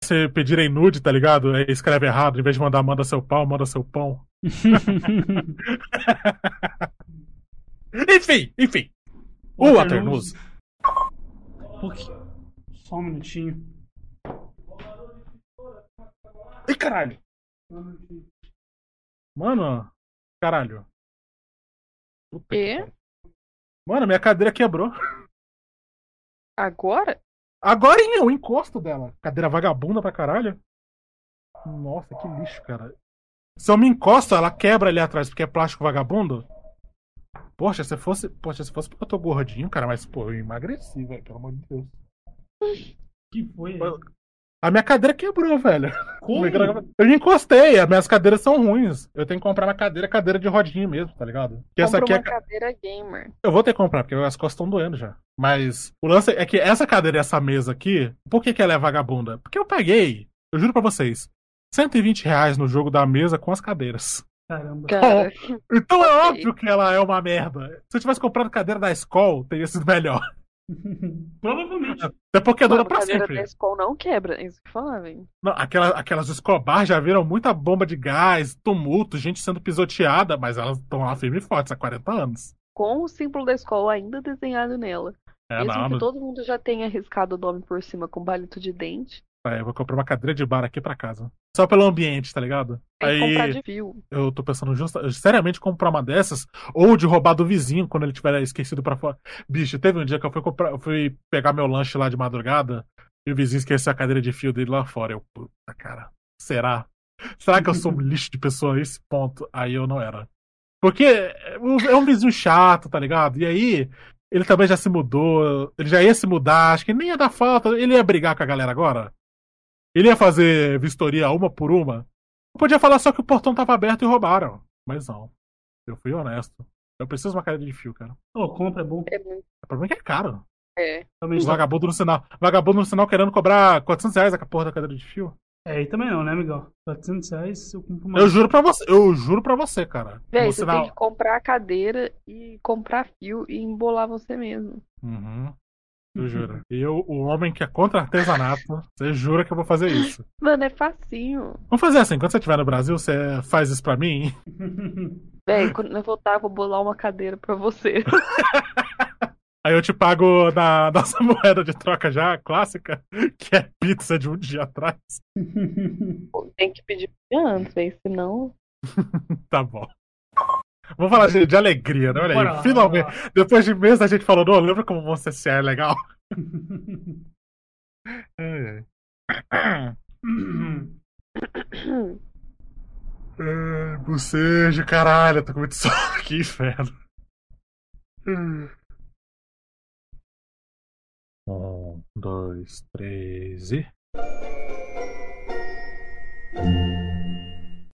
Speaker 2: Se pedirem nude, tá ligado? Escreve errado, em vez de mandar manda seu pau, manda seu pão. enfim, enfim. O
Speaker 3: quê? Só um minutinho.
Speaker 2: Ih, caralho. Mano, caralho. Puta que
Speaker 4: E?
Speaker 2: Mano, minha cadeira quebrou.
Speaker 4: Agora?
Speaker 2: Agora é o encosto dela. Cadeira vagabunda pra caralho. Nossa, que lixo, cara. Se eu me encosto, ela quebra ali atrás porque é plástico vagabundo. Poxa, se fosse. Poxa, se fosse porque eu tô gordinho, cara, mas pô, eu emagreci, velho, pelo amor de Deus.
Speaker 3: que foi?
Speaker 2: A minha cadeira quebrou, velho.
Speaker 3: Como?
Speaker 2: Eu me encostei, as minhas cadeiras são ruins. Eu tenho que comprar uma cadeira, cadeira de rodinha mesmo, tá ligado? Que essa aqui é.
Speaker 4: uma cadeira gamer.
Speaker 2: Eu vou ter que comprar, porque as costas estão doendo já. Mas o lance é que essa cadeira e essa mesa aqui, por que, que ela é vagabunda? Porque eu paguei, eu juro pra vocês, 120 reais no jogo da mesa com as cadeiras.
Speaker 3: Caramba.
Speaker 4: Cara.
Speaker 2: Então é óbvio que ela é uma merda. Se eu tivesse comprado cadeira da escola, teria sido melhor.
Speaker 3: Provavelmente.
Speaker 2: Até porque dura
Speaker 4: Mano,
Speaker 2: pra
Speaker 4: cadeira
Speaker 2: sempre.
Speaker 4: da escola não quebra. É isso que fala, velho.
Speaker 2: Não, aquela, aquelas Escobar já viram muita bomba de gás, tumulto, gente sendo pisoteada, mas elas estão lá firme e fortes há 40 anos.
Speaker 4: Com o símbolo da escola ainda desenhado nela.
Speaker 2: É,
Speaker 4: Mesmo
Speaker 2: não,
Speaker 4: que
Speaker 2: não-
Speaker 4: todo mundo já tenha riscado o nome por cima com palito de dente.
Speaker 2: É, eu vou comprar uma cadeira de bar aqui pra casa. Só pelo ambiente, tá ligado?
Speaker 4: Tem que comprar de fio.
Speaker 2: eu tô pensando justa, seriamente comprar uma dessas, ou de roubar do vizinho quando ele tiver esquecido pra fora. Bicho, teve um dia que eu fui, comprar, eu fui pegar meu lanche lá de madrugada e o vizinho esqueceu a cadeira de fio dele lá fora. Eu, puta, cara, será? Será que eu sou um lixo de pessoa a esse ponto? Aí eu não era. Porque é um vizinho chato, tá ligado? E aí, ele também já se mudou, ele já ia se mudar, acho que nem ia dar falta, ele ia brigar com a galera agora. Ele ia fazer vistoria uma por uma. Eu podia falar só que o portão tava aberto e roubaram. Mas não. Eu fui honesto. Eu preciso de uma cadeira de fio, cara.
Speaker 3: Ô, compra, é bom.
Speaker 4: É muito.
Speaker 2: O problema é que é caro.
Speaker 4: É.
Speaker 3: Também
Speaker 2: vagabundo no sinal. Vagabundo no sinal querendo cobrar 400 reais a porra da cadeira de fio.
Speaker 3: É, aí também não, né, amigão? 400 reais eu compro uma.
Speaker 2: Eu juro pra você. Eu juro pra você, cara.
Speaker 4: Véi, você
Speaker 2: sinal-
Speaker 4: tem que comprar a cadeira e comprar fio e embolar você mesmo.
Speaker 2: Uhum. Eu juro. Eu, o homem que é contra artesanato, você jura que eu vou fazer isso.
Speaker 4: Mano, é facinho.
Speaker 2: Vamos fazer assim, quando você estiver no Brasil, você faz isso pra mim.
Speaker 4: Véi, quando eu voltar, eu vou bolar uma cadeira pra você.
Speaker 2: Aí eu te pago na nossa moeda de troca já, clássica, que é pizza de um dia atrás.
Speaker 4: tem que pedir antes, véi, senão.
Speaker 2: Tá bom. Vamos falar de, de alegria, né? Olha
Speaker 4: Bora
Speaker 2: aí,
Speaker 4: lá,
Speaker 2: finalmente. Depois de meses a gente falou, não, lembra como você se é legal? Ai, ai. Ai, Bocejo, caralho, eu tô com muito sono aqui, inferno. Um, dois, três e.